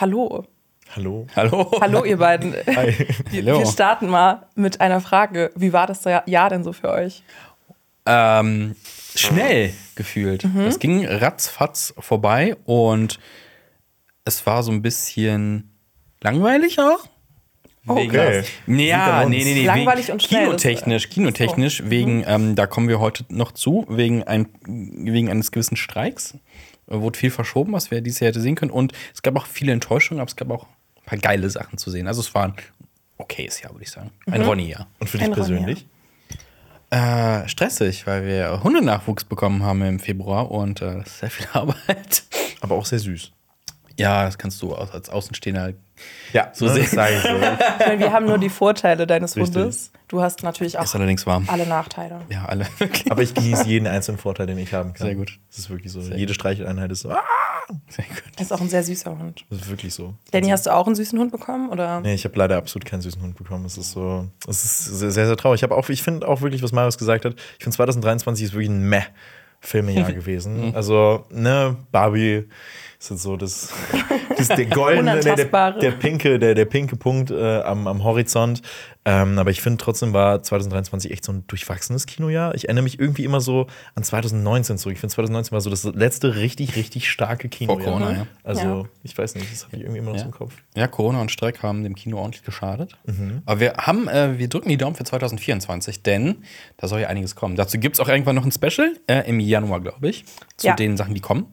Hallo. Hallo. Hallo. Hallo, ihr beiden. Hi. Wir, Hallo. wir starten mal mit einer Frage. Wie war das Jahr denn so für euch? Ähm, schnell gefühlt. Es ging ratzfatz vorbei und es war so ein bisschen langweilig auch. Wegen, Okay. Nee, ja, nee, nee, nee. Langweilig wegen, und schnell, Kinotechnisch, kinotechnisch, wegen, ähm, da kommen wir heute noch zu, wegen, ein, wegen eines gewissen Streiks. Wurde viel verschoben, was wir dieses Jahr hätte sehen können. Und es gab auch viele Enttäuschungen, aber es gab auch ein paar geile Sachen zu sehen. Also es war ein okayes Jahr, würde ich sagen. Ein Ronny-Jahr. Und für dich Ein persönlich? Äh, stressig, weil wir Hundenachwuchs bekommen haben im Februar und äh, das ist sehr viel Arbeit. Aber auch sehr süß. Ja, das kannst du als Außenstehender. Ja, So ne, sehr- das sage ich so. Ich meine, wir haben nur die Vorteile deines Richtig. Hundes. Du hast natürlich auch Ist allerdings warm. alle Nachteile. Ja, alle wirklich. Aber ich genieße jeden einzelnen Vorteil, den ich haben kann. Sehr gut. Das ist wirklich so. Jede Streicheleinheit ist so. Ah, Sehr gut. Er ist auch ein sehr süßer Hund. das ist wirklich so. Danny, hast du auch einen süßen Hund bekommen? Oder? Nee, ich habe leider absolut keinen süßen Hund bekommen. Es ist so, es ist sehr, sehr, sehr traurig. Ich habe auch, ich finde auch wirklich, was Marius gesagt hat. Ich finde 2023 ist wirklich ein meh Filmejahr gewesen. Also, ne, Barbie ist jetzt so das, das der goldene, ne, der, der, der pinke, der, der pinke Punkt äh, am, am Horizont. Ähm, aber ich finde trotzdem war 2023 echt so ein durchwachsenes Kinojahr. Ich erinnere mich irgendwie immer so an 2019 zurück. Ich finde 2019 war so das letzte richtig, richtig starke Kinojahr. Corona, ja. Also, Ja. ich weiß nicht, das habe ich irgendwie immer noch Ja. so im Kopf. Ja, Corona und Streik haben dem Kino ordentlich geschadet. Mhm. Aber wir haben, äh, wir drücken die Daumen für 2024, denn da soll ja einiges kommen. Dazu gibt es auch irgendwann noch ein Special äh, im Januar, glaube ich, zu Ja. den Sachen, die kommen.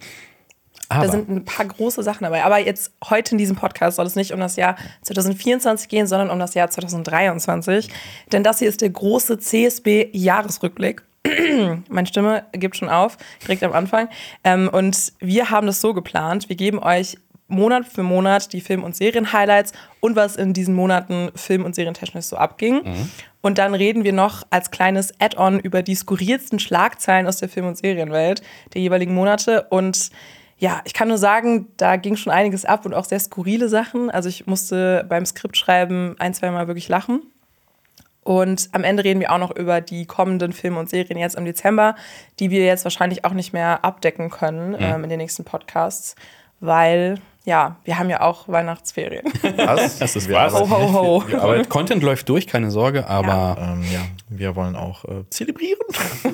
Aber Da sind ein paar große Sachen dabei. Aber jetzt heute in diesem Podcast soll es nicht um das Jahr 2024 gehen, sondern um das Jahr 2023. Denn das hier ist der große CSB-Jahresrückblick. Meine Stimme gibt schon auf, direkt am Anfang. Ähm, und wir haben das so geplant. Wir geben euch Monat für Monat die Film- und Serien-Highlights und was in diesen Monaten film- und serientechnisch so abging. Und dann reden wir noch als kleines Add-on über die skurrilsten Schlagzeilen aus der Film- und Serienwelt der jeweiligen Monate. Und ja, ich kann nur sagen, da ging schon einiges ab und auch sehr skurrile Sachen. Also ich musste beim Skriptschreiben ein, zwei Mal wirklich lachen. Und am Ende reden wir auch noch über die kommenden Filme und Serien jetzt im Dezember, die wir jetzt wahrscheinlich auch nicht mehr abdecken können ähm, in den nächsten Podcasts, weil ja, wir haben ja auch Weihnachtsferien. Was? Das ist Wir was. Ho, ho, ho. aber Content läuft durch, keine Sorge, aber Ähm, ja, wir wollen auch äh, zelebrieren.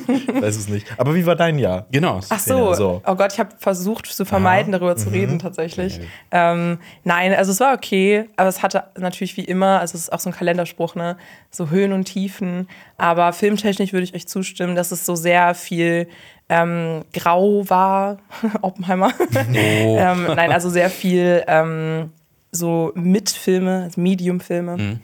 ich weiß es nicht. Aber wie war dein Jahr? genau. Ach so. Ja, so. oh Gott, ich habe versucht zu vermeiden, darüber zu reden tatsächlich. Ähm, nein, also es war okay, aber es hatte natürlich wie immer, also es ist auch so ein Kalenderspruch, ne, so Höhen und Tiefen. Aber filmtechnisch würde ich euch zustimmen, dass es so sehr viel ähm, grau war, Oppenheimer. ähm, nein, also sehr viel ähm, so Mitfilme, also Medium-Filme.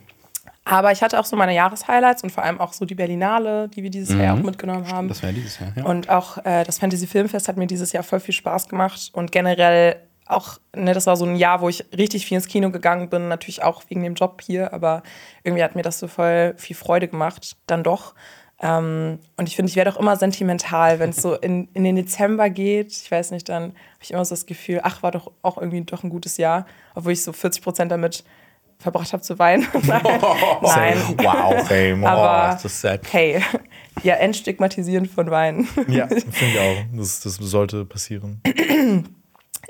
Aber ich hatte auch so meine Jahreshighlights und vor allem auch so die Berlinale, die wir dieses Jahr auch mitgenommen haben. Das war ja dieses Jahr, ja. Und auch äh, das Fantasy Filmfest hat mir dieses Jahr voll viel Spaß gemacht. Und generell auch, ne, das war so ein Jahr, wo ich richtig viel ins Kino gegangen bin. Natürlich auch wegen dem Job hier, aber irgendwie hat mir das so voll viel Freude gemacht. Dann doch. Ähm, und ich finde, ich werde auch immer sentimental, wenn es so in, in den Dezember geht. Ich weiß nicht, dann habe ich immer so das Gefühl, ach, war doch auch irgendwie doch ein gutes Jahr. Obwohl ich so 40 Prozent damit verbracht habe zu weinen. Nein. Nein. Wow, fame. Aber- das ist sad. Hey, ja, entstigmatisieren von Weinen. ja, finde ich auch. Das, das sollte passieren.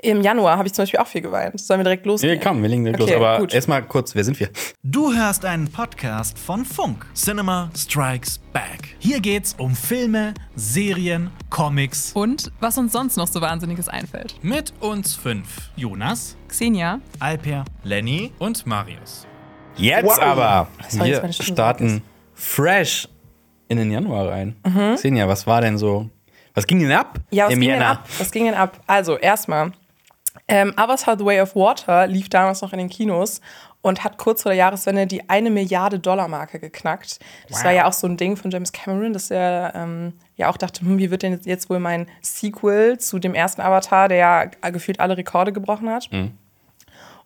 Im Januar habe ich zum Beispiel auch viel geweint. Sollen wir direkt Ja, losgehen? komm, wir legen direkt Okay, los. Aber gut. erstmal kurz, wer sind wir? Du hörst einen Podcast von Funk. Cinema Strikes Back. Hier geht's um Filme, Serien, Comics. Und was uns sonst noch so Wahnsinniges einfällt. Mit uns fünf. Jonas, Xenia, Alper, Lenny und Marius. Jetzt Wow. aber. Wir starten fresh in den Januar rein. Mhm. Xenia, was war denn so? Was ging denn ab? Ja, was im ging denn ab? Was ging denn ab? Also, erstmal, ähm, Avatar The Way of Water lief damals noch in den Kinos und hat kurz vor der Jahreswende die eine Milliarde Dollar Marke geknackt. Das war ja auch so ein Ding von James Cameron, dass er ähm, ja auch dachte, hm, wie wird denn jetzt wohl mein Sequel zu dem ersten Avatar, der ja gefühlt alle Rekorde gebrochen hat?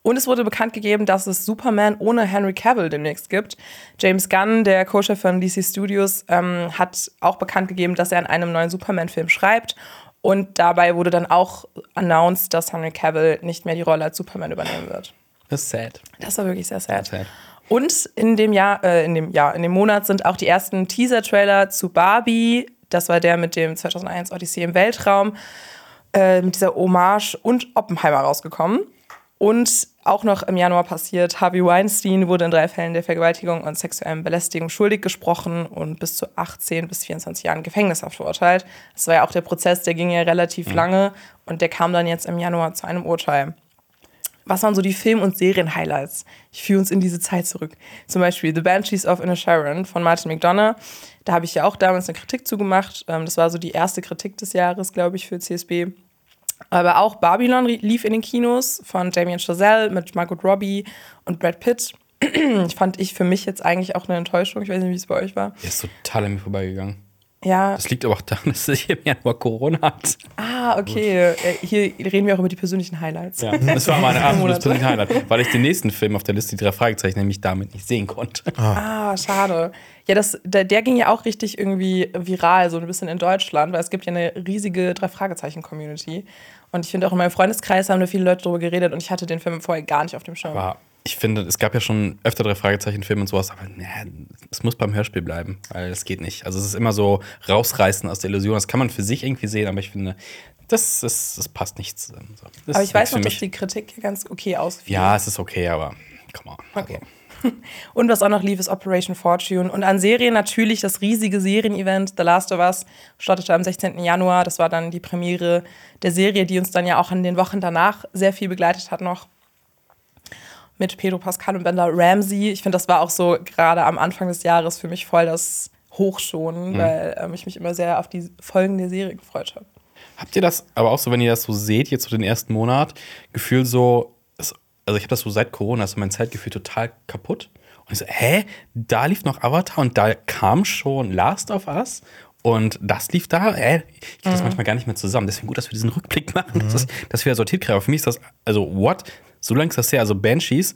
Und es wurde bekannt gegeben, dass es Superman ohne Henry Cavill demnächst gibt. James Gunn, der Co-Chef von DC Studios, ähm, hat auch bekannt gegeben, dass er an einem neuen Superman-Film schreibt. Und dabei wurde dann auch announced, dass Henry Cavill nicht mehr die Rolle als Superman übernehmen wird. Das ist sad. Das war wirklich sehr sad. Sad. Und in dem Jahr, äh, in dem Jahr, in dem Monat sind auch die ersten Teaser-Trailer zu Barbie. Das war der mit dem 2001 Odyssee im Weltraum, äh, mit dieser Hommage und Oppenheimer rausgekommen. Und auch noch im Januar passiert. Harvey Weinstein wurde in drei Fällen der Vergewaltigung und sexuellen Belästigung schuldig gesprochen und bis zu 18 bis 24 Jahren Gefängnishaft verurteilt. Das war ja auch der Prozess, der ging ja relativ lange und der kam dann jetzt im Januar zu einem Urteil. Was waren so die Film- und Serien-Highlights? Ich führe uns in diese Zeit zurück. Zum Beispiel The Banshees of Inisherin von Martin McDonough. Da habe ich ja auch damals eine Kritik zugemacht. Ähm, Das war so die erste Kritik des Jahres, glaube ich, für CSB. Aber auch Babylon lief in den Kinos von Damien Chazelle mit Margot Robbie und Brad Pitt. Fand ich für mich jetzt eigentlich auch eine Enttäuschung. Ich weiß nicht, wie es bei euch war. Der ist total an mir vorbeigegangen. Ja, Das liegt aber auch daran, dass ich im Januar Corona hatte. ah, okay. Äh, Hier reden wir auch über die persönlichen Highlights. Ja, das war meine absolutes persönliche Highlight, weil ich den nächsten Film auf der Liste, die drei Fragezeichen, nämlich damit nicht sehen konnte. Ah, schade. Ja, das, der, der ging ja auch richtig irgendwie viral, so ein bisschen in Deutschland, weil es gibt ja eine riesige Drei-Fragezeichen-Community. Und ich finde auch in meinem Freundeskreis haben da viele Leute drüber geredet und ich hatte den Film vorher gar nicht auf dem Schirm. Aber ich finde, es gab ja schon öfter drei Fragezeichen-Filme und sowas, aber naja, es muss beim Hörspiel bleiben, weil es geht nicht. Also es ist immer so rausreißen aus der Illusion. Das kann man für sich irgendwie sehen, aber ich finde, das, das, das passt nicht zusammen. Das Aber ich weiß nichts noch, dass die Kritik ganz okay ausfiel. Ja, es ist okay, aber come on. Okay. Und was auch noch lief, ist Operation Fortune. Und an Serien natürlich das riesige Serienevent The Last of Us startete am 16. Januar. Das war dann die Premiere der Serie, die uns dann ja auch in den Wochen danach sehr viel begleitet hat noch. Mit Pedro Pascal und Bender Ramsey. Ich finde, das war auch so gerade am Anfang des Jahres für mich voll das Hochschonen, weil ähm, ich mich immer sehr auf die Folgen der Serie gefreut habe. Habt ihr das aber auch so, wenn ihr das so seht, jetzt so den ersten Monat, Gefühl so, also ich habe das so seit Corona, ist so mein Zeitgefühl total kaputt. Und ich so, hä, da lief noch Avatar und da kam schon Last of Us und das lief da, hä? Ich krieg das manchmal gar nicht mehr zusammen. Deswegen gut, dass wir diesen Rückblick machen, dass, das, dass wir sortiert kriegen. Aber für mich ist das, also what? So lange ist das her, also Banshees,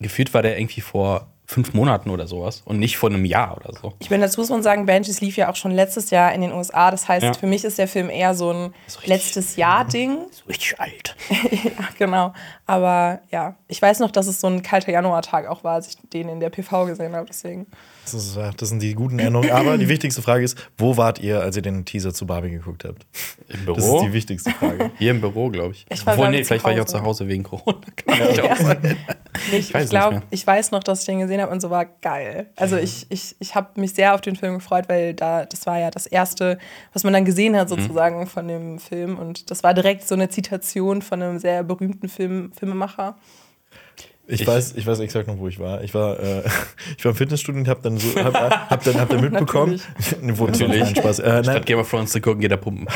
gefühlt war der irgendwie vor fünf Monaten oder sowas und nicht vor einem Jahr oder so. Ich meine, dazu muss man sagen, Banshees lief ja auch schon letztes Jahr in den USA. Das heißt, Ja. für mich ist der Film eher so ein So richtig- letztes Jahr-Ding. So richtig alt. ja, genau. Aber ja, ich weiß noch, dass es so ein kalter Januartag auch war, als ich den in der PV gesehen habe. Deswegen. Das, ist, äh, das sind die guten Erinnerungen. Aber die wichtigste Frage ist, wo wart ihr, als ihr den Teaser zu Barbie geguckt habt? Im Das ist die wichtigste Frage. Hier im Büro, glaube ich. Ich war, Obwohl, nee, ich, vielleicht war ich auch zu Hause wegen Corona. Kann ich auch sein. Ich, weiß ich glaube, ich weiß noch, dass ich den gesehen habe und so war geil. Also ich, ich, ich habe mich sehr auf den Film gefreut, weil da das war ja das erste, was man dann gesehen hat sozusagen von dem Film und das war direkt so eine Zitation von einem sehr berühmten Film, Filmemacher. Ich, Ich- weiß, ich weiß exakt noch, wo ich war. Ich war, äh, ich war im Fitnessstudio und hab dann so, hab, hab dann, hab dann mitbekommen. Wo Natürlich. Nein, Spaß. Äh, nein, Statt Game of Thrones zu gucken, geht er pumpen.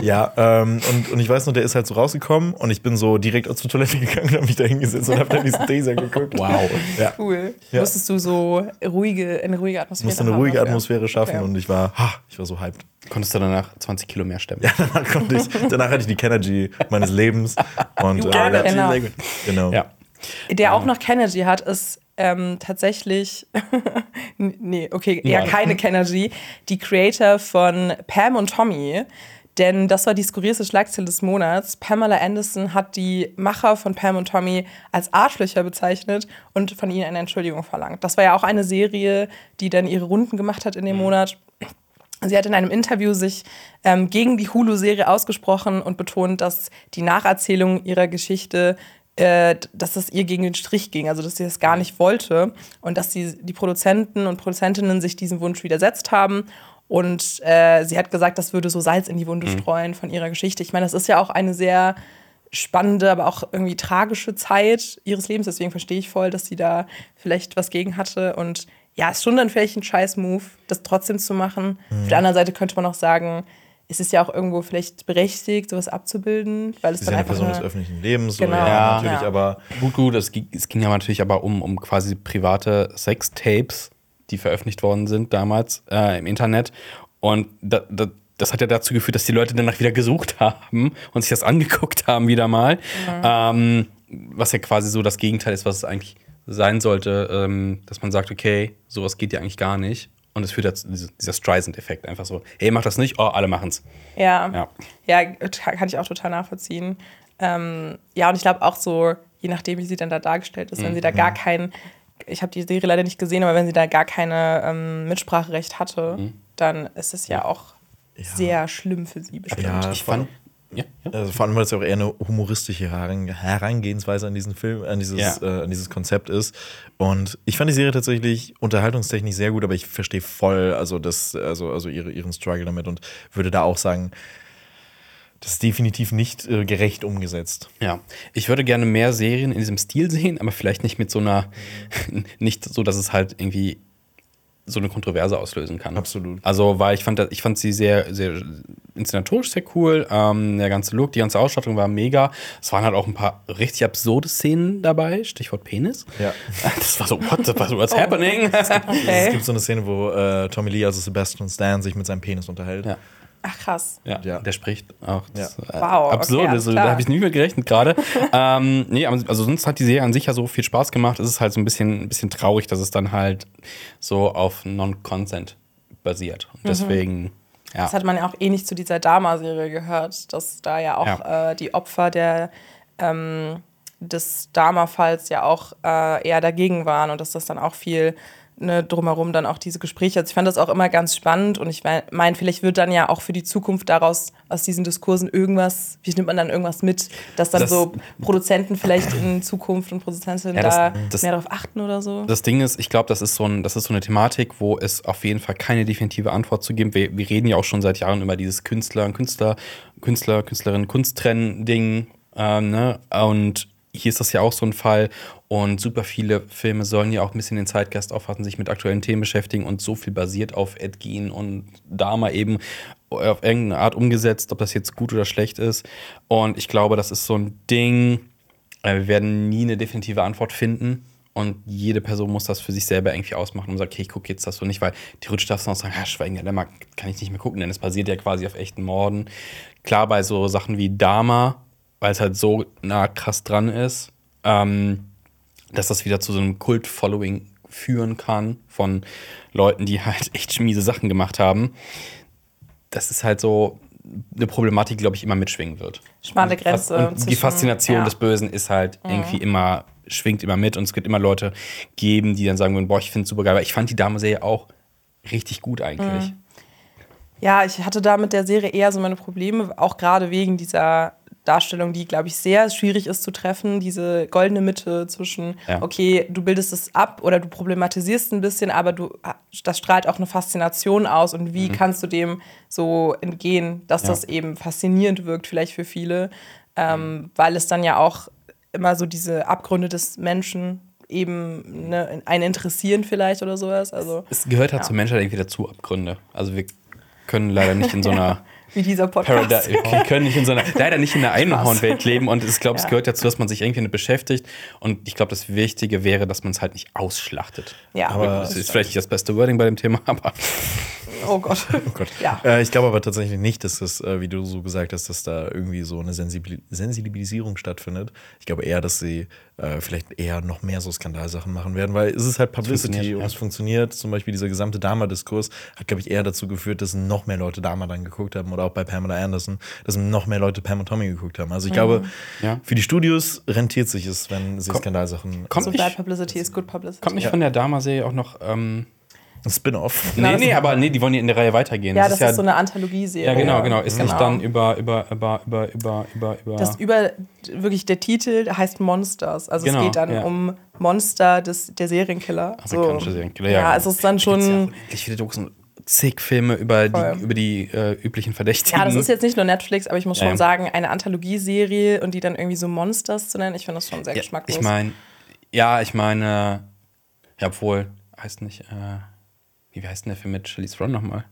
ja, ähm, und, und ich weiß noch, der ist halt so rausgekommen und ich bin so direkt zur Toilette gegangen und hab mich da hingesetzt und hab dann diesen Teaser geguckt. Wow. Ja. Cool. Ja. Musstest du so ruhige, eine ruhige Ich Atmosphäre musste eine haben ruhige dafür? Atmosphäre schaffen Okay. und ich war, ha, ich war so hyped. Konntest du danach 20 Kilo mehr stemmen? Ja, danach konnte ich, danach hatte ich die Kenergy meines Lebens. Und, äh, are the ja, gut. genau. Ja. Der auch noch Kennedy hat, ist ähm, tatsächlich, nee, okay, eher Ja. keine Kennedy, die Creator von Pam und Tommy. Denn das war die skurrilste Schlagzeile des Monats. Pamela Anderson hat die Macher von Pam und Tommy als Arschlöcher bezeichnet und von ihnen eine Entschuldigung verlangt. Das war ja auch eine Serie, die dann ihre Runden gemacht hat in dem Monat. Sie hat in einem Interview sich ähm, gegen die Hulu-Serie ausgesprochen und betont, dass die Nacherzählung ihrer Geschichte, äh, dass es ihr gegen den Strich ging, also dass sie das gar nicht wollte und dass die, die Produzenten und Produzentinnen sich diesem Wunsch widersetzt haben. Und äh, sie hat gesagt, das würde so Salz in die Wunde streuen von ihrer Geschichte. Ich meine, das ist ja auch eine sehr spannende, aber auch irgendwie tragische Zeit ihres Lebens. Deswegen verstehe ich voll, dass sie da vielleicht was gegen hatte. Und ja, ist schon dann vielleicht ein Scheiß-Move, das trotzdem zu machen. Auf der anderen Seite könnte man auch sagen, es ist ja auch irgendwo vielleicht berechtigt, sowas abzubilden, weil es ist dann ja eine Person des eine, öffentlichen Lebens. Genau. So, ja, Ja. natürlich, Ja. aber Gut, gut, es ging, es ging ja natürlich aber um, um quasi private Sextapes, die veröffentlicht worden sind damals äh, im Internet. Und da, da, das hat ja dazu geführt, dass die Leute danach wieder gesucht haben und sich das angeguckt haben wieder mal. Ähm, was ja quasi so das Gegenteil ist, was es eigentlich sein sollte, ähm, dass man sagt, okay, sowas geht ja eigentlich gar nicht. Und es führt dazu, diese- dieser Streisand-Effekt einfach so, hey, mach das nicht, oh, alle machen's. ja, Ja. ja. kann ich auch total nachvollziehen. Ähm, ja, und ich glaube auch so, je nachdem, wie sie dann da dargestellt ist, wenn sie da gar kein, ich habe die Serie leider nicht gesehen, aber wenn sie da gar keine ähm, Mitspracherecht hatte, dann ist es ja auch sehr schlimm für sie bestimmt. ja, Ich fand, Ja, ja. Also vor allem, weil es ja auch eher eine humoristische Heran- Herangehensweise an diesen Film, an dieses, Ja. äh, an dieses Konzept ist. Und ich fand die Serie tatsächlich unterhaltungstechnisch sehr gut, aber ich verstehe voll, also das, also, also ihre, ihren Struggle damit und würde da auch sagen, das ist definitiv nicht äh, gerecht umgesetzt. Ja, ich würde gerne mehr Serien in diesem Stil sehen, aber vielleicht nicht mit so einer, nicht so, dass es halt irgendwie so eine Kontroverse auslösen kann. Absolut. Also, weil ich fand, das- ich fand sie sehr, sehr inszenatorisch sehr cool. Ähm, der ganze Look, die ganze Ausstattung war mega. Es waren halt auch ein paar richtig absurde Szenen dabei, Stichwort Penis. Ja. Das war so, what the, what's happening? Es Okay. gibt so eine Szene, wo äh, Tommy Lee, also Sebastian Stan, sich mit seinem Penis unterhält. Ja. Ach krass. Ja, Ja. der spricht auch. Das, Ja. äh, Wow, okay, Absurd, alles also, da habe ich nicht mit gerechnet gerade. ähm, nee, aber- also sonst hat die Serie an sich ja so viel Spaß gemacht. Es ist halt so ein bisschen, ein bisschen traurig, dass es dann halt so auf Non-Consent basiert. Und deswegen, ja. Das hat man ja auch ähnlich zu dieser Dama-Serie gehört, dass da ja auch Ja. Äh, die Opfer der, ähm, des Dama-Falls ja auch äh, eher dagegen waren und dass das dann auch viel ne, drumherum dann auch diese Gespräche. Also ich fand das auch immer ganz spannend und ich meine, vielleicht wird dann ja auch für die Zukunft daraus aus diesen Diskursen irgendwas, wie nimmt man dann irgendwas mit, dass dann Das- so Produzenten vielleicht in Zukunft und Produzentinnen Ja, das- da das- mehr darauf achten oder so. Das Ding ist, ich glaube, das ist so ein, das ist so eine Thematik, wo es auf jeden Fall keine definitive Antwort zu geben. Wir, wir reden ja auch schon seit Jahren über dieses Künstler, Künstler, Künstler, Künstlerin, Kunsttrennen-Ding. Ähm, ne? Und hier ist das ja auch so ein Fall. Und super viele Filme sollen ja auch ein bisschen den Zeitgeist auffassen, sich mit aktuellen Themen beschäftigen und so viel basiert auf Ed Gein und Dama eben auf irgendeine Art umgesetzt, ob das jetzt gut oder schlecht ist. Und ich glaube, das ist so ein Ding, äh, Wir werden nie eine definitive Antwort finden. Und jede Person muss das für sich selber irgendwie ausmachen und sagt, okay, ich gucke jetzt das so nicht, weil theoretisch darfst du noch sagen, ja, Schweigen der Lämmer kann ich nicht mehr gucken, denn es basiert ja quasi auf echten Morden. Klar, bei so Sachen wie Dama, weil es halt so nah krass dran ist, ähm, dass das wieder zu so einem Kult-Following führen kann von Leuten, die halt echt miese Sachen gemacht haben. Das ist halt so eine Problematik, die, glaube ich, immer mitschwingen wird. Schmale Grenze Und die Faszination ja. Mhm. des Bösen ist halt irgendwie immer, schwingt immer mit und es wird immer Leute geben, die dann sagen würden, boah, ich finde es super geil. Aber ich fand die Dame-Serie auch richtig gut eigentlich. Mhm. Ja, ich hatte da mit der Serie eher so meine Probleme, auch gerade wegen dieser Darstellung, die, glaube ich, sehr schwierig ist zu treffen. Diese goldene Mitte zwischen, Ja. okay, du bildest es ab oder du problematisierst ein bisschen, aber du, das strahlt auch eine Faszination aus. Und wie kannst du dem so entgehen, dass Mhm. Ja. das eben faszinierend wirkt, vielleicht für viele, ähm, weil es dann ja auch immer so diese Abgründe des Menschen eben ne, einen interessieren vielleicht oder sowas. Also Es gehört halt Ja. zur Menschheit irgendwie dazu, Abgründe. Also wir können leider nicht in so einer wie dieser Podcast. Paradise, wir können nicht in so einer, leider nicht in der Einhornwelt leben und ich glaube, es gehört dazu, dass man sich irgendwie damit beschäftigt und ich glaube, das Wichtige wäre, dass man es halt nicht ausschlachtet. Ja, Aber- Das ist vielleicht nicht das beste Wording bei dem Thema, aber Oh Gott. Oh Gott. Ja. Äh, ich glaube aber tatsächlich nicht, dass das, äh, wie du so gesagt hast, dass da irgendwie so eine Sensibil Sensibilisierung stattfindet. Ich glaube eher, dass sie äh, vielleicht eher noch mehr so Skandalsachen machen werden, weil es ist halt Publicity funktioniert, und ja. es funktioniert. Zum Beispiel dieser gesamte Dama-Diskurs hat, glaube ich, eher dazu geführt, dass noch mehr Leute Dama dann geguckt haben oder auch bei Pamela Anderson, dass noch mehr Leute Pam und Tommy geguckt haben. Also ich glaube, Ja. für die Studios rentiert sich es, wenn sie Komm- Skandalsachen. kommt So nicht, bad publicity is good publicity. kommt nicht Ja. von der Dama-Serie auch noch. Ähm, Ein Spin-off. nee, das nee, ist- aber nee, die wollen ja in der Reihe weitergehen. ja, das ist, so eine Anthologieserie. Ja, genau, genau. Ist nicht Genau. dann über, über, über, über, über, über, über. Das über wirklich der Titel heißt Monsters. Also Genau, es geht dann ja. um Monster des, der Serienkiller. Amerikanische Serienkiller, ja, Ja, also es ist dann Da gibt's ja schon. unendlich viele Dokus zig Filme über Voll. die, über die äh, üblichen Verdächtigen. Ja, das ist jetzt nicht nur Netflix, aber ich muss Ja, schon ja. sagen, eine Anthologieserie und die dann irgendwie so Monsters zu nennen, ich finde das schon sehr ja, geschmacklos. Ich meine, ja, ich meine, ja, obwohl, heißt nicht, äh, wie heißt denn der Film mit Charlize Theron nochmal?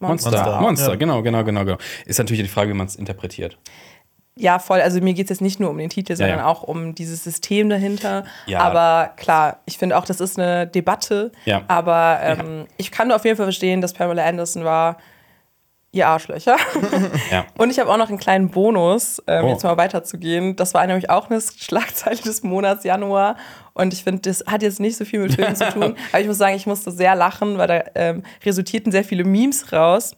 Monster. Monster, Monster, ja. genau, genau, genau, genau. Ist natürlich die Frage, wie man es interpretiert. Ja, voll. Also mir geht es jetzt nicht nur um den Titel, sondern ja. auch um dieses System dahinter. Ja. Aber klar, ich finde auch, das ist eine Debatte. Ja. Aber ähm, ich kann auf jeden Fall verstehen, dass Pamela Anderson war ihr Arschlöcher. Ja. Und ich habe auch noch einen kleinen Bonus, ähm, Oh. jetzt mal weiterzugehen. Das war nämlich auch eine Schlagzeile des Monats Januar. Und ich finde, das hat jetzt nicht so viel mit Filmen zu tun. Aber ich muss sagen, ich musste sehr lachen, weil da ähm, resultierten sehr viele Memes raus.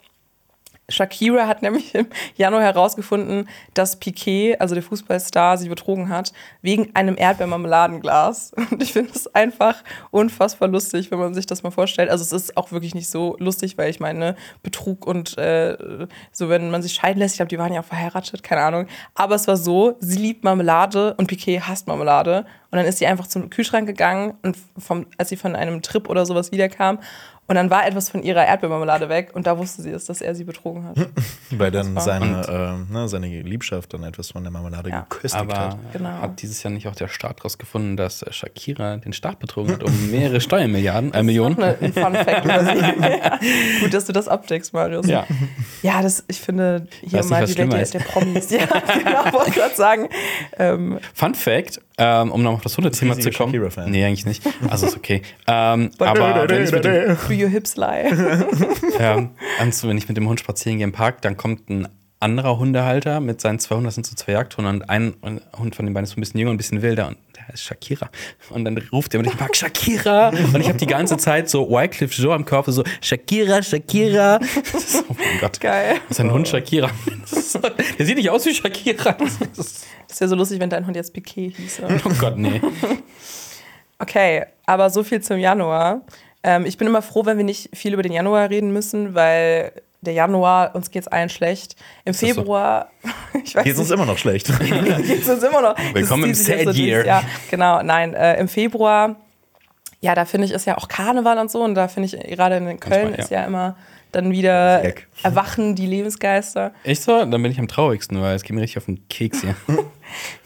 Shakira hat nämlich im Januar herausgefunden, dass Piquet, also der Fußballstar, sie betrogen hat, wegen einem Erdbeermarmeladenglas. Und ich finde es einfach unfassbar lustig, wenn man sich das mal vorstellt. Also es ist auch wirklich nicht so lustig, weil ich meine, Betrug und äh, so, wenn man sich scheiden lässt, ich glaube, die waren ja auch verheiratet, keine Ahnung. Aber es war so, sie liebt Marmelade und Piquet hasst Marmelade. Und dann ist sie einfach zum Kühlschrank gegangen und vom, als sie von einem Trip oder sowas wiederkam und dann war etwas von ihrer Erdbeermarmelade weg und da wusste sie es, dass er sie betrogen hat. Weil dann Das seine, äh, ne, seine Liebschaft dann etwas von der Marmelade Ja. Aber hat. Genau. hat dieses Jahr nicht auch der Staat rausgefunden, dass äh, Shakira den Staat betrogen hat um mehrere Steuermilliarden, äh, Millionen? Ne, ein Fun Fact ja. Gut, dass du das abdeckst, Marius. Ja. Ja, das, ich finde, hier mal die Welt der, ist. der Promis. Ja, genau, wollte ich gerade sagen. Ähm, Fun Fact, ähm, um noch auf das Hundethema zu kommen. Shakira-Fan. Nee, eigentlich nicht. Also ist okay. ähm, aber wenn ich mit dem, do your hips lie. ähm, also wenn ich mit dem Hund spazieren gehe im Park, dann kommt ein anderer Hundehalter mit seinen zwei Hunden, das sind so zwei Jagdhunde und ein Hund von den beiden ist so ein bisschen jünger und ein bisschen wilder und heißt Shakira. Und dann ruft er mit dem Park Shakira und ich habe die ganze Zeit so Wycliffe Joe am Körper so Shakira, Shakira. Oh mein Gott. Geil. Das ist ein Hund Shakira. Ist der sieht nicht aus wie Shakira. Das ist, wäre so lustig, wenn dein Hund jetzt Piquet hieße. oh Gott, nee. Okay, aber so viel zum Januar. Ähm, ich bin immer froh, wenn wir nicht viel über den Januar reden müssen, weil der Januar, uns geht's allen schlecht. Im das so? Februar, ich weiß Geht uns nicht, immer noch schlecht. geht's uns immer noch. Das Willkommen im Sad Year. Jahr. Genau, nein, äh, im Februar, ja, da finde ich, ist ja auch Karneval und so und da finde ich, gerade in Köln Manchmal, ja. ist ja immer dann wieder erwachen die Lebensgeister. Echt so? Dann bin ich am traurigsten, weil es geht mir richtig auf den Keks hier.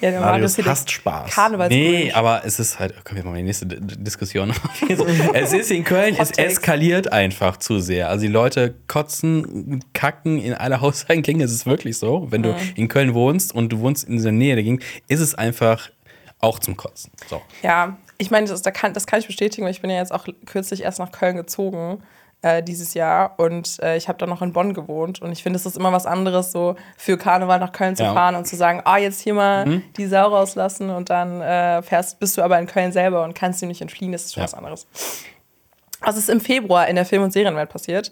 Ja, der Marius hier der hasst Spaß. Karnevals Nee, aber es ist halt, können wir mal die nächste D Diskussion. es ist in Köln, es eskaliert einfach zu sehr. Also die Leute kotzen, kacken in alle Hauseingänge. Es ist wirklich so. Wenn du in Köln wohnst und du wohnst in dieser Nähe der Gegend, ist es einfach auch zum Kotzen. So. Ja, ich meine, das, da kann, das kann ich bestätigen, weil ich bin ja jetzt auch kürzlich erst nach Köln gezogen äh, dieses Jahr und äh, ich habe dann noch in Bonn gewohnt und ich finde, es ist immer was anderes, so für Karneval nach Köln zu Ja. fahren und zu sagen, ah, jetzt hier mal die Sau rauslassen und dann äh, fährst, bist du aber in Köln selber und kannst dem nicht entfliehen, das ist schon Ja. was anderes. Was ist im Februar in der Film- und Serienwelt passiert?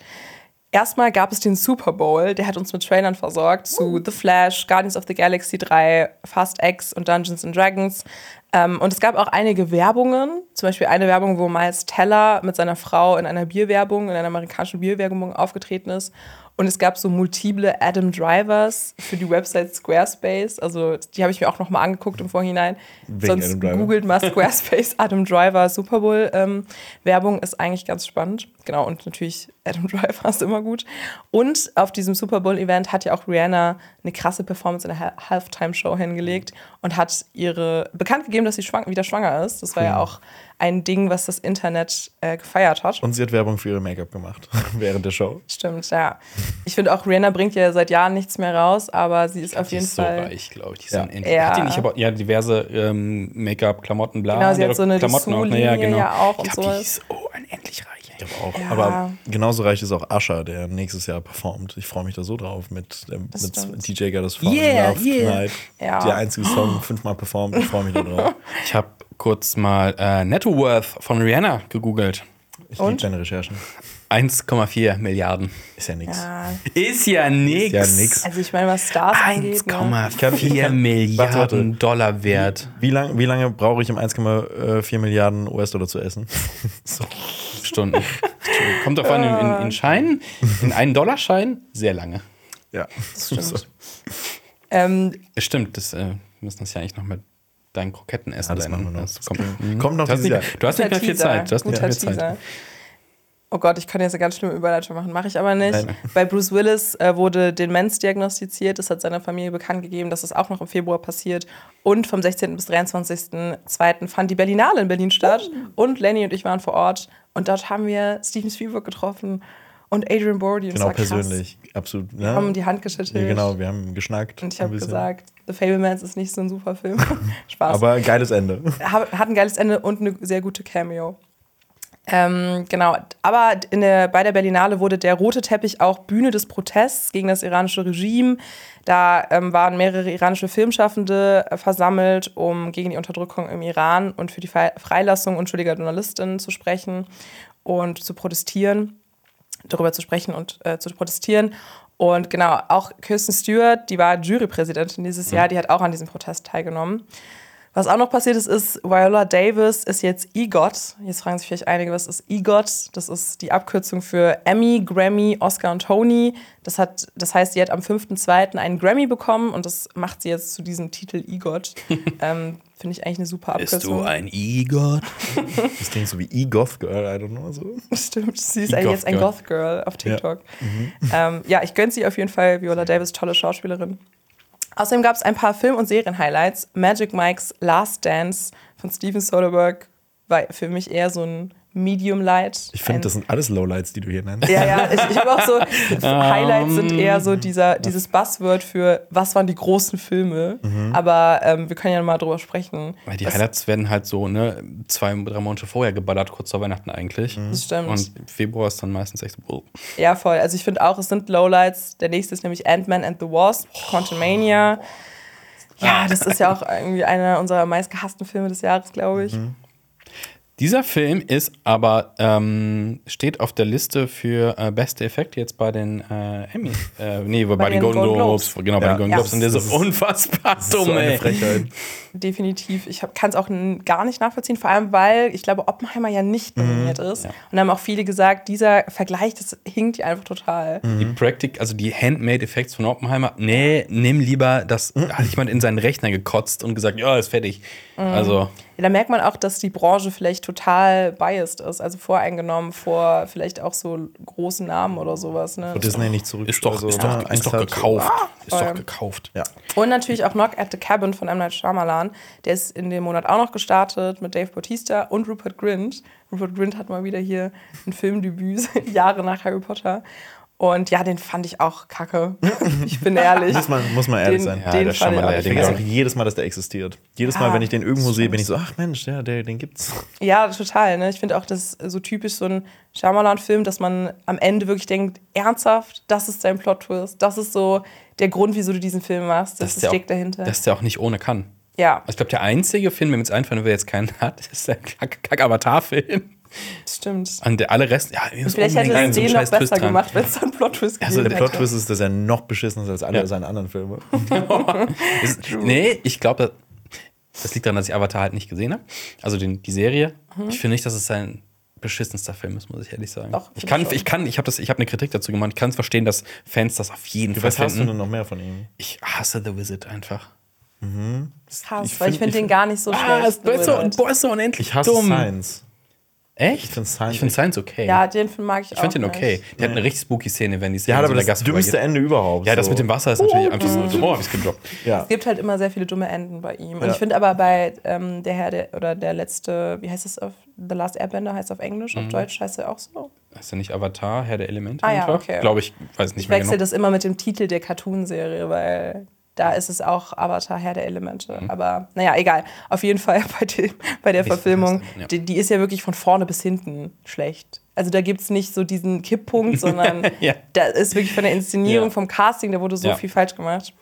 Erstmal gab es den Super Bowl, der hat uns mit Trailern versorgt zu The Flash, Guardians of the Galaxy 3, Fast X und Dungeons and Dragons. Ähm, und es gab auch einige Werbungen, zum Beispiel eine Werbung, wo Miles Teller mit seiner Frau in einer Bierwerbung, in einer amerikanischen Bierwerbung aufgetreten ist. Und es gab so multiple Adam Drivers für die Website Squarespace. Also die habe ich mir auch noch mal angeguckt im Vorhinein. Wegen Sonst googelt mal Squarespace Adam Driver Super Bowl ähm, Werbung ist eigentlich ganz spannend. Genau und natürlich Adam Driver ist immer gut. Und auf diesem Super Bowl Event hat ja auch Rihanna eine krasse Performance in der Ha- Halftime Show hingelegt und hat ihre bekannt gegeben, dass sie schwang, wieder schwanger ist. Das war ja auch ein Ding, was das Internet äh, gefeiert hat. Und sie hat Werbung für ihre Make-up gemacht während der Show. Stimmt, ja. Ich finde auch, Rihanna bringt ja seit Jahren nichts mehr raus, aber sie ist auf Die jeden ist so Fall. reich, glaube ich. Die ist Ja. so unendlich. Ja. Hat die nicht aber ja, diverse ähm, Make-up, Klamotten, bla. Genau, sie Die hat doch so eine Klamotten auch, naja, genau. ja auch ich und glaub, sowas. die ist oh, unendlich reich. Ey. Auch. Ja. Aber genauso reich ist auch Usher, der nächstes Jahr performt. Ich freue mich da so drauf mit, ähm, stimmt. mit DJ Got Us Falling Yeah, Love yeah. Tonight. Ja. Der einzige Song fünfmal performt. Ich freue mich da drauf. Ich habe kurz mal äh, Netto Worth von Rihanna gegoogelt. Ich liebe deine Recherchen. 1,4 Milliarden. Ist ja nichts. Ja, Ist ja nix. ja nix. also ich meine, was Stars angeht. Ne? 1,4 Milliarden Warte, warte. Dollar wert. Wie, lang, wie lange brauche ich, um 1,4 Milliarden US-Dollar zu essen? so. Stunden. Kommt drauf an, in, in, in Scheinen, in einen Dollarschein, sehr lange. Ja. stimmt. Ähm, Stimmt, das, äh, wir müssen das ja eigentlich noch mit deinen Kroketten essen. Ja, das deinen- machen wir noch. Das kommt, mhm. Kommt noch du hast nicht, mehr- du hast nicht mehr viel Zeit. Du hast nicht Guter mehr viel Teaser. Zeit. Oh Gott, ich kann jetzt eine ganz schlimme Überleitung machen, mache ich aber nicht. Nein. Bei Bruce Willis äh, wurde Demenz diagnostiziert, das hat seiner Familie bekannt gegeben, dass es auch noch im Februar passiert. Und vom 16. bis 23.02. fand die Berlinale in Berlin statt. Und Lenny und ich waren vor Ort. Und dort haben wir Steven Spielberg getroffen und Adrian Brody. Und Genau, krass. persönlich. Absolut. Ne? Wir haben die Hand geschüttelt. ja, genau, wir haben geschnackt. Und ich habe gesagt, The Fablemans ist nicht so ein super Film. Spaß. Aber geiles Ende. Hat hat ein geiles Ende und eine sehr gute Cameo. Ähm, genau, aber der, bei der Berlinale wurde der rote Teppich auch Bühne des Protests gegen das iranische Regime. Da ähm, waren mehrere iranische Filmschaffende äh, versammelt, um gegen die Unterdrückung im Iran und für die Fre- Freilassung unschuldiger Journalistinnen zu sprechen und zu protestieren, darüber zu sprechen und äh, zu protestieren. Und genau, auch Kirsten Stewart, die war Jurypräsidentin dieses Jahr, die hat auch an diesem Protest teilgenommen. Was auch noch passiert ist, ist, Viola Davis ist jetzt EGOT. Jetzt fragen sich vielleicht einige, was ist EGOT? Das ist die Abkürzung für Emmy, Grammy, Oscar und Tony. Das, hat, das heißt, sie hat am 5.2. einen Grammy bekommen und das macht sie jetzt zu diesem Titel EGOT. ähm, Finde ich eigentlich eine super Abkürzung. Bist du ein E-Gott? Das klingt so wie E-Goth Girl, I don't know. So. Stimmt, sie ist eigentlich jetzt ein Goth Goth Girl auf TikTok. Ja, ähm, ja ich gönne sie auf jeden Fall. Viola Davis, tolle Schauspielerin. Außerdem gab es ein paar Film- und Serien-Highlights. Magic Mike's Last Dance von Steven Soderbergh war für mich eher so ein Medium Light. Ich finde, das sind alles Lowlights, die du hier nennst. Ja, ja, ich, ich habe auch so, Highlights sind eher so dieser, dieses Buzzword für, was waren die großen Filme. Aber ähm, wir können ja mal drüber sprechen. Weil die Was- Highlights werden halt so, ne, zwei, drei Monate vorher geballert, kurz vor Weihnachten eigentlich. Das stimmt. Und Februar ist dann meistens echt so, oh. Ja, voll. Also ich finde auch, es sind Lowlights. Der nächste ist nämlich Ant-Man and the Wasp, Quantumania. Ja, das ist ja auch irgendwie einer unserer meistgehassten Filme des Jahres, glaube ich. Dieser Film ist aber, ähm, steht auf der Liste für äh, beste Effekte jetzt bei den äh, Emmy. Äh, nee, bei, den, den Golden Globes. Globes. Genau, bei Ja. den Golden Ja. Globes. Und der ist so unfassbar Das ist so dumm, eine ey. Frechheit. Definitiv. Ich kann es auch gar nicht nachvollziehen, vor allem weil ich glaube, Oppenheimer ja nicht nominiert ist. Ja. Und da haben auch viele gesagt, dieser Vergleich, das hinkt ja einfach total. Die Practic, also die Handmade Effects von Oppenheimer, nee, nimm lieber das, da hat jemand in seinen Rechner gekotzt und gesagt, ja, ist fertig. Also, Ja, da merkt man auch, dass die Branche vielleicht total biased ist, also voreingenommen vor vielleicht auch so großen Namen oder sowas. Ne? Und Disney nicht zurück. ist doch, also, ist ne, doch, ist Angst doch hat. gekauft. Ist voll. doch gekauft. Ja. Und natürlich auch Knock at the Cabin von M. Night Shyamalan. Der ist in dem Monat auch noch gestartet mit Dave Bautista und Rupert Grint. Rupert Grint hat mal wieder hier ein Filmdebüt, Jahre nach Harry Potter. Und ja, den fand ich auch kacke. Ich bin ehrlich. Muss man, muss man ehrlich den, sein. Ja, den der fand ich Ich Ding vergesse auch jedes Mal, dass der existiert. Jedes Ja, Mal, wenn ich den irgendwo sehe, bin ich so, ach Mensch, der, der, den gibt's. Ja, total. Ne? Ich finde auch, das ist so typisch so ein Shyamalan-Film, dass man am Ende wirklich denkt, ernsthaft, das ist dein Plot-Twist. Das ist so der Grund, wieso du diesen Film machst. Das, Dass das der auch- steckt dahinter. Dass der auch nicht ohne kann. Ja, Also ich glaube, der einzige Film, der mir jetzt einfallen, wer jetzt keinen hat, ist der Kack-Avatar-Film. stimmt. An der alle Rest, ja, Vielleicht hätte es den noch Twist besser dran. gemacht, wenn es da einen Plot-Twist Also Der hätte. Plot-Twist ist, dass er noch beschissener ist als alle Ja. seine anderen Filme. Ist, nee, ich glaube, das, das liegt daran, dass ich Avatar halt nicht gesehen habe. Also den, die Serie. Ich finde nicht, dass es sein beschissenster Film ist, muss ich ehrlich sagen. Doch, ich kann, ich kann, ich habe das, ich habe eine Kritik dazu gemacht. Ich kann es verstehen, dass Fans das auf jeden Du Fall was hast du denn noch mehr von ihm? Ich hasse The Wizard einfach. Hass, Ich weil ich find- finde ich den find- gar nicht so Ah, schlecht. boah, ist so, boah, ist so unendlich Ich hasse dumm. Science. Echt? Ich finde Science. Ich finde Science okay. ja, den Film mag ich, ich auch. finde den nicht. okay. Der hat eine richtig spooky Szene, wenn die Szene ja, aber so der das Gast dümmste vorbeigehen. Ende überhaupt. Ja, das so. mit dem Wasser ist natürlich einfach so. Oh, hab ich's gedroppt. Ja. Es gibt halt immer sehr viele dumme Enden bei ihm. Und Ja. ich finde aber bei ähm, der Herr der, oder der letzte, wie heißt es auf The Last Airbender heißt auf Englisch, Mhm. auf Deutsch heißt er auch so. Ist ja nicht Avatar, Herr der Elemente Ah ja, einfach? okay. Glaube ich, weiß nicht Ich mehr wechsle genau. das immer mit dem Titel der Cartoon-Serie, weil da ist es auch Avatar, Herr der Elemente. Mhm. Aber naja, egal. Auf jeden Fall bei, dem, bei der Verfilmung, ja. die, die ist ja wirklich von vorne bis hinten schlecht. Also da gibt es nicht so diesen Kipppunkt, sondern Ja. da ist wirklich von der Inszenierung, Ja. vom Casting, da wurde so viel falsch gemacht.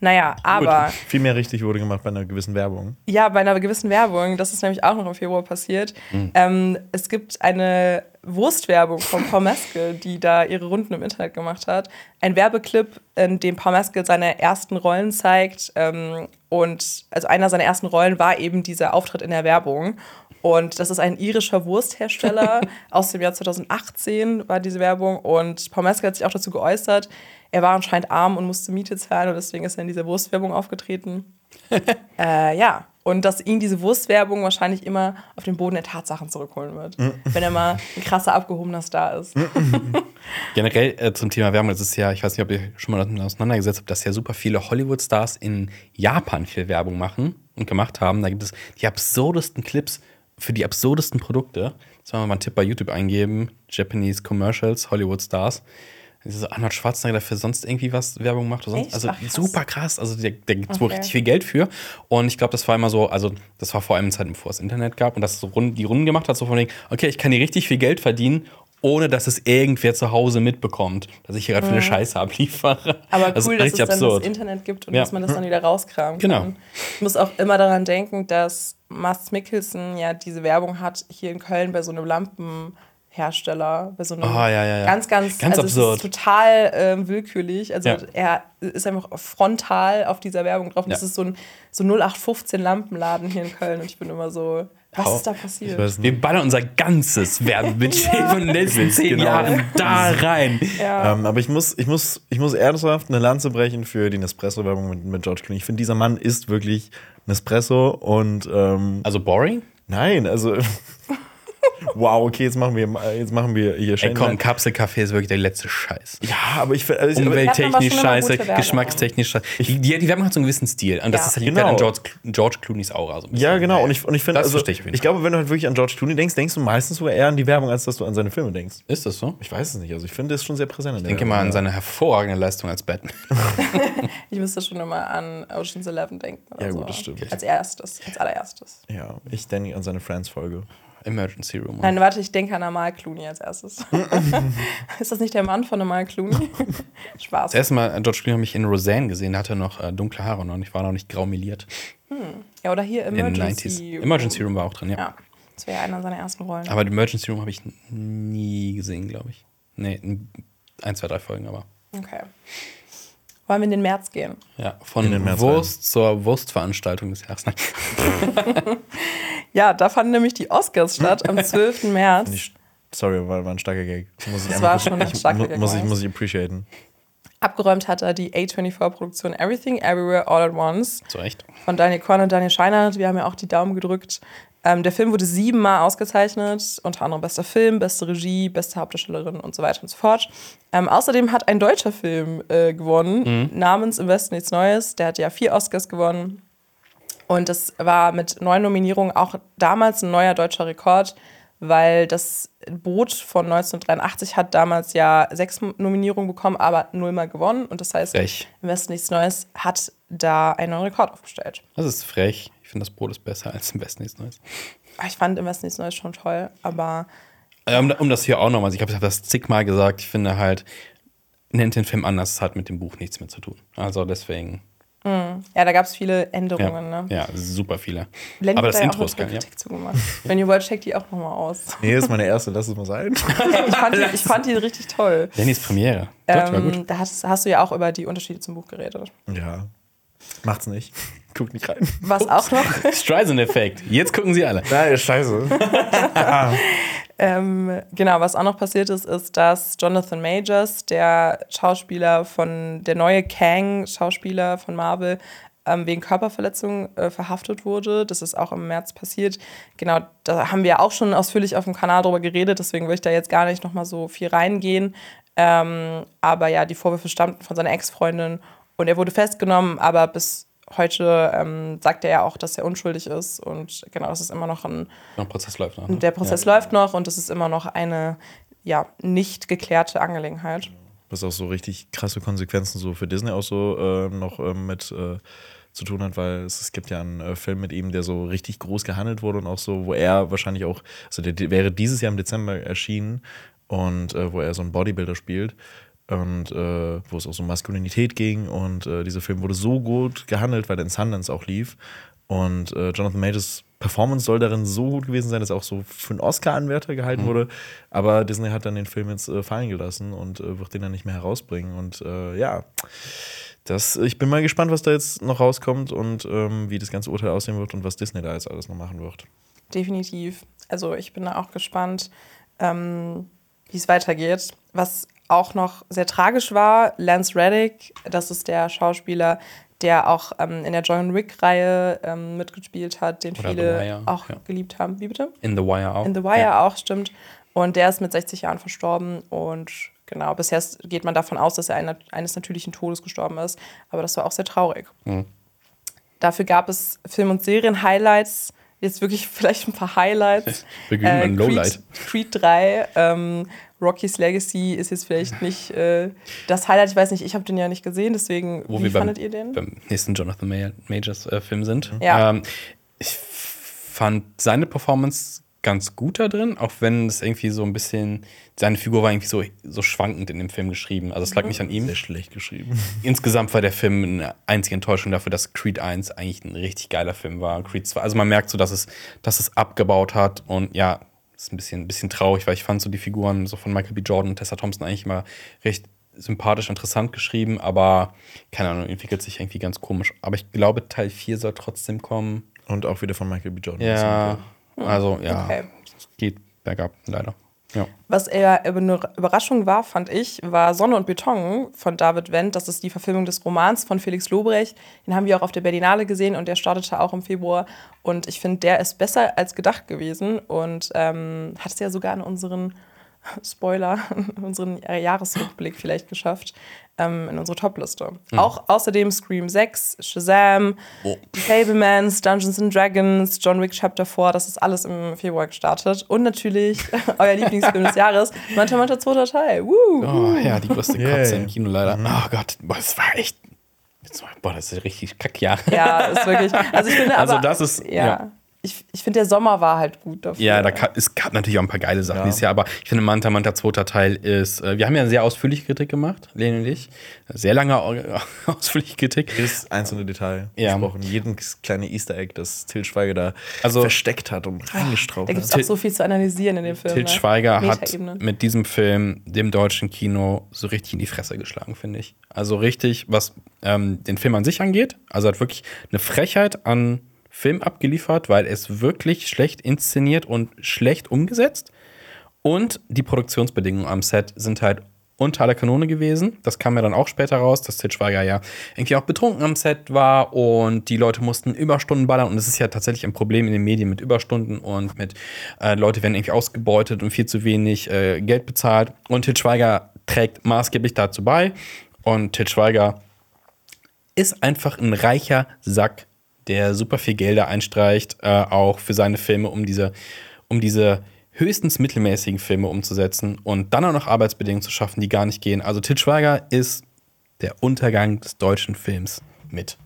Naja, aber Gut. Viel mehr richtig wurde gemacht bei einer gewissen Werbung. ja, bei einer gewissen Werbung, das ist nämlich auch noch im Februar passiert. Mhm. Ähm, es gibt eine Wurstwerbung von Paul Mescal, die da ihre Runden im Internet gemacht hat. Ein Werbeclip, in dem Paul Mescal seine ersten Rollen zeigt. Ähm, und also einer seiner ersten Rollen war eben dieser Auftritt in der Werbung. Und das ist ein irischer Wursthersteller aus dem Jahr 2018 war diese Werbung. Und Paul Mescal hat sich auch dazu geäußert. Er war anscheinend arm und musste Miete zahlen und deswegen ist er in dieser Wurstwerbung aufgetreten. Äh, ja, und dass ihn diese Wurstwerbung wahrscheinlich immer auf den Boden der Tatsachen zurückholen wird, wenn er mal ein krasser abgehobener Star ist. Generell äh, zum Thema Werbung, das ist ja, ich weiß nicht, ob ihr schon mal damit auseinandergesetzt habt, dass ja super viele Hollywood-Stars in Japan viel Werbung machen und gemacht haben. Da gibt es die absurdesten Clips für die absurdesten Produkte. Jetzt wollen wir mal einen Tipp bei YouTube eingeben: Japanese Commercials, Hollywood-Stars. Diese Arnold Schwarzenegger der für sonst irgendwie was Werbung macht oder sonst. Echt? Also Ach, krass. super krass. Also der, der gibt wohl Okay. richtig viel Geld für. Und ich glaube, das war immer so, also das war vor allem in Zeiten, bevor es Internet gab und das so Runden, die Runden gemacht hat, so von wegen, okay, ich kann hier richtig viel Geld verdienen, ohne dass es irgendwer zu Hause mitbekommt, dass ich hier gerade für eine Scheiße abliefere. Mhm. Aber Das ist cool, dass es dann absurd. das Internet gibt und Ja. dass man das dann wieder rauskramen Genau. kann. Ich muss auch immer daran denken, dass Mats Mikkelsen ja diese Werbung hat hier in Köln bei so einem Lampen. Hersteller bei so einem Ah, ja, ja, ja. ganz, ganz, Ganz also es absurd. ist total ähm, willkürlich. Also Ja. er ist einfach frontal auf dieser Werbung drauf. Und Ja. Das ist so ein so 0815 Lampenladen hier in Köln und ich bin immer so, was Hau- ist da Ich passiert? weiß nicht. Wir ballern unser ganzes Werbebudget von den letzten zehn Genau. Jahren da rein. Ja. Ähm, aber ich muss, ich, muss, ich muss ernsthaft eine Lanze brechen für die Nespresso-Werbung mit, mit George Clooney. Ich finde, dieser Mann ist wirklich Nespresso und ähm, Also boring? nein, also wow, okay, jetzt machen wir, jetzt machen wir hier Ey, Shane komm. Kapselkaffee ist wirklich der letzte Scheiß. Ja, aber ich finde, also, Umwelttechnisch scheiße, Werbung. geschmackstechnisch scheiße. Die, die, die Werbung hat so einen gewissen Stil. Und das Ja. ist halt liegt Genau. halt an George, George Clooney's Aura. So ein bisschen. ja, genau. Und ich, und ich finde, Das also, verstehe ich ich glaube, wenn du halt wirklich an George Clooney denkst, denkst du meistens sogar eher an die Werbung, als dass du an seine Filme denkst. Ist das so? Ich weiß es nicht. Also ich finde, das ist schon sehr präsent. Ich denke mal an Werbung, seine hervorragende Leistung als Batman. Ich müsste schon immer an Ocean's Eleven denken. Oder Ja, gut, so. das stimmt. Als erstes, als allererstes. Ja, Ja, ich denke an seine Friends-Folge. Emergency Room. Nein, warte, ich denke an Amal Clooney als erstes. ist das nicht der Mann von Amal Clooney? Spaß. Das erste Mal, äh, George Clooney habe ich in Roseanne gesehen, da hatte er noch äh, dunkle Haare noch und ich war noch nicht graumeliert. Ja, oder hier den 90s. Emergency. Emergency Room war auch drin, ja. Ja, das wäre ja einer seiner ersten Rollen. Aber Emergency Room habe ich nie gesehen, glaube ich. Nee, in ein, zwei, drei Folgen, aber. Okay. Wollen wir in den März gehen? Ja, von In den März Wurst zur Wurstveranstaltung des Jahres. Ja, da fanden nämlich die Oscars statt am 12. März. Nicht, sorry, war, war ein starker Gag. Muss ich Das war schon ein ich- starker Gag, Muss ich, muss ich appreciaten. Abgeräumt hat er die A24-Produktion Everything, Everywhere, All at Once Zu Recht. von Daniel Korn und Daniel Scheinert. Wir haben ja auch die Daumen gedrückt. Ähm, der Film wurde siebenmal ausgezeichnet, unter anderem bester Film, beste Regie, beste Hauptdarstellerin und so weiter und so fort. Ähm, außerdem hat ein deutscher Film äh, gewonnen, namens Im Westen nichts Neues. Der hat ja vier Oscars gewonnen. Und das war mit neun Nominierungen auch damals ein neuer deutscher Rekord, weil das Boot von 1983 hat damals ja sechs Nominierungen bekommen, aber nullmal gewonnen. Und das heißt, Frech. Im Westen nichts Neues hat da einen neuen Rekord aufgestellt. Das ist frech. Ich finde, das Brot ist besser als im Besten nichts Neues. Ah, Ich fand Im Westen nichts Neues schon toll, aber Äh, Um, um das hier auch nochmal, ich habe das zigmal gesagt, ich finde halt, nennt den Film anders, es hat mit dem Buch nichts mehr zu tun. Also deswegen, ja, da gab es viele ja, Änderungen. Ne? ja super viele. Lenny Aber hat das da ja Intro ist geil, ja. Zugemacht. Wenn ihr wollt, checkt die auch nochmal aus. Nee, das ist meine erste, lass es mal sein. ich, fand die, ich fand die richtig toll. Lennys Premiere. Doch, war Ähm, gut. da hast, hast du ja auch über die Unterschiede zum Buch geredet. Ja. Macht's nicht. Guckt nicht rein. Was auch noch Streisand-Effekt. Jetzt gucken sie alle. Nein, scheiße. Ähm, genau, was auch noch passiert ist, ist, dass Jonathan Majors, der Schauspieler von, der neue Kang-Schauspieler von Marvel, ähm, wegen Körperverletzung äh, verhaftet wurde. Das ist auch im März passiert. Genau, da haben wir auch schon ausführlich auf dem Kanal drüber geredet, deswegen will ich da jetzt gar nicht nochmal so viel reingehen. Ähm, aber ja, die Vorwürfe stammten von seiner Ex-Freundin und er wurde festgenommen, aber bis heute ähm, sagt er ja auch, dass er unschuldig ist und genau, das ist immer noch ein Der Prozess läuft noch. Ne? der Prozess läuft noch und es ist immer noch eine ja, nicht geklärte Angelegenheit. Was auch so richtig krasse Konsequenzen so für Disney auch so äh, noch äh, mit äh, zu tun hat, weil es, es gibt ja einen äh, Film mit ihm, der so richtig groß gehandelt wurde und auch so, wo er wahrscheinlich auch, also der, der wäre dieses Jahr im Dezember erschienen und äh, wo er so einen Bodybuilder spielt und äh, wo es auch so um Maskulinität ging und äh, dieser Film wurde so gut gehandelt, weil er in Sundance auch lief und äh, Jonathan Majors Performance soll darin so gut gewesen sein, dass er auch so für einen Oscar-Anwärter gehalten wurde. Aber Disney hat dann den Film jetzt äh, fallen gelassen und äh, wird den dann nicht mehr herausbringen. Und äh, ja, das, ich bin mal gespannt, was da jetzt noch rauskommt und ähm, wie das ganze Urteil aussehen wird und was Disney da jetzt alles noch machen wird. Definitiv. Also ich bin da auch gespannt, ähm, wie es weitergeht. Was auch noch sehr tragisch war, Lance Reddick, das ist der Schauspieler, der auch ähm, in der John Wick-Reihe ähm, mitgespielt hat, den Oder viele auch ja. geliebt haben. Wie bitte? In The Wire auch. In The Wire Ja. auch, stimmt. Und der ist mit 60 Jahren verstorben. Und genau, bisher geht man davon aus, dass er ein, eines natürlichen Todes gestorben ist. Aber das war auch sehr traurig. Mhm. Dafür gab es Film- und Serien-Highlights. Jetzt wirklich vielleicht ein paar Highlights. Wir Lowlight. Creed, Creed 3, ähm, Rocky's Legacy ist jetzt vielleicht nicht äh, das Highlight. Ich weiß nicht, ich habe den ja nicht gesehen, deswegen, Wo wie wir beim, fandet ihr den? beim nächsten Jonathan May Majors äh, Film sind. Ja. Ähm, ich fand seine Performance ganz gut da drin, auch wenn es irgendwie so ein bisschen, seine Figur war irgendwie so, so schwankend in dem Film geschrieben. Also es lag nicht an ihm. Sehr schlecht geschrieben. Insgesamt war der Film eine einzige Enttäuschung dafür, dass Creed 1 eigentlich ein richtig geiler Film war. Creed 2, also man merkt so, dass es, dass es abgebaut hat und ja, Das ist ein bisschen, ein bisschen traurig, weil ich fand so die Figuren so von Michael B. Jordan und Tessa Thompson eigentlich immer recht sympathisch, interessant geschrieben, aber keine Ahnung, entwickelt sich irgendwie ganz komisch. Aber ich glaube, Teil 4 soll trotzdem kommen. Und auch wieder von Michael B. Jordan. Ja, also ja, Okay. es geht bergab, leider. Ja. Was eher eine Überraschung war, fand ich, war Sonne und Beton von David Wendt. Das ist die Verfilmung des Romans von Felix Lobrecht. Den haben wir auch auf der Berlinale gesehen und der startete auch im Februar. Und ich finde, der ist besser als gedacht gewesen und ähm, hat es ja sogar in unseren Spoiler, unseren Jahresrückblick vielleicht geschafft, ähm, in unsere Topliste. Auch außerdem Scream 6, Shazam, Oh. Fablemans, Dungeons and Dragons, John Wick Chapter 4, das ist alles im Februar gestartet. Und natürlich euer Lieblingsfilm des Jahres, Manta Manta zweiter Teil. Woo! Oh ja, die größte Yeah. Kotze im Kino leider. Oh Gott, boah, das war echt. Boah, das ist richtig Kackjahr. Ja, ist wirklich. Also ich finde Also aber, das ist- Ja. ja. Ich, ich finde, der Sommer war halt gut dafür. Ja, da ka- es gab natürlich auch ein paar geile Sachen Ja. dieses Jahr, aber ich finde, Manta Manta zweiter Teil ist. Äh, wir haben ja eine sehr ausführliche Kritik gemacht, Lene und ich. Sehr lange au- ausführliche Kritik. Jedes einzelne Detail Ja. besprochen. Jedes kleine Easter Egg, das Till Schweiger da Also- versteckt hat und reingestraubt Da gibt es hat. auch so viel zu analysieren in dem Film. Til ne? Schweiger hat mit diesem Film dem deutschen Kino so richtig in die Fresse geschlagen, finde ich. Also richtig, was ähm, den Film an sich angeht. Also hat wirklich eine Frechheit an Film abgeliefert, weil es wirklich schlecht inszeniert und schlecht umgesetzt. Und die Produktionsbedingungen am Set sind halt unter aller Kanone gewesen. Das kam ja dann auch später raus, dass Til Schweiger ja irgendwie auch betrunken am Set war und die Leute mussten Überstunden ballern. Und es ist ja tatsächlich ein Problem in den Medien mit Überstunden und mit äh, Leute werden irgendwie ausgebeutet und viel zu wenig äh, Geld bezahlt. Und Til Schweiger trägt maßgeblich dazu bei. Und Til Schweiger ist einfach ein reicher Sack, der super viel Gelder einstreicht, äh, auch für seine Filme, um diese, um diese höchstens mittelmäßigen Filme umzusetzen und dann auch noch Arbeitsbedingungen zu schaffen, die gar nicht gehen. Also Til Schweiger ist der Untergang des deutschen Films mit.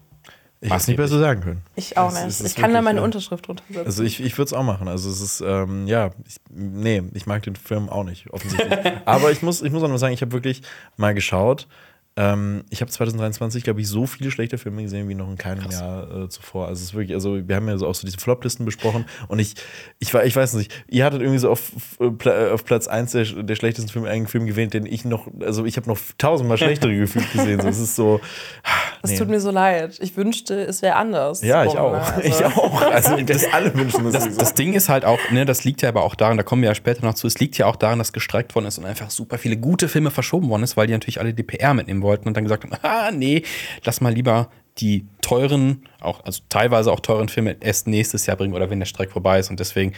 Ich hätte es nicht besser sagen können. Ich auch nicht. ich kann da meine ja. Unterschrift drunter setzen. Also ich, ich würde es auch machen. Also es ist, ähm, ja, ich, nee, ich mag den Film auch nicht, offensichtlich. Aber ich muss, ich muss auch noch sagen, ich habe wirklich mal geschaut. Ähm, ich habe 2023, glaube ich, so viele schlechte Filme gesehen wie noch in keinem Jahr äh, zuvor. Also es ist wirklich, also wir haben ja so auch so diese Floplisten besprochen und ich, ich, war- ich weiß nicht, ihr hattet irgendwie so auf, äh, Pla- auf Platz 1 der, der schlechtesten Film einen Film gewählt, den ich noch, also ich habe noch tausendmal schlechtere gefühlt gesehen. So, es ist so. das nee. tut mir so leid. Ich wünschte, es wäre anders. Ja, ich auch. ne? Ich Also- auch. Also das alle wünschen das. Das, das Ding ist halt auch, ne, das liegt ja aber auch daran, da kommen wir ja später noch zu, es liegt ja auch daran, dass gestreikt worden ist und einfach super viele gute Filme verschoben worden ist, weil die natürlich alle die PR mitnehmen wollten und dann gesagt haben, ah, nee, lass mal lieber die teuren, auch, also teilweise auch teuren Filme erst nächstes Jahr bringen oder wenn der Streik vorbei ist. Und deswegen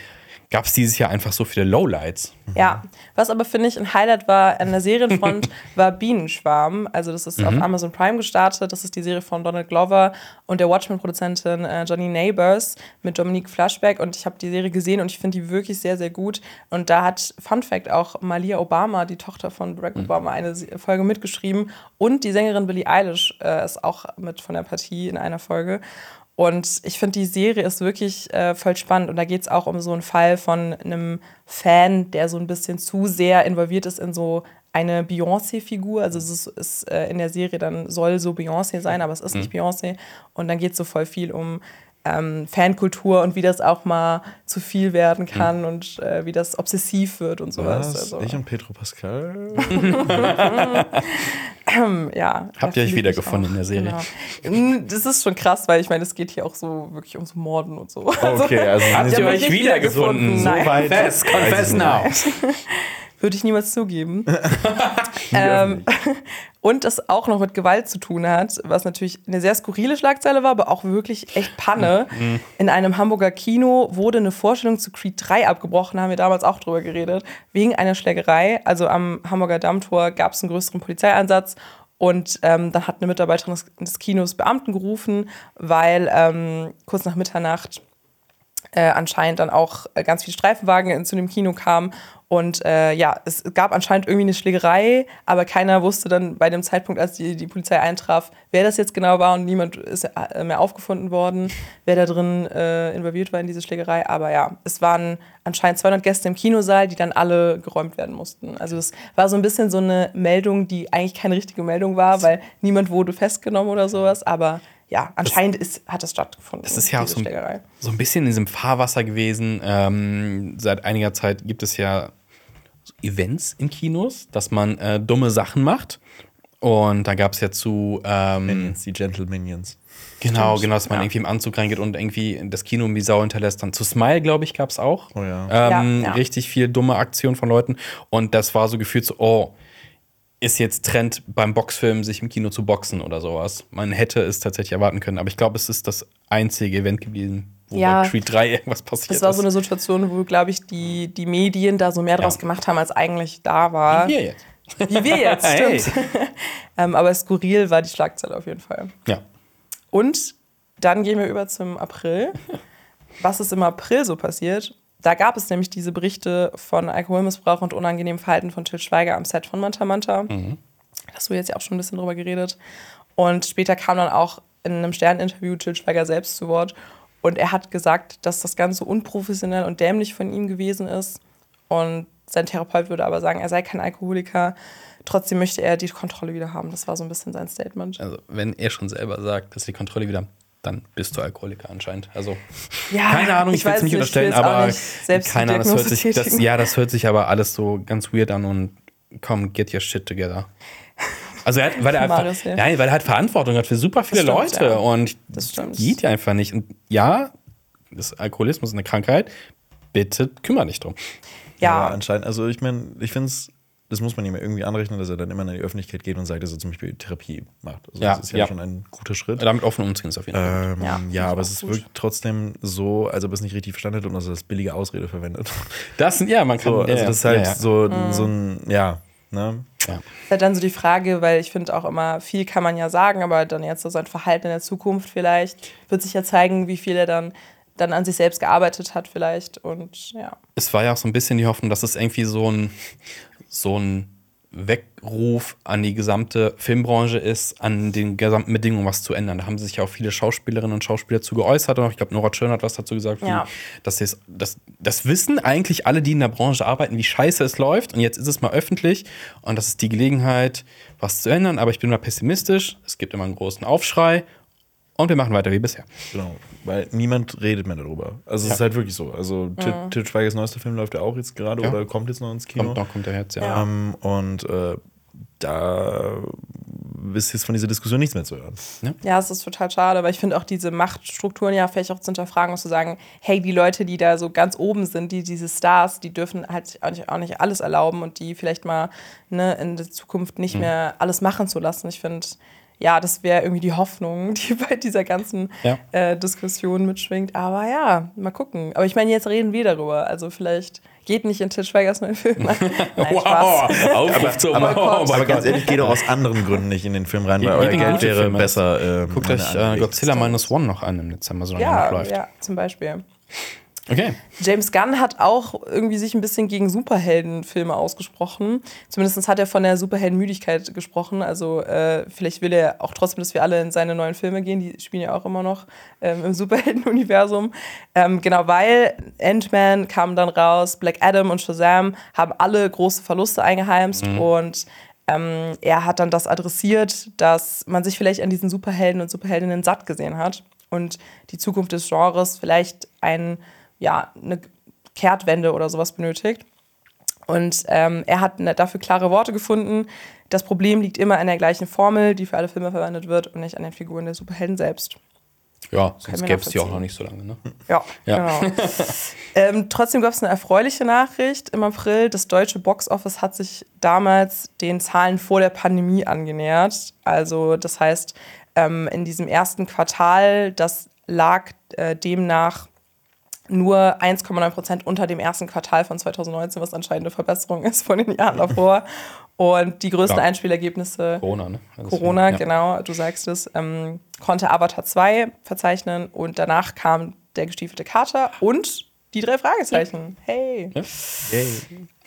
gab es dieses Jahr einfach so viele Lowlights. Ja, was aber finde ich ein Highlight war an der Serienfront, war Bienenschwarm. Also das ist auf Amazon Prime gestartet. Das ist die Serie von Donald Glover und der Watchmen-Produzentin äh, Johnny Neighbors mit Dominique Flashback. Und ich habe die Serie gesehen und ich finde die wirklich sehr, sehr gut. Und da hat, Fun Fact, auch Malia Obama, die Tochter von Barack Obama, eine Folge mitgeschrieben. Und die Sängerin Billie Eilish äh, ist auch mit von der Partie in einer Folge. Und ich finde, die Serie ist wirklich äh, voll spannend. Und da geht es auch um so einen Fall von einem Fan, der so ein bisschen zu sehr involviert ist in so eine Beyoncé-Figur. Also es ist, ist äh, in der Serie dann soll so Beyoncé sein, aber es ist nicht Beyoncé. Und dann geht es so voll viel um ähm, Fankultur und wie das auch mal zu viel werden kann und äh, wie das obsessiv wird und sowas. Was? Also, Ich und Pedro Pascal? ja, Habt ihr euch wiedergefunden in der Serie? Genau. Mm, Das ist schon krass, weil ich meine, es geht hier auch so wirklich ums Morden und so. Okay, also Habt ihr euch wiedergefunden? So Nein. weit. Confess, confess now. Würde ich niemals zugeben. ähm, und das auch noch mit Gewalt zu tun hat, was natürlich eine sehr skurrile Schlagzeile war, aber auch wirklich echt Panne. In einem Hamburger Kino wurde eine Vorstellung zu Creed 3 abgebrochen, haben wir damals auch drüber geredet, wegen einer Schlägerei. Also am Hamburger Dammtor gab es einen größeren Polizeieinsatz und ähm, dann hat eine Mitarbeiterin des, des Kinos Beamten gerufen, weil ähm, kurz nach Mitternacht äh, anscheinend dann auch äh, ganz viele Streifenwagen zu dem Kino kamen. Und äh, ja, es gab anscheinend irgendwie eine Schlägerei, aber keiner wusste dann bei dem Zeitpunkt, als die, die Polizei eintraf, wer das jetzt genau war und niemand ist äh, mehr aufgefunden worden, wer da drin äh, involviert war in diese Schlägerei. Aber ja, es waren anscheinend 200 Gäste im Kinosaal, die dann alle geräumt werden mussten. Also es war so ein bisschen so eine Meldung, die eigentlich keine richtige Meldung war, weil niemand wurde festgenommen oder sowas. Aber ja, anscheinend ist, hat es stattgefunden. Es ist ja auch so ein, so ein bisschen in diesem Fahrwasser gewesen. Ähm, seit einiger Zeit gibt es ja so Events in Kinos, dass man äh, dumme Sachen macht. Und da gab es ja zu. Ähm, Minions, die Gentle Minions. genau, Stimmt, genau, dass man ja. irgendwie im Anzug reingeht und irgendwie das Kino wie Sau hinterlässt. Dann zu Smile, glaube ich, gab es auch. Oh ja. Ähm, Ja, ja. Richtig viel dumme Aktionen von Leuten. Und das war so gefühlt so, oh, ist jetzt Trend beim Boxfilm, sich im Kino zu boxen oder sowas. Man hätte es tatsächlich erwarten können. Aber ich glaube, es ist das einzige Event gewesen, wo Ja. bei Creed 3 irgendwas passiert Das war ist. so eine Situation, wo, glaube ich, die, die Medien da so mehr draus gemacht haben, als eigentlich da war. Wie wir jetzt. Wie wir jetzt, Hey. stimmt. ähm, aber skurril war die Schlagzeile auf jeden Fall. Ja. Und dann gehen wir über zum April. Was ist im April so passiert? Da gab es nämlich diese Berichte von Alkoholmissbrauch und unangenehmem Verhalten von Til Schweiger am Set von Manta Manta. Da hast du jetzt ja auch schon ein bisschen drüber geredet. Und später kam dann auch in einem Sterninterview Til Schweiger selbst zu Wort. Und er hat gesagt, dass das Ganze unprofessionell und dämlich von ihm gewesen ist. Und sein Therapeut würde aber sagen, er sei kein Alkoholiker. Trotzdem möchte er die Kontrolle wieder haben. Das war so ein bisschen sein Statement. Also, wenn er schon selber sagt, dass die Kontrolle wieder, dann bist du Alkoholiker anscheinend. Also, Ja, keine Ahnung, ich, will es weiß nicht ich unterstellen, aber nicht selbst keine Ahnung, das hört sich, das, ja, das hört sich aber alles so ganz weird an und komm, get your shit together. Also, er hat, weil, er einfach, Marius, ja. nein, weil er halt Verantwortung hat für super viele Das stimmt, Leute ja. und Das stimmt. geht ja einfach nicht. Und ja, das Alkoholismus ist eine Krankheit. Bitte kümmere dich drum. Ja, anscheinend. Also ich meine, ich finde es, das muss man ihm ja irgendwie anrechnen, dass er dann immer in die Öffentlichkeit geht und sagt, dass er zum Beispiel Therapie macht. Also Ja, das ist ja, ja. schon ein guter Schritt. Damit offen umziehen ist auf jeden Fall. Ähm, Ja, ja, aber es wirklich trotzdem so, als ob er es nicht richtig verstanden hat und dass er das billige Ausrede verwendet. Das sind, ja, man kann. So, also das ist halt ja, ja. so, Mhm. so ein, ja, ne? Ja. ist halt dann so die Frage, weil ich finde auch immer, viel kann man ja sagen, aber dann jetzt so sein Verhalten in der Zukunft vielleicht wird sich ja zeigen, wie viel er dann, dann an sich selbst gearbeitet hat vielleicht und ja. es war ja auch so ein bisschen die Hoffnung, dass es irgendwie so ein, so ein Weckruf an die gesamte Filmbranche ist, an den gesamten Bedingungen was zu ändern. Da haben sich ja auch viele Schauspielerinnen und Schauspieler zu geäußert. Und ich glaube, Nora Tschirn hat was dazu gesagt. wie- Ja. Dass das, das, das wissen eigentlich alle, die in der Branche arbeiten, wie scheiße es läuft. Und jetzt ist es mal öffentlich. Und das ist die Gelegenheit, was zu ändern. Aber ich bin mal pessimistisch. Es gibt immer einen großen Aufschrei. Und wir machen weiter wie bisher. Genau. Weil niemand redet mehr darüber. Also es Ja. ist halt wirklich so. Also Til Til Schweigers neuester Film läuft ja auch jetzt gerade Ja. oder kommt jetzt noch ins Kino. Kommt noch, kommt der jetzt, ja. Ähm, und äh, da ist jetzt von dieser Diskussion nichts mehr zu hören. Ja, es ist total schade, aber ich finde auch diese Machtstrukturen ja vielleicht auch zu hinterfragen und zu sagen, hey, die Leute, die da so ganz oben sind, die diese Stars, die dürfen halt auch nicht, auch nicht alles erlauben und die vielleicht mal ne, in der Zukunft nicht mehr alles machen zu lassen. Ich finde, ja, das wäre irgendwie die Hoffnung, die bei dieser ganzen Ja. äh, Diskussion mitschwingt. Aber ja, mal gucken. Aber ich meine, jetzt reden wir darüber. Also vielleicht geht nicht in Til Schweigers neuen Film. Nein, Spaß. Aufruf zum Aber, oh aber ganz ehrlich, geht auch aus anderen Gründen nicht in den Film rein, weil euer Geld wäre Filme. besser. ähm, Guckt euch äh, Godzilla. Minus One noch an im Dezember, er Ja, noch läuft. ja, zum Beispiel. Okay. James Gunn hat auch irgendwie sich ein bisschen gegen Superheldenfilme ausgesprochen. Zumindest hat er von der Superheldenmüdigkeit gesprochen. Also äh, vielleicht will er auch trotzdem, dass wir alle in seine neuen Filme gehen. Die spielen ja auch immer noch ähm, im Superhelden-Universum. Ähm, genau, weil Ant-Man kam dann raus, Black Adam und Shazam haben alle große Verluste eingeheimst und ähm, er hat dann das adressiert, dass man sich vielleicht an diesen Superhelden und Superheldinnen satt gesehen hat und die Zukunft des Genres vielleicht ein, ja, eine Kehrtwende oder sowas benötigt. Und ähm, er hat ne- dafür klare Worte gefunden. Das Problem liegt immer an der gleichen Formel, die für alle Filme verwendet wird und nicht an den Figuren der Superhelden selbst. Ja, sonst gäbe es die auch noch nicht so lange. Ne? Ja, Ja. genau. ähm, trotzdem gab es eine erfreuliche Nachricht im April. Das deutsche Boxoffice hat sich damals den Zahlen vor der Pandemie angenähert. Also das heißt, ähm, in diesem ersten Quartal, das lag äh, demnach nur 1,9 Prozent unter dem ersten Quartal von 2019, was anscheinend eine Verbesserung ist von den Jahren davor. Und die größten Ja. Einspielergebnisse Corona, ne? Also Corona, ja. genau, du sagst es, ähm, konnte Avatar 2 verzeichnen und danach kam der gestiefelte Kater und die drei Fragezeichen. Hey.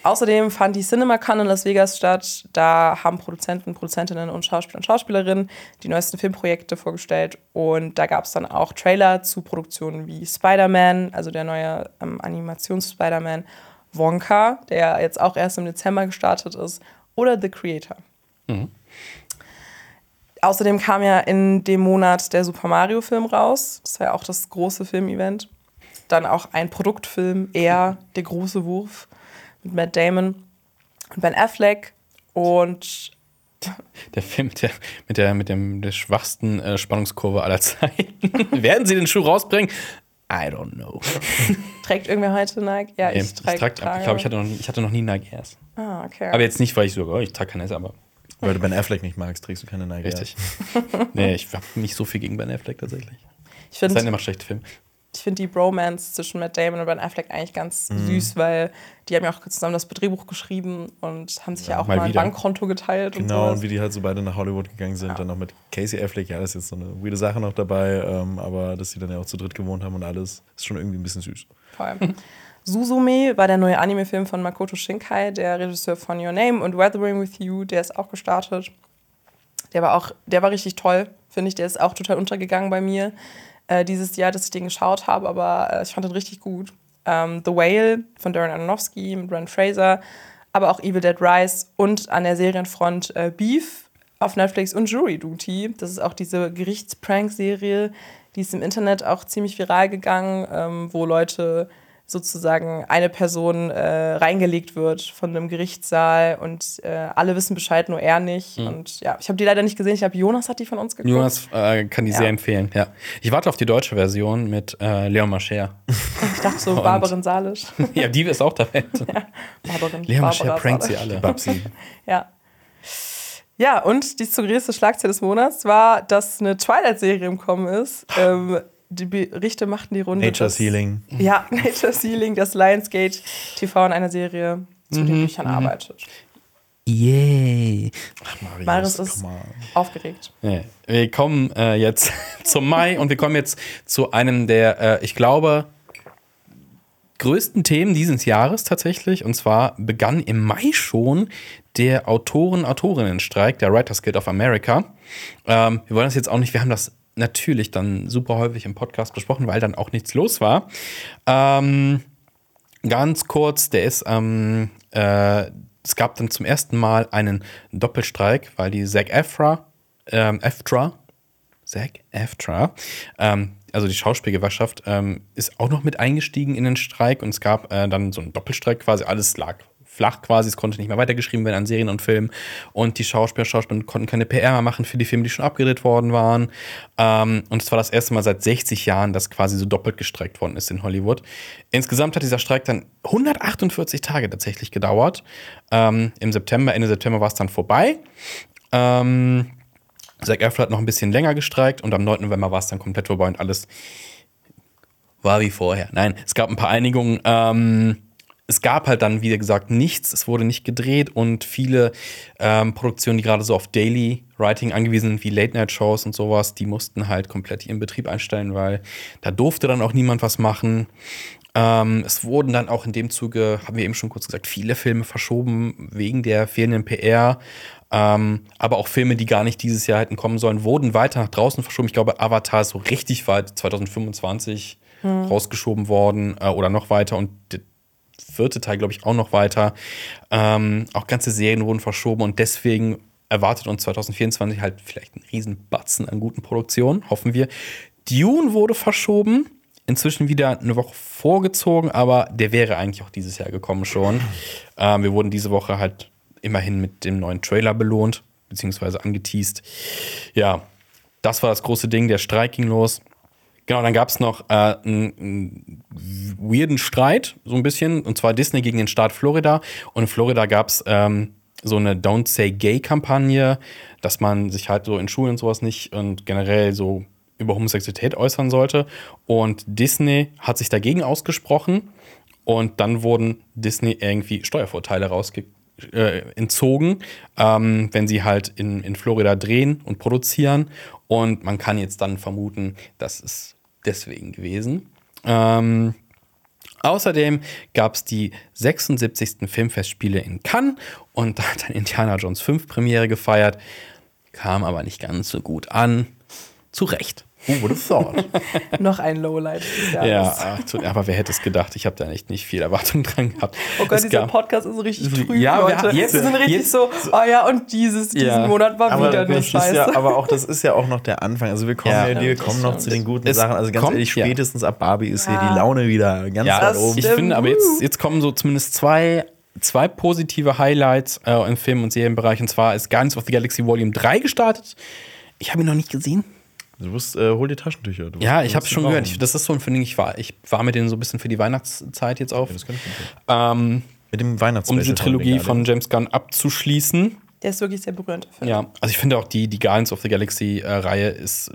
Außerdem fand die CinemaCon in Las Vegas statt. Da haben Produzenten, Produzentinnen und Schauspieler und Schauspielerinnen die neuesten Filmprojekte vorgestellt. Und da gab es dann auch Trailer zu Produktionen wie Spider-Man, also der neue ähm, Animations-Spider-Man, Wonka, der jetzt auch erst im Dezember gestartet ist, oder The Creator. Außerdem kam ja in dem Monat der Super Mario-Film raus. Das war ja auch das große Filmevent. Dann auch ein Produktfilm, er, der große Wurf, mit Matt Damon und Ben Affleck. Und Der Film mit der, mit der, mit dem, der schwachsten äh, Spannungskurve aller Zeiten. Werden sie den Schuh rausbringen? I don't know. trägt irgendwer heute Nike? Ja, Nee, ich trage. trag- ich glaube, ich hatte, noch, nie- ich hatte noch nie Nike Airs. Ah, okay. Aber jetzt nicht, weil ich so, oh, ich trage keine Airs, aber Weil du Ben Affleck nicht magst, trägst du keine Nike. richtig. nee, ich habe nicht so viel gegen Ben Affleck tatsächlich. ich Das sind finde immer schlechte Filme. Ich find die Bromance zwischen Matt Damon und Ben Affleck eigentlich ganz Mhm. süß, weil die haben ja auch zusammen das Drehbuch geschrieben und haben sich ja, auch mal mal, ein. Bankkonto geteilt und Genau, so. und wie die halt so beide nach Hollywood gegangen sind, dann noch mit Casey Affleck, ja, das ist jetzt so eine weirde Sache noch dabei, ähm, aber dass sie dann ja auch zu dritt gewohnt haben und alles, ist schon irgendwie ein bisschen süß. Voll. Suzume war der neue Anime-Film von Makoto Shinkai, der Regisseur von Your Name und Weathering with You, der ist auch gestartet. Der war auch, der war richtig toll, finde ich. Der ist auch total untergegangen bei mir äh, dieses Jahr, dass ich den geschaut habe, aber äh, ich fand den richtig gut. Ähm, The Whale von Darren Aronofsky mit Brent Fraser, aber auch Evil Dead Rise und an der Serienfront äh, Beef auf Netflix und Jury Duty. Das ist auch diese Gerichtsprank-Serie, die ist im Internet auch ziemlich viral gegangen, ähm, wo Leute sozusagen eine Person äh, reingelegt wird von einem Gerichtssaal und äh, alle wissen Bescheid, nur er nicht. Und ja, ich habe die leider nicht gesehen. Ich glaube, Jonas hat die von uns geguckt. Jonas äh, kann die Ja. sehr empfehlen, ja. Ich warte auf die deutsche Version mit äh, Leon Mascher. Ich dachte so, Barbarin Salisch. ja, die ist auch dabei. Barbarin, Leon Mascher prankt sie alle. Babsi. Ja. Ja, und die größte Schlagzeile des Monats war, dass eine Twilight-Serie im Kommen ist. Ähm, die Berichte machten die Runde. Nature dass- Healing. Ja, Nature Healing, das Lionsgate TV in einer Serie zu Mhm, den Büchern arbeitet. Yay. Marius, Marius ist aufgeregt. Nee. Wir kommen äh, jetzt zum Mai und wir kommen jetzt zu einem der, äh, ich glaube, größten Themen dieses Jahres tatsächlich. Und zwar begann im Mai schon der Autoren-Autorinnenstreik, der Writers Guild of America. Ähm, wir wollen das jetzt auch nicht, wir haben das natürlich dann super häufig im Podcast besprochen, weil dann auch nichts los war. Ähm, ganz kurz, der ist ähm, äh, es gab dann zum ersten Mal einen Doppelstreik, weil die SAG AFTRA, ähm, AFTRA, SAG AFTRA, ähm, also die Schauspielgewerkschaft, ähm, ist auch noch mit eingestiegen in den Streik und es gab äh, dann so einen Doppelstreik quasi, alles lag flach quasi, es konnte nicht mehr weitergeschrieben werden an Serien und Filmen und die Schauspieler, Schauspieler konnten keine PR mehr machen für die Filme, die schon abgedreht worden waren ähm, und es war das erste Mal seit 60 Jahren, dass quasi so doppelt gestreikt worden ist in Hollywood. Insgesamt hat dieser Streik dann 148 Tage tatsächlich gedauert. Ähm, Im September, Ende September war es dann vorbei. Ähm, Zac Efron hat noch ein bisschen länger gestreikt und am 9. November war es dann komplett vorbei und alles war wie vorher. Nein, es gab ein paar Einigungen. Ähm, es gab halt dann, wie gesagt, nichts. Es wurde nicht gedreht und viele ähm, Produktionen, die gerade so auf Daily Writing angewiesen sind, wie Late-Night-Shows und sowas, die mussten halt komplett ihren Betrieb einstellen, weil da durfte dann auch niemand was machen. Ähm, es wurden dann auch in dem Zuge, haben wir eben schon kurz gesagt, viele Filme verschoben wegen der fehlenden PR. Ähm, aber auch Filme, die gar nicht dieses Jahr hätten kommen sollen, wurden weiter nach draußen verschoben. Ich glaube, Avatar ist so richtig weit 2025 rausgeschoben worden äh, oder noch weiter und vierte Teil, glaube ich, auch noch weiter. Ähm, auch ganze Serien wurden verschoben und deswegen erwartet uns 2024 halt vielleicht ein Riesenbatzen an guten Produktionen, hoffen wir. Dune wurde verschoben, inzwischen wieder eine Woche vorgezogen, aber der wäre eigentlich auch dieses Jahr gekommen schon. Ähm, wir wurden diese Woche halt immerhin mit dem neuen Trailer belohnt, beziehungsweise angeteased. Ja, das war das große Ding, der Streik ging los. Genau, dann gab es noch äh, einen, einen weirden Streit, so ein bisschen, und zwar Disney gegen den Staat Florida. Und in Florida gab es ähm, so eine Don't Say Gay-Kampagne, dass man sich halt so in Schulen und sowas nicht und generell so über Homosexualität äußern sollte. Und Disney hat sich dagegen ausgesprochen und dann wurden Disney irgendwie Steuervorteile rausge äh, entzogen, ähm, wenn sie halt in, in Florida drehen und produzieren. Und man kann jetzt dann vermuten, das ist deswegen gewesen. Ähm, Außerdem gab es die 76. Filmfestspiele in Cannes und da hat dann Indiana Jones 5 Premiere gefeiert, kam aber nicht ganz so gut an. Zu Recht. Who would have thought? Noch ein Lowlight. Ja, ach, aber wer hätte es gedacht? Ich habe da echt nicht viel Erwartung dran gehabt. Oh Gott, Es dieser gab- Podcast ist so richtig trüb, Ja, Leute. jetzt- wir sind richtig jetzt- so, oh ja, und dieses, diesen Ja. Monat war Aber wieder ist Scheiße. ja, aber auch das ist ja auch noch der Anfang. Also wir kommen Ja. ja, wir kommen noch zu den guten Es Sachen. Also ganz kommt, ehrlich, ja. spätestens ab Barbie ist hier die Laune wieder ganz Ja, weit oben. ich finde, aber jetzt, jetzt kommen so zumindest zwei, zwei positive Highlights äh, im Film- und Serienbereich. Und zwar ist Guardians of the Galaxy Volume 3 gestartet. Ich habe ihn noch nicht gesehen. Du musst, äh, hol dir Taschentücher. Du Ja, ich habe schon gehört. Ich, das ist so ein Film, ich war, ich war mit denen so ein bisschen für die Weihnachtszeit jetzt auf. Ja, das kann ich. Ähm, Mit dem Weihnachts um diese Trilogie von James Gunn abzuschließen. Der ist wirklich sehr berührend. Ja, also ich finde auch die, die Guardians of the Galaxy-Reihe ist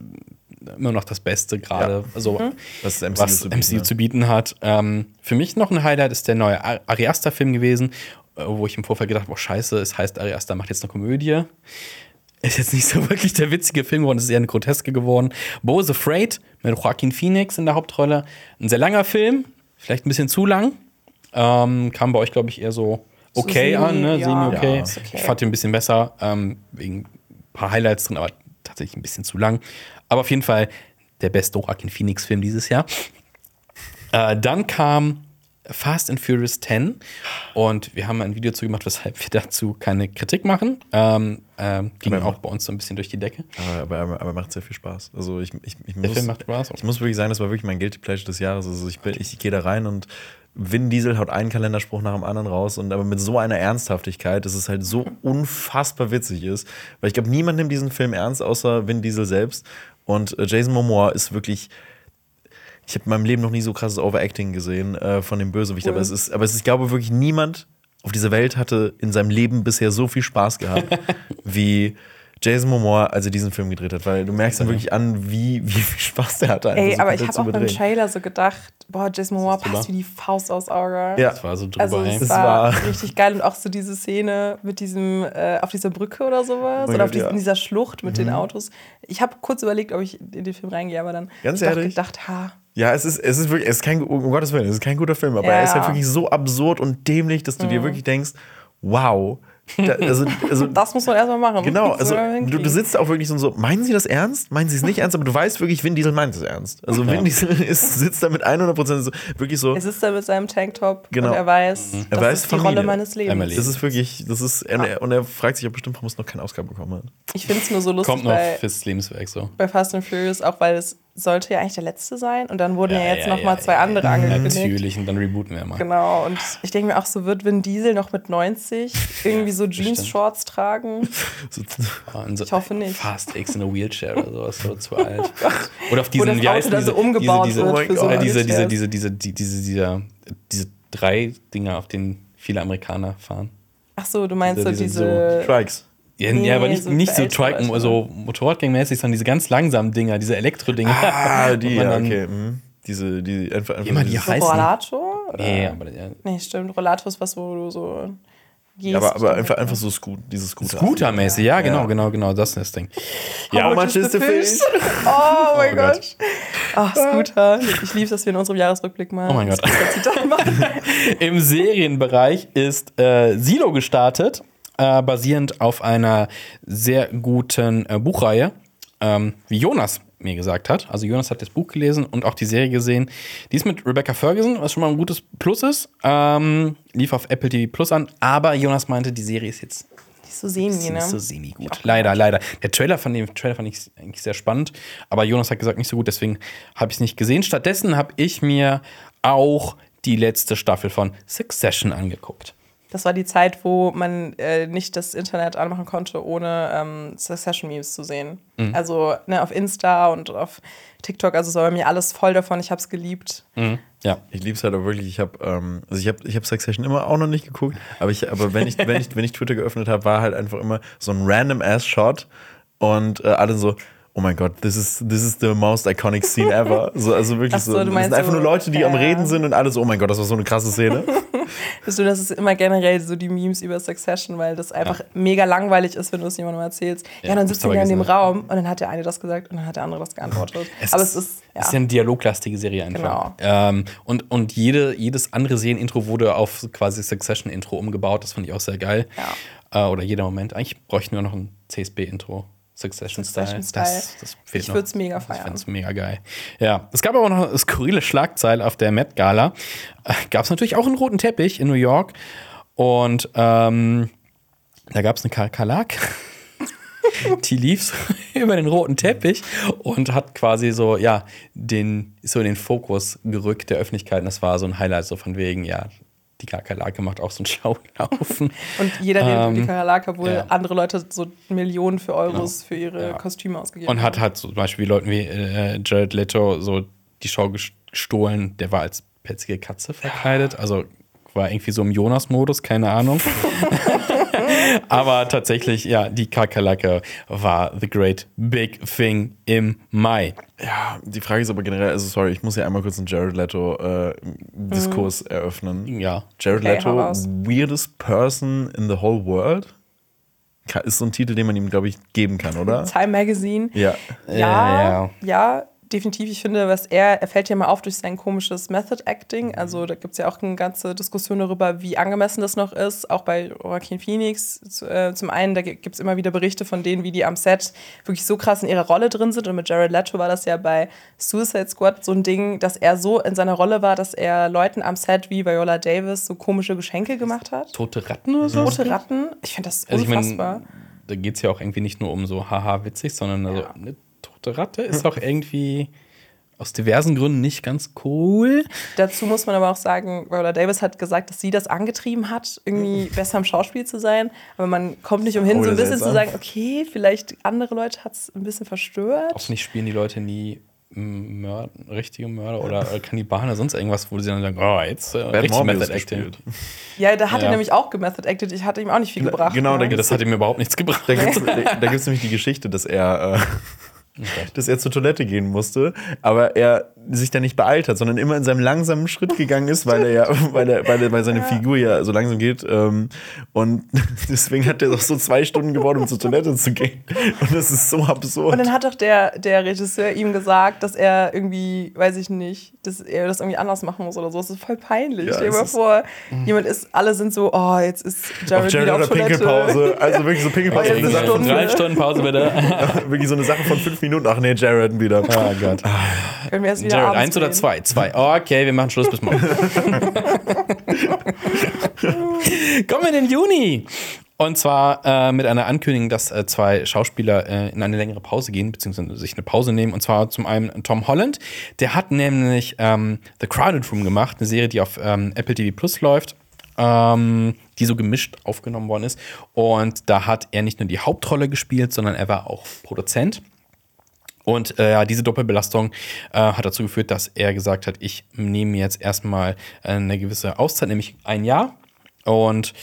immer noch das Beste gerade, Ja. also Was das MCU was zu MCU bieten hat. zu bieten hat. Ähm, für mich noch ein Highlight ist der neue Ar- Ari Aster-Film gewesen, äh, wo ich im Vorfeld gedacht habe, boah, scheiße, es heißt Ari Aster macht jetzt eine Komödie. Ist jetzt nicht so wirklich der witzige Film geworden, es ist eher eine Groteske geworden. Bo is Afraid mit Joaquin Phoenix in der Hauptrolle. Ein sehr langer Film, vielleicht ein bisschen zu lang. Ähm, kam bei euch, glaube ich, eher so okay semi, an, ne? ja. Semi-okay. Ja, ist okay. Ich fand den ein bisschen besser, ähm, wegen ein paar Highlights drin, aber tatsächlich ein bisschen zu lang. Aber auf jeden Fall der beste Joaquin Phoenix-Film dieses Jahr. Äh, dann kam Fast and Furious 10 und wir haben ein Video zu gemacht, weshalb wir dazu keine Kritik machen. Ähm, ähm, ging Aber- auch bei uns so ein bisschen durch die Decke. Aber, aber, aber macht sehr viel Spaß. Also ich, ich, ich Der muss, Film macht Spaß. Ich muss wirklich sagen, das war wirklich mein Guilty Pleasure des Jahres. Also ich, bin- ich gehe da rein und Vin Diesel haut einen Kalenderspruch nach dem anderen raus und aber mit so einer Ernsthaftigkeit, dass es halt so unfassbar witzig ist. Weil ich glaube, niemand nimmt diesen Film ernst, außer Vin Diesel selbst. Und äh, Jason Momoa ist wirklich. Ich habe in meinem Leben noch nie so krasses Overacting gesehen äh, von dem Bösewicht. Aber es ist, aber es ist, ich glaube wirklich, niemand auf dieser Welt hatte in seinem Leben bisher so viel Spaß gehabt wie Jason Momoa, als er diesen Film gedreht hat. Weil du merkst dann wirklich an, wie, wie viel Spaß der hatte. Ey, so aber ich habe auch beim. Trailer so gedacht, boah, Jason Momoa drüber? passt wie die Faust aufs Auge. Ja. Das war so drüber. Also es war, war- richtig geil und auch so diese Szene mit diesem äh, auf dieser Brücke oder sowas Oh oder auf Gott, dies- ja. Mhm. in dieser Schlucht mit den Autos. Ich habe kurz überlegt, ob ich in den Film reingehe, aber dann Ganz ich ehrlich? gedacht, ha, Ja, es ist, es ist wirklich, es ist kein, um Gottes Willen, es ist kein guter Film, aber Ja. er ist halt wirklich so absurd und dämlich, dass du dir wirklich denkst, wow. Da, also, also das muss man erstmal machen. Genau, also du, du sitzt auch wirklich so, und so, meinen sie das ernst? Meinen sie es nicht ernst? Aber du weißt wirklich, Vin Diesel meint es ernst. Also Vin Diesel ist, sitzt da mit 100% so, wirklich so, es ist da mit seinem Tanktop Genau. und er weiß, das weiß ist die Familie. Rolle meines Lebens. Emily. das ist wirklich, das ist, und er, und er fragt sich auch bestimmt, warum es noch keinen Oscar bekommen hat. Ich finde es nur so lustig Kommt noch bei, fürs Lebenswerk so. bei Fast and Furious, auch weil es sollte ja eigentlich der letzte sein und dann wurden ja, jetzt ja, noch mal ja, zwei ja, andere ja. angekündigt. Natürlich, und dann rebooten wir mal. Genau, und ich denke mir auch so, wird Vin Diesel noch mit 90 irgendwie so. Jeans-Shorts tragen? So, Und so Ich hoffe nicht. Fast X in a Wheelchair oder sowas, so zu alt. Oder auf diesen, wie dann diese, so umgebaut diese, wird Oh so diese, diese, diese, diese, die- diese, diese, diese drei Dinger, auf denen viele Amerikaner fahren. Ach so, du meinst Diese- so diese diese. Trikes. Ja, Nee, ja aber nicht, so nicht so Triken, Leute. so Motorradgang-mäßig, sondern diese ganz langsamen Dinger, diese Elektro-Dinger. Ah, die, ja, dann- okay. mhm. Diese, die einfach, einfach Immer die So heißen. Rollator? Oder? Nee, aber ja. Nee, stimmt. Rollator ist was, wo du so. Ja, aber, aber einfach, einfach so Scoot, dieses Scooter. Scooter-mäßig, ja, genau, Ja. genau, genau, das ist das Ding. Ja, How much is the fish? Oh mein Oh Gott. Ach, Scooter. Ich liebe dass wir in unserem Jahresrückblick mal. Oh mein Gott. Im Serienbereich ist äh, Silo gestartet, äh, basierend auf einer sehr guten äh, Buchreihe, ähm, wie Jonas mir gesagt hat. Also Jonas hat das Buch gelesen und auch die Serie gesehen. Die ist mit Rebecca Ferguson, was schon mal ein gutes Plus ist. Ähm, lief auf Apple TV Plus an, aber Jonas meinte, die Serie ist jetzt ist so semi, nicht ne? so semi gut. Leider, leider. Der Trailer von dem Trailer fand ich eigentlich sehr spannend, aber Jonas hat gesagt, nicht so gut, deswegen habe ich es nicht gesehen. Stattdessen habe ich mir auch die letzte Staffel von Succession angeguckt. Das war die Zeit, wo man äh, nicht das Internet anmachen konnte, ohne ähm, Succession-Memes zu sehen. Mhm. Also ne, auf Insta und auf TikTok, also es war bei mir alles voll davon. Ich habe es geliebt. Ja. Ich liebe es halt auch wirklich. Ich habe ähm, also ich habe ich hab Succession immer auch noch nicht geguckt, aber ich aber wenn ich wenn ich wenn ich Twitter geöffnet habe, war halt einfach immer so ein random ass Shot und äh, alle so Oh mein Gott, this is, this is the most iconic scene ever. So, also wirklich so, so. du Das meinst sind einfach nur Leute, die am ja. Reden sind und alle so, oh mein Gott, das war so eine krasse Szene. Bist du, das ist immer generell so die Memes über Succession, weil das einfach mega langweilig ist, wenn du es jemandem erzählst. Ja, Ja, dann sitzt du ja in dem. Raum und dann hat der eine das gesagt und dann hat der andere das geantwortet. Es Aber ist- es ist, ja. Es ist ja eine dialoglastige Serie einfach. Genau. Ähm, und und jede, jedes andere Serienintro wurde auf quasi Succession-Intro umgebaut. Das fand ich auch sehr geil. Äh, oder jeder Moment. Eigentlich bräuchten wir noch ein CSB-Intro. Succession-Style. Succession-Style. Das, das fehlt Ich noch. würd's mega Ich feiern. find's mega geil. Ja, es gab aber noch eine skurrile Schlagzeile auf der Met Gala. Äh, Gab es natürlich auch einen roten Teppich in New York. Und ähm, da gab es eine Kakerlak. Die lief so über den roten Teppich und hat quasi so, ja, den, so in den Fokus gerückt der Öffentlichkeit. Und das war so ein Highlight, so von wegen, ja, die Kakerlake macht auch so einen Schaulaufen. Und jeder, der Ähm, die Kakerlake wohl ja. andere Leute so Millionen für Euros für ihre Ja. Kostüme ausgegeben Und hat haben. halt so zum Beispiel Leuten wie äh, Jared Leto so die Show gestohlen. Der war als petzige Katze verkleidet. Also war irgendwie so im Jonas-Modus, keine Ahnung. Aber tatsächlich, ja, die Kakerlake war the great big thing im Mai. Ja, die Frage ist aber generell, also sorry, ich muss ja einmal kurz einen Jared Leto-Diskurs eröffnen. Ja. Jared Okay, Leto, weirdest person in the whole world? Ist so ein Titel, den man ihm, glaube ich, geben kann, oder? Time Magazine. Ja. Ja, Ja, ja, definitiv. Ich finde, was er, er fällt ja mal auf durch sein komisches Method Acting. Also da gibt es ja auch eine ganze Diskussion darüber, wie angemessen das noch ist. Auch bei Joaquin Phoenix. Äh, Zum einen, da gibt es immer wieder Berichte von denen, wie die am Set wirklich so krass in ihrer Rolle drin sind. Und mit Jared Leto war das ja bei Suicide Squad so ein Ding, dass er so in seiner Rolle war, dass er Leuten am Set wie Viola Davis so komische Geschenke gemacht hat. Tote Ratten oder so? Rote Ratten. Ich finde das Also ich unfassbar. meine, da geht es ja auch irgendwie nicht nur um so haha witzig, sondern also eine tote Ratte ist auch irgendwie aus diversen Gründen nicht ganz cool. Dazu muss man aber auch sagen, Viola Davis hat gesagt, dass sie das angetrieben hat, irgendwie besser im Schauspiel zu sein. Aber man kommt nicht umhin, Oh, so ein bisschen zu sagen, okay, vielleicht andere Leute hat es ein bisschen verstört. Hoffentlich spielen die Leute nie Mörder, richtige Mörder oder Kannibalen oder sonst irgendwas, wo sie dann sagen, oh, jetzt äh, richtig Morbius Method Acting. gespielt. Ja, da hat Ja. er nämlich auch gemethod acted. Ich hatte ihm auch nicht viel gebracht. genau, da ne? Das hat ihm überhaupt nichts gebracht. Da gibt es nämlich die Geschichte, dass er, äh, dass er zur Toilette gehen musste, aber er sich dann nicht beeilt hat, sondern immer in seinem langsamen Schritt gegangen ist, weil er ja, weil, er, weil, er, weil seine Figur ja so langsam geht. Ähm, und deswegen hat er auch so zwei Stunden gebraucht, um zur Toilette zu gehen. Und das ist so absurd. Und dann hat doch der, der Regisseur ihm gesagt, dass er irgendwie, weiß ich nicht, dass er das irgendwie anders machen muss oder so. Das ist voll peinlich. Ja, Stell dir mal vor, jemand ist, alle sind so, oh, jetzt ist Jared, Auf Jared wieder auf Toilette. Pinkelpause. Also wirklich so Pinkelpause. Oh, eine Sache eine von. Drei Stunden Pause bitte. wirklich so eine Sache von fünf Minuten. Ach nee, Jared wieder. Oh Gott. Können wir erst wieder Jared, eins oder zwei? Zwei. Okay, wir machen Schluss bis morgen. Kommen wir in den Juni. Und zwar äh, mit einer Ankündigung, dass äh, zwei Schauspieler äh, in eine längere Pause gehen, beziehungsweise sich eine Pause nehmen. Und zwar zum einen Tom Holland. Der hat nämlich ähm, The Crowded Room gemacht, eine Serie, die auf ähm, Apple TV Plus läuft. Ähm, die so gemischt aufgenommen worden ist. Und da hat er nicht nur die Hauptrolle gespielt, sondern er war auch Produzent. Und äh, diese Doppelbelastung äh, hat dazu geführt, dass er gesagt hat, ich nehme jetzt erstmal äh, eine gewisse Auszeit, nämlich ein Jahr. Und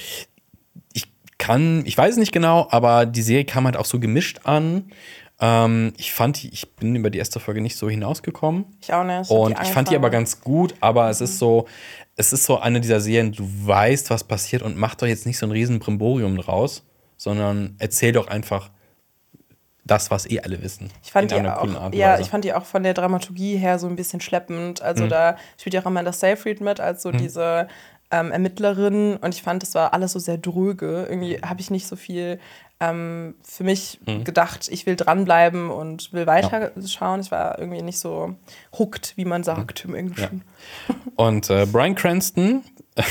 ich kann, ich weiß es nicht genau, aber die Serie kam halt auch so gemischt an. Ähm, ich fand, die, ich bin über die erste Folge nicht so hinausgekommen. Ich auch nicht. Und ich fand die aber ganz gut, aber es ist so, es ist so eine dieser Serien, du weißt, was passiert und mach doch jetzt nicht so ein riesen Brimborium draus, sondern erzähl doch einfach das, was eh alle wissen. Ich fand, die auch, ja, ich fand die auch von der Dramaturgie her so ein bisschen schleppend. Mhm. Also da spielt ja auch Amanda Seyfried mit, als so diese ähm, Ermittlerin. Und ich fand, das war alles so sehr dröge. Irgendwie habe ich nicht so viel ähm, für mich Mhm. gedacht, ich will dranbleiben und will weiterschauen. Ich war irgendwie nicht so hooked, wie man sagt im Englischen. Und äh, Brian Cranston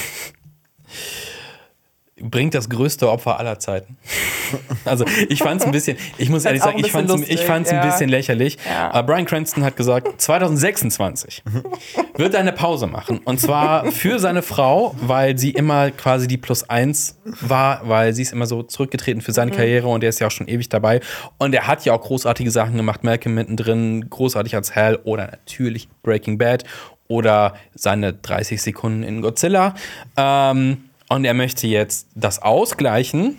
bringt das größte Opfer aller Zeiten. Also ich fand es ein bisschen, ich muss ehrlich sagen, ein ich fand es ich fand's ein ja. bisschen lächerlich. Ja. Aber Brian Cranston hat gesagt, 2026 wird er eine Pause machen. Und zwar für seine Frau, weil sie immer quasi die Plus eins war, weil sie ist immer so zurückgetreten für Mhm. seine Karriere und er ist ja auch schon ewig dabei. Und er hat ja auch großartige Sachen gemacht, Malcolm mittendrin, großartig als Hell oder natürlich Breaking Bad oder seine 30 Sekunden in Godzilla. Ähm, und er möchte jetzt das ausgleichen.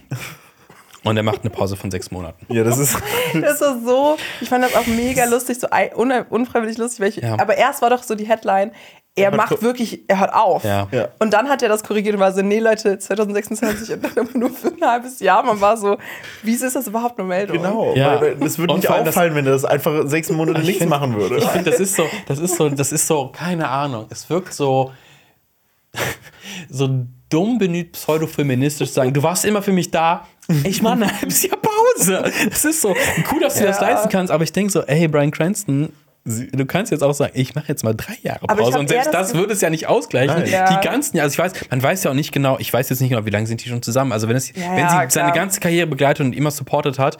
Und er macht eine Pause von sechs Monaten. Ja, das ist. Das war so, ich fand das auch mega lustig, so un- unfreiwillig lustig. Weil ich, Ja. Aber erst war doch so die Headline, er macht wirklich, er hört auf. Ja. Ja. Und dann hat er das korrigiert und war so, nee Leute, 2026 und dann nur für ein halbes Jahr. Man war so, wieso ist das überhaupt eine Meldung? Genau. Ja. Weil, weil das würde nicht vor allem das- auffallen, wenn er das einfach sechs Monate Ich nichts find- machen würde. Ich finde, das ist so, das ist so, das ist so, keine Ahnung. Es wirkt so, so dumm bemüht, pseudofeministisch zu sagen, du warst immer für mich da. Ich mache ein halbes Jahr Pause. Das ist so cool, dass du dir das Ja. leisten kannst, aber ich denke so, ey, Brian Cranston, du kannst jetzt auch sagen, ich mache jetzt mal drei Jahre Pause. Und selbst das das würde es ja nicht ausgleichen. Ja. Die ganzen, also ich weiß, man weiß ja auch nicht genau, ich weiß jetzt nicht genau, wie lange sind die schon zusammen. Also wenn, es, Ja, wenn sie ja, seine klar. ganze Karriere begleitet und immer supportet hat,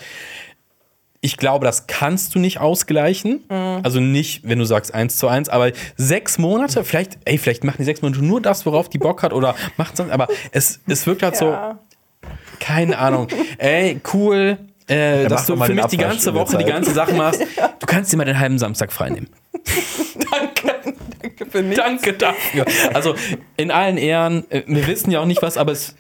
ich glaube, das kannst du nicht ausgleichen. Mhm. Also nicht, wenn du sagst eins zu eins, aber sechs Monate, vielleicht, ey, vielleicht machen die sechs Monate nur das, worauf die Bock hat oder macht sonst, aber es, es wirkt halt so, Ja. keine Ahnung. Ey, cool, äh, dass du für mich die ganze Woche die ganze Sache machst. Du kannst dir mal den halben Samstag frei nehmen. Danke. Danke für nichts. Danke dafür. Also in allen Ehren, äh, wir wissen ja auch nicht was, aber es,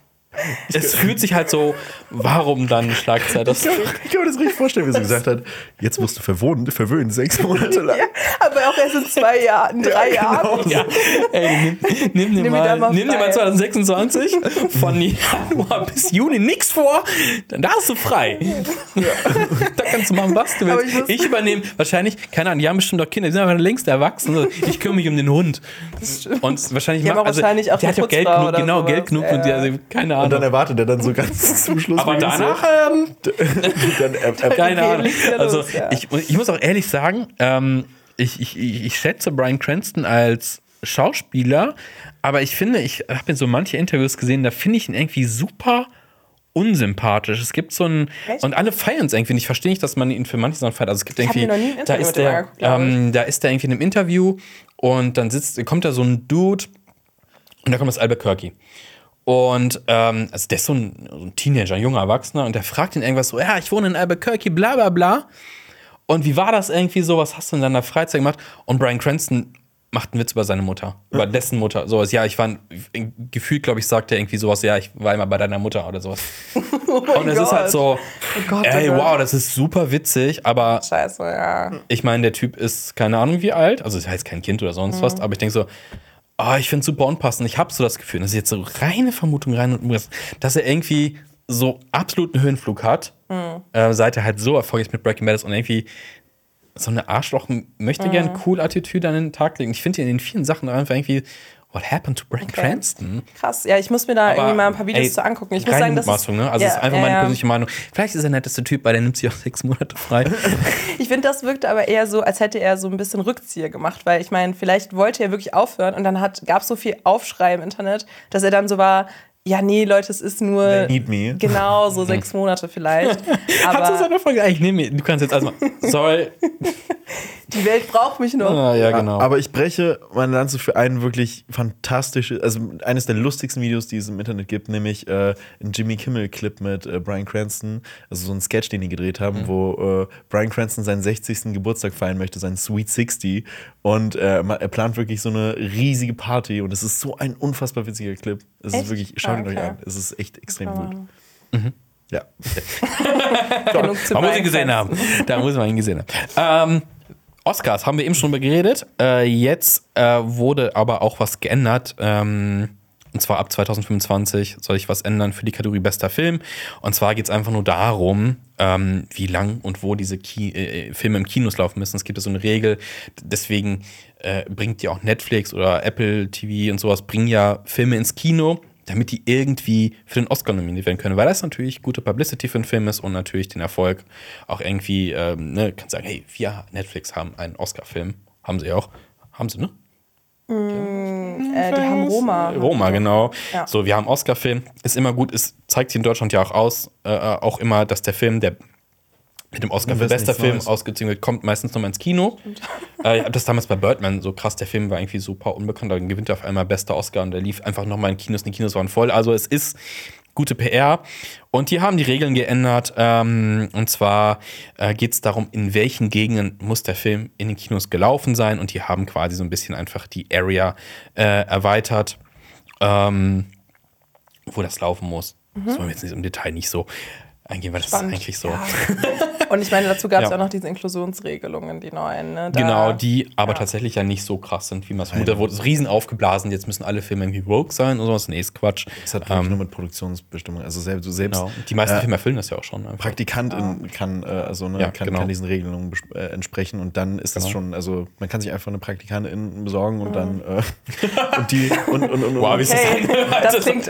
es fühlt sich halt so, warum dann Schlagzeit? Das, Ich kann, ich kann mir das richtig vorstellen, wie sie gesagt hat, jetzt wirst du verwohnt, verwöhnt, sechs Monate lang. Ja, aber auch erst in zwei Jahren, drei Jahren. ja, ey, nimm, nimm dir Nimm mir mal, da mal nimm dir mal frei. 2026 von Januar bis Juni nichts vor, dann darfst du frei. da kannst du machen, was du willst. ich Ich, übernehme wahrscheinlich, keine Ahnung, die haben bestimmt auch Kinder, die sind aber längst erwachsen. Also Ich kümmere mich um den Hund. Und wahrscheinlich, macht- auch wahrscheinlich auch der hat ja Geld genug, oder genau, sowas. Geld genug Ja, und die, ja. also, keine Und dann Ahnung. erwartet er dann so ganz zum Schluss. Aber danach, ähm, dann, er, keine Ahnung. ja Also ja. ich, ich muss auch ehrlich sagen, ähm, ich, ich, ich, ich schätze Brian Cranston als Schauspieler, aber ich finde, ich habe in so manche Interviews gesehen, da finde ich ihn irgendwie super unsympathisch. Es gibt so ein Echt? und alle feiern es irgendwie. Ich verstehe nicht, dass man ihn für manche Sachen feiert. Also es gibt hab irgendwie, mir noch nie ein da ist der, ich. ähm, da ist der irgendwie in einem Interview und dann sitzt, kommt da so ein Dude und da kommt das Albuquerque. Und ähm, also der ist so ein, so ein Teenager, ein junger Erwachsener, und der fragt ihn irgendwas so: Ja, ich wohne in Albuquerque, bla bla bla. Und wie war das irgendwie so? Was hast du in deiner Freizeit gemacht? Und Brian Cranston macht einen Witz über seine Mutter, über dessen Mutter. Sowas, ja, ich war, gefühlt, glaube ich, sagt er irgendwie sowas: Ja, ich war immer bei deiner Mutter oder sowas. und es ist halt so: Oh Gott, oh Ey, wow, das ist super witzig, aber Scheiße, ja. ich meine, der Typ ist keine Ahnung wie alt, also ist heißt kein Kind oder sonst was, aber ich denke so, oh, ich finde es super unpassend. Ich habe so das Gefühl, das ist jetzt so reine Vermutung rein und dass er irgendwie so absoluten Höhenflug hat, äh, seit er halt so erfolgreich mit Breaking Bad und irgendwie so eine Arschloch möchte gern cool Attitüde an den Tag legen. Ich finde in den vielen Sachen einfach irgendwie, what happened to Brian Cranston? Krass. Ja, ich muss mir da Aber, irgendwie mal ein paar Videos ey, zu angucken. Ich muss sagen, das ist, ne? Also das ist einfach meine ja. persönliche Meinung. Vielleicht ist er der netteste Typ, weil der nimmt sich auch sechs Monate frei. Ich finde, das wirkt aber eher so, als hätte er so ein bisschen Rückzieher gemacht, weil ich meine, vielleicht wollte er wirklich aufhören und dann gab es so viel Aufschrei im Internet, dass er dann so war, ja, nee, Leute, es ist nur They need me. genau so sechs Monate vielleicht. Hat zu Aber seiner Folge eigentlich, nee, nee, du kannst jetzt erstmal, sorry. die Welt braucht mich noch. Ah, ja, genau. Aber ich breche meine Lanze für ein wirklich fantastisches, also eines der lustigsten Videos, die es im Internet gibt, nämlich äh, ein Jimmy Kimmel-Clip mit äh, Brian Cranston, also so ein Sketch, den die gedreht haben, wo äh, Brian Cranston seinen 60. Geburtstag feiern möchte, seinen Sweet 60. Und äh, er plant wirklich so eine riesige Party und es ist so ein unfassbar witziger Clip. Es Echt? ist wirklich, schaut ihn Ah, euch okay. an. Es ist echt extrem gut. Ja. genug zu Man muss ihn Brian gesehen haben. Da muss man ihn gesehen haben. Ähm, Oscars haben wir eben schon beredet. Äh, jetzt äh, wurde aber auch was geändert. Ähm, und zwar ab 2025 soll ich was ändern für die Kategorie bester Film. Und zwar geht es einfach nur darum, ähm, wie lang und wo diese Ki äh, Filme im Kinos laufen müssen. Es gibt so eine Regel. Deswegen äh, bringt ja auch Netflix oder Apple TV und sowas, bringen ja Filme ins Kino damit die irgendwie für den Oscar nominiert werden können, weil das natürlich gute Publicity für einen Film ist und natürlich den Erfolg auch irgendwie, ähm, ne, kannst sagen, hey, wir Netflix haben einen Oscar-Film, haben sie auch, haben sie, ne? Äh, die haben Roma. Roma, genau. Ja. So, wir haben Oscar-Film, ist immer gut, es zeigt sich in Deutschland ja auch aus, äh, auch immer, dass der Film, der mit dem Oscar für bester Film ausgezeichnet wird, kommt meistens nochmal ins Kino. Äh, ich habe das damals bei Birdman so krass, der Film war irgendwie super unbekannt, dann gewinnt er auf einmal bester Oscar und der lief einfach nochmal in Kinos, die Kinos waren voll. Also es ist gute PR. Und die haben die Regeln geändert. Ähm, und zwar äh, geht es darum, in welchen Gegenden muss der Film in den Kinos gelaufen sein. Und die haben quasi so ein bisschen einfach die Area äh, erweitert, ähm, wo das laufen muss. Das wollen wir jetzt nicht im Detail nicht so eingehen, weil das Spannend. ist eigentlich so. Ja. Und ich meine, dazu gab es Ja. auch noch diese Inklusionsregelungen, die neuen. Ne? Da- Genau, die aber ja. tatsächlich ja nicht so krass sind, wie man es vermutet. Da wurde es riesen aufgeblasen, jetzt müssen alle Filme irgendwie woke sein oder sowas. Nee, ist Quatsch. Das hat wirklich nur mit Produktionsbestimmungen. Also selbst, du selbst Genau. Die meisten äh, Filme erfüllen das ja auch schon. einfach. Praktikantin kann, äh, also, ne, Ja, kann, genau. kann diesen Regelungen äh, entsprechen und dann ist das Genau. schon, also man kann sich einfach eine Praktikantin besorgen und dann äh, und die und, und, und, Wow, wie ist das Okay, das klingt.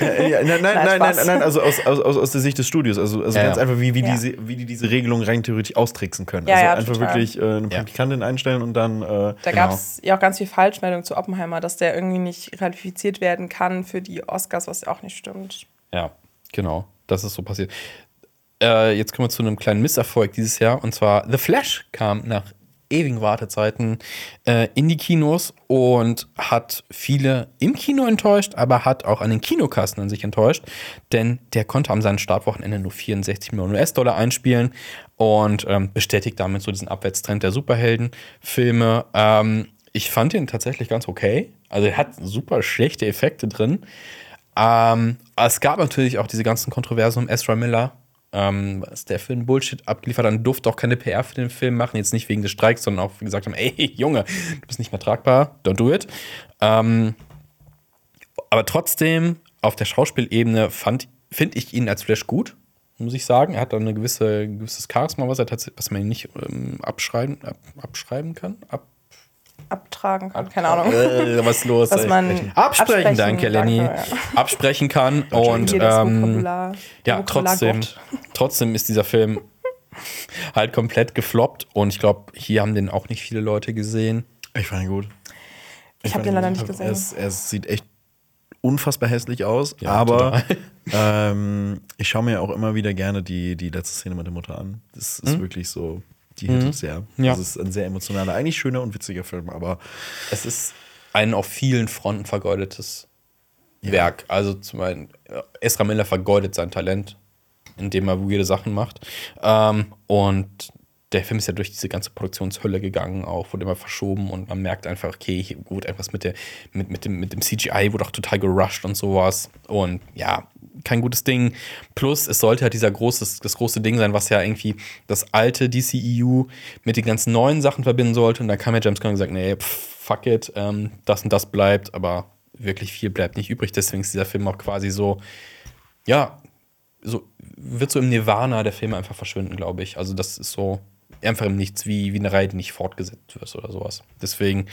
Äh, ja, nein, nein, nein, nein, nein, nein, also aus, aus, aus, aus der Sicht des Studios. Also, also Ja, ganz ja. einfach, wie, wie, Ja. diese, wie die diese Regelung rein theoretisch austricksen können. Ja, also ja, einfach total. wirklich äh, eine Ja. Praktikantin einstellen und dann. Äh, Da Genau. gab es ja auch ganz viel Falschmeldung zu Oppenheimer, dass der irgendwie nicht ratifiziert werden kann für die Oscars, was ja auch nicht stimmt. Ja, genau. Das ist so passiert. Äh, jetzt kommen wir zu einem kleinen Misserfolg dieses Jahr. Und zwar The Flash kam nach ewigen Wartezeiten äh, in die Kinos und hat viele im Kino enttäuscht, aber hat auch an den Kinokassen an sich enttäuscht. Denn der konnte am seinen Startwochenende nur 64 Millionen US-Dollar einspielen und ähm, bestätigt damit so diesen Abwärtstrend der Superheldenfilme. Ähm, ich fand ihn tatsächlich ganz okay. Also er hat super schlechte Effekte drin. Ähm, es gab natürlich auch diese ganzen Kontroversen um Ezra Miller, ähm, was der Film Bullshit abgeliefert hat. Durfte auch keine PR für den Film machen. Jetzt nicht wegen des Streiks, sondern auch wie gesagt haben, ey, Junge, du bist nicht mehr tragbar, don't do it. Ähm, aber trotzdem, auf der Schauspielebene finde ich ihn als Flash gut, muss ich sagen. Er hat da eine gewisse, ein gewisses Charisma, was, er tats- was man nicht ähm, abschreiben, ab, abschreiben kann. Ab, Abtragen kann, keine Ahnung. äh, was ist los? Was man absprechen, absprechen, danke, Lenny. danke, ja. Absprechen kann und ähm, ja, trotzdem, trotzdem ist dieser Film halt komplett gefloppt und ich glaube, hier haben den auch nicht viele Leute gesehen. ich fand ihn gut. Ich habe fand den ihn leider nicht gesehen. Er, ist, er sieht echt unfassbar hässlich aus, Ja, aber ähm, ich schaue mir auch immer wieder gerne die, die letzte Szene mit der Mutter an. Das ist wirklich so, die hittet sehr. Mhm. Ja. Das ist ein sehr emotionaler, eigentlich schöner und witziger Film, aber Es ist ein auf vielen Fronten vergeudetes Werk. Also zum einen, äh, Ezra Miller vergeudet sein Talent, indem er weirde Sachen macht. Ähm, und der Film ist ja durch diese ganze Produktionshölle gegangen, auch wurde immer verschoben und man merkt einfach, okay, hier wurde etwas mit, der, mit, mit, dem, mit dem CGI, wurde auch total gerusht und sowas. Und ja, kein gutes Ding. Plus, es sollte halt dieser großes, das große Ding sein, was ja irgendwie das alte DCEU mit den ganzen neuen Sachen verbinden sollte. Und da kam ja James Gunn und gesagt, nee, pff, fuck it, ähm, das und das bleibt, aber wirklich viel bleibt nicht übrig. Deswegen ist dieser Film auch quasi so, ja, so wird so im Nirvana der Film einfach verschwinden, glaube ich. Also das ist so einfach im Nichts, wie, wie eine Reihe, die nicht fortgesetzt wird oder sowas. Deswegen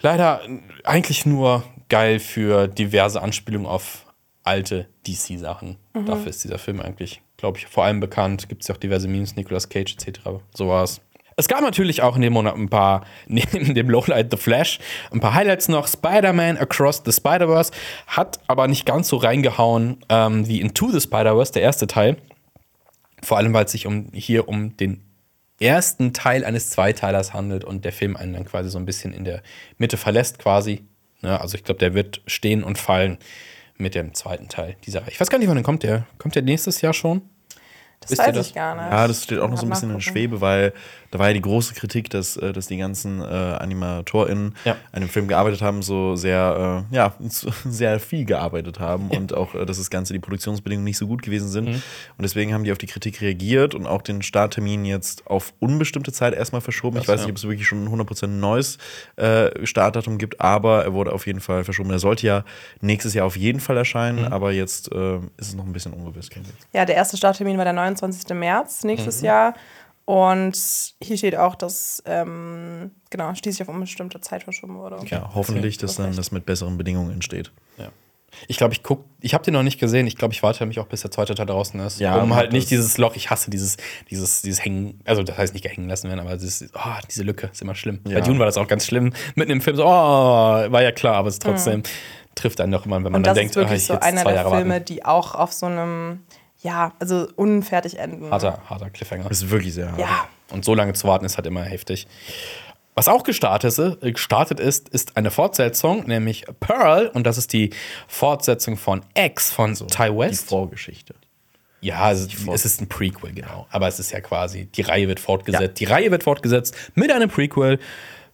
leider eigentlich nur geil für diverse Anspielungen auf alte DC-Sachen. Dafür ist dieser Film eigentlich, glaube ich, vor allem bekannt. Gibt es ja auch diverse Memes, Nicolas Cage etc. Sowas. Es gab natürlich auch in dem Monat ein paar, neben dem Lowlight The Flash, ein paar Highlights noch. Spider-Man Across the Spider-Verse hat aber nicht ganz so reingehauen ähm, wie Into the Spider-Verse, der erste Teil. Vor allem, weil es sich um, hier um den ersten Teil eines Zweiteilers handelt und der Film einen dann quasi so ein bisschen in der Mitte verlässt, quasi. Ja, also ich glaube, der wird stehen und fallen mit dem zweiten Teil dieser Reihe. Ich weiß gar nicht, wann der kommt. Der kommt der nächstes Jahr schon? Das Wisst weiß das? ich gar nicht. Ja, das steht auch noch so ein bisschen in. Schwebe, weil da war ja die große Kritik, dass, äh, dass die ganzen äh, AnimatorInnen Ja. an dem Film gearbeitet haben, so sehr, äh, ja, sehr viel gearbeitet haben und auch, äh, dass das Ganze, die Produktionsbedingungen nicht so gut gewesen sind. Mhm. Und deswegen haben die auf die Kritik reagiert und auch den Starttermin jetzt auf unbestimmte Zeit erstmal verschoben. ich Krass, weiß nicht, ja. ob es wirklich schon ein 100% neues äh, Startdatum gibt, aber er wurde auf jeden Fall verschoben. Er sollte ja nächstes Jahr auf jeden Fall erscheinen, Mhm. aber jetzt äh, ist es noch ein bisschen ungewiss. Ja, der erste Starttermin war der 29. März nächstes Jahr. Und hier steht auch, dass ähm, genau, schließlich auf unbestimmte Zeit verschoben wurde. Ja, hoffentlich, dass dann das mit besseren Bedingungen entsteht. Ja. Ich glaube, ich guck, ich habe den noch nicht gesehen. Ich glaube, ich warte mich auch, bis der zweite Teil draußen ist. Ja, um halt nicht dieses Loch, ich hasse dieses, dieses, dieses Hängen, also das heißt nicht hängen lassen werden, aber dieses, oh, diese Lücke ist immer schlimm. Ja. Bei Dune war das auch ganz schlimm. Mitten im Film so, oh, war ja klar, aber es trotzdem trifft einen doch immer, wenn man Und dann das denkt, ist wirklich ah, ich so jetzt einer zwei der Jahre Filme, warten. die auch auf so einem, ja, also unfertig enden. Harter, harter Cliffhanger. Das ist wirklich sehr hart. Ja, Und so lange zu warten ist halt immer heftig. Was auch gestartet ist, äh, gestartet ist, ist eine Fortsetzung, nämlich Pearl. Und das ist die Fortsetzung von X von Ty Die West. Vorgeschichte. Ja, es, es ist ein Prequel, genau. Aber es ist ja quasi, die Reihe wird fortgesetzt. Die Reihe wird fortgesetzt mit einem Prequel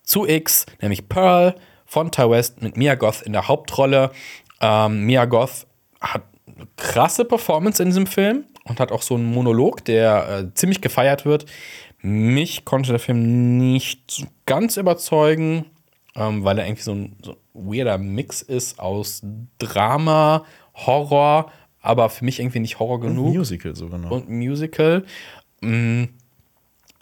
zu X, nämlich Pearl von Ty West mit Mia Goth in der Hauptrolle. Ähm, Mia Goth hat krasse Performance in diesem Film und hat auch so einen Monolog, der äh, ziemlich gefeiert wird. Mich konnte der Film nicht ganz überzeugen, ähm, weil er irgendwie so ein, so ein weirder Mix ist aus Drama, Horror, aber für mich irgendwie nicht Horror genug Musical sogar noch. und Musical mm,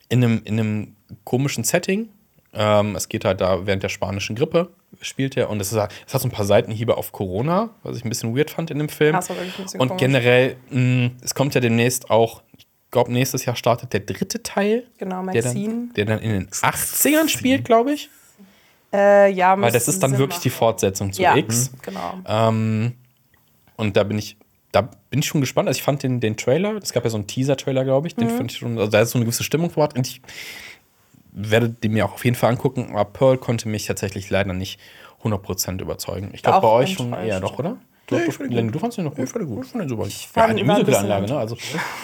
in einem, in einem komischen Setting. Ähm, es geht halt da während der spanischen Grippe spielt er und es, ist, es hat so ein paar Seitenhiebe auf Corona, was ich ein bisschen weird fand in dem Film. Das war wirklich ein bisschen und komisch. generell, mh, es kommt ja demnächst auch, ich glaube, nächstes Jahr startet der dritte Teil. Genau, Der Maxine. dann, der dann in den 80ern spielt, glaube ich. Äh, ja, Weil das ist dann Sinn wirklich die machen. Fortsetzung zu ja, X. Genau. Ähm, und da bin ich, da bin ich schon gespannt. Also ich fand den, den Trailer, es gab ja so einen Teaser-Trailer, glaube ich, den Mhm. fand ich schon, also da ist so eine gewisse Stimmung verbracht und ich werde den mir auch auf jeden Fall angucken, aber Pearl konnte mich tatsächlich leider nicht 100% überzeugen. Ich glaube bei euch schon eher doch, oder? Du, du, Lenny, du fandst den noch gut? Ich fand den gut. Ich fand den super. Ich fand ja, eine ihn Musical-Anlage, ne? Also,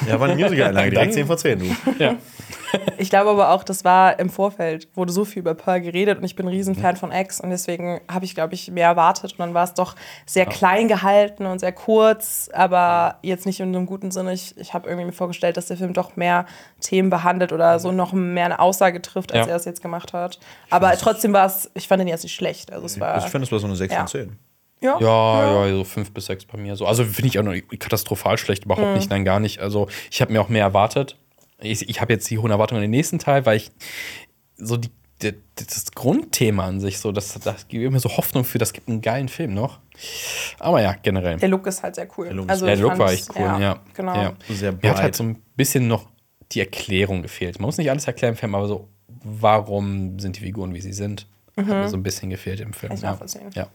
Ja, war eine Musical-Einlage, direkt Dann- 10 von 10, du. ja. Ich glaube aber auch, das war im Vorfeld, wurde so viel über Pearl geredet und ich bin ein Riesenfan von X und deswegen habe ich, glaube ich, mehr erwartet und dann war es doch sehr klein gehalten und sehr kurz, aber jetzt nicht in einem guten Sinne. Ich, ich habe irgendwie mir vorgestellt, dass der Film doch mehr Themen behandelt oder so noch mehr eine Aussage trifft, als Ja. er es jetzt gemacht hat. Aber trotzdem war es, ich fand ihn jetzt nicht schlecht. Also es war, ich finde, es war so eine 6 Ja. von 10. ja, Ja, ja, so fünf bis sechs bei mir. So. Also finde ich auch noch katastrophal schlecht, überhaupt nicht, nein, gar nicht. Also ich habe mir auch mehr erwartet. Ich, ich habe jetzt die hohen Erwartungen an den nächsten Teil, weil ich so die, die, das Grundthema an sich, so, das, das gibt mir so Hoffnung für, das gibt einen geilen Film noch. Aber ja, generell. Der Look ist halt sehr cool. Der Look also Ja, der Look war echt cool, ja. Genau. Ja. Sehr Mir hat breit. halt so ein bisschen noch die Erklärung gefehlt. Man muss nicht alles erklären im Film, aber so, warum sind die Figuren, wie sie sind? Hat mir so ein bisschen gefehlt im Film. Kann ich Ja. nachvollziehen. ja.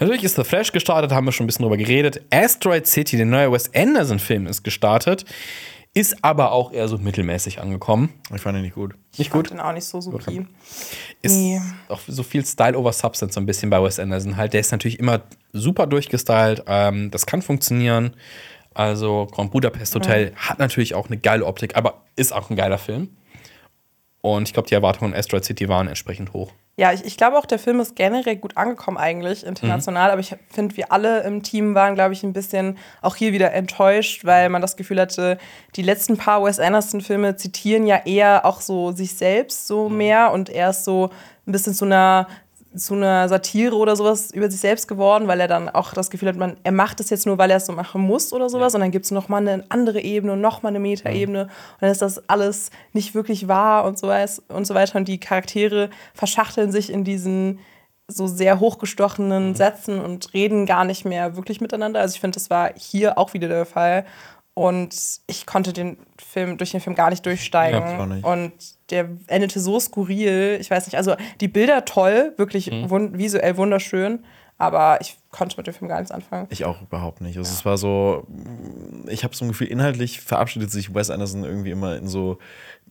Natürlich ist The Flash gestartet, haben wir schon ein bisschen drüber geredet. Asteroid City, der neue Wes Anderson-Film, ist gestartet. Ist aber auch eher so mittelmäßig angekommen. Ich fand ihn nicht gut. Nicht Ich gut. fand den auch nicht so supi. Ist Nee. auch so viel Style over Substance so ein bisschen bei Wes Anderson halt. Der ist natürlich immer super durchgestylt. Ähm, das kann funktionieren. Also Grand Budapest Hotel hat natürlich auch eine geile Optik, aber ist auch ein geiler Film. Und ich glaube, die Erwartungen an Asteroid City waren entsprechend hoch. Ja, ich, ich glaube auch, der Film ist generell gut angekommen eigentlich international, Mhm. aber ich finde, wir alle im Team waren, glaube ich, ein bisschen auch hier wieder enttäuscht, weil man das Gefühl hatte, die letzten paar Wes Anderson-Filme zitieren ja eher auch so sich selbst so Mhm. mehr und er ist so ein bisschen zu einer zu einer Satire oder sowas über sich selbst geworden, weil er dann auch das Gefühl hat, man, er macht es jetzt nur, weil er es so machen muss oder sowas. Und dann gibt es nochmal eine andere Ebene und nochmal eine Metaebene. Und dann ist das alles nicht wirklich wahr und so, und so weiter. Und die Charaktere verschachteln sich in diesen so sehr hochgestochenen Sätzen und reden gar nicht mehr wirklich miteinander. Also ich finde, das war hier auch wieder der Fall. Und ich konnte den Film durch den Film gar nicht durchsteigen. Ja, auch nicht. Und der endete so skurril. Ich weiß nicht, also die Bilder toll, wirklich Mhm. wun visuell wunderschön. Aber ich konnte mit dem Film gar nichts anfangen. Ich auch überhaupt nicht. Also es war so, ich habe so ein Gefühl, inhaltlich verabschiedet sich Wes Anderson irgendwie immer in so,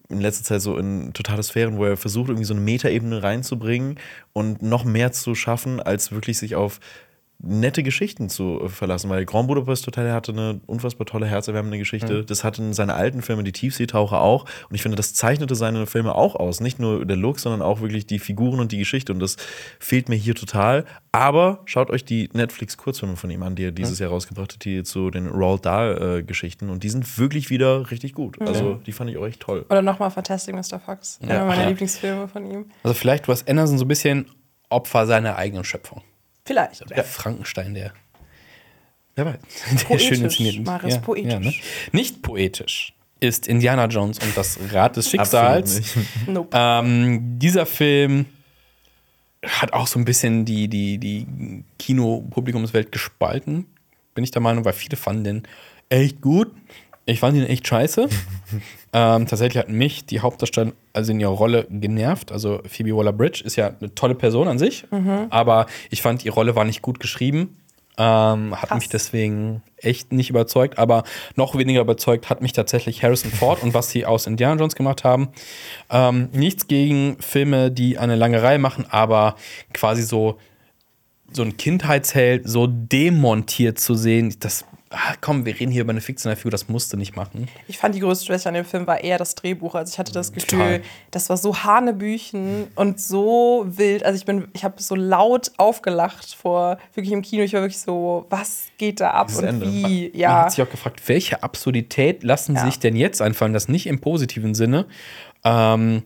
in letzter Zeit so in totale Sphären, wo er versucht, irgendwie so eine Metaebene reinzubringen und noch mehr zu schaffen, als wirklich sich auf nette Geschichten zu äh, verlassen, weil Grand Budapest Hotel hatte eine unfassbar tolle, herzerwärmende Geschichte. Das hatten seine alten Filme, die Tiefseetaucher auch. Und ich finde, das zeichnete seine Filme auch aus. Nicht nur der Look, sondern auch wirklich die Figuren und die Geschichte. Und das fehlt mir hier total. Aber schaut euch die Netflix-Kurzfilme von ihm an, die er dieses Jahr rausgebracht hat, die zu den Roald Dahl-Geschichten. Und die sind wirklich wieder richtig gut. Also die fand ich auch echt toll. Oder nochmal Fantastic Mr. Fox. Einer meiner Ja. Lieblingsfilme von ihm. Also vielleicht Wes Anderson so ein bisschen Opfer seiner eigenen Schöpfung. Vielleicht. Der Frankenstein, der, Wer weiß. der schön inszeniert. Marius, poetisch. ne? Nicht poetisch ist Indiana Jones und das Rad des Schicksals. Nope. Ähm, dieser Film hat auch so ein bisschen die, die, die Kinopublikumswelt gespalten, bin ich der Meinung, weil viele fanden den echt gut. Ich fand ihn echt scheiße. ähm, tatsächlich hat mich die Hauptdarstellerin also in ihrer Rolle genervt. Also Phoebe Waller-Bridge ist ja eine tolle Person an sich, aber ich fand, ihre Rolle war nicht gut geschrieben. Ähm, hat Krass. mich deswegen echt nicht überzeugt, aber noch weniger überzeugt hat mich tatsächlich Harrison Ford und was sie aus Indiana Jones gemacht haben. Ähm, nichts gegen Filme, die eine lange Reihe machen, aber quasi so, so ein Kindheitsheld so demontiert zu sehen, das ah, komm, wir reden hier über eine fiktionale Figur, das musst du nicht machen. Ich fand die größte Schwäche an dem Film war eher das Drehbuch. Also ich hatte das Gefühl, Total. das war so Hanebüchen und so wild. Also ich bin, ich habe so laut aufgelacht vor wirklich im Kino. Ich war wirklich so, was geht da ab Dieses und Ende. wie? Man Ja. hat sich auch gefragt, welche Absurdität lassen Ja. sich denn jetzt einfallen? Das nicht im positiven Sinne. Ähm,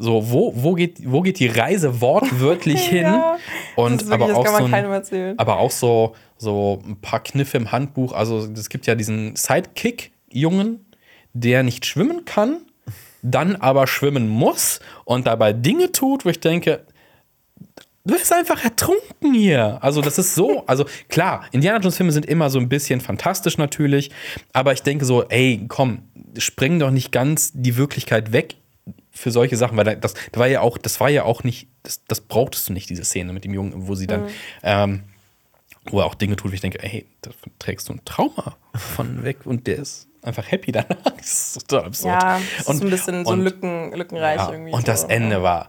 so, wo, wo, geht, wo geht die Reise wortwörtlich hin? Ja. Und wirklich, aber auch kann man so ein, keinem erzählen. aber auch so, so ein paar Kniffe im Handbuch. Also es gibt ja diesen Sidekick-Jungen, der nicht schwimmen kann, dann aber schwimmen muss und dabei Dinge tut, wo ich denke, du bist einfach ertrunken hier. Also das ist so, also klar, Indiana Jones Filme sind immer so ein bisschen fantastisch natürlich, aber ich denke so, ey, komm, spring doch nicht ganz die Wirklichkeit weg für solche Sachen, weil das, das war ja auch, das war ja auch nicht, das, das brauchtest du nicht, diese Szene mit dem Jungen, wo sie dann, ähm, wo er auch Dinge tut, wo ich denke, ey, da trägst du ein Trauma von weg und der ist einfach happy danach. Das ist total absurd. Ja, ist Und- so ein bisschen so und- lücken, lückenreich ja, irgendwie. und das so. Ende war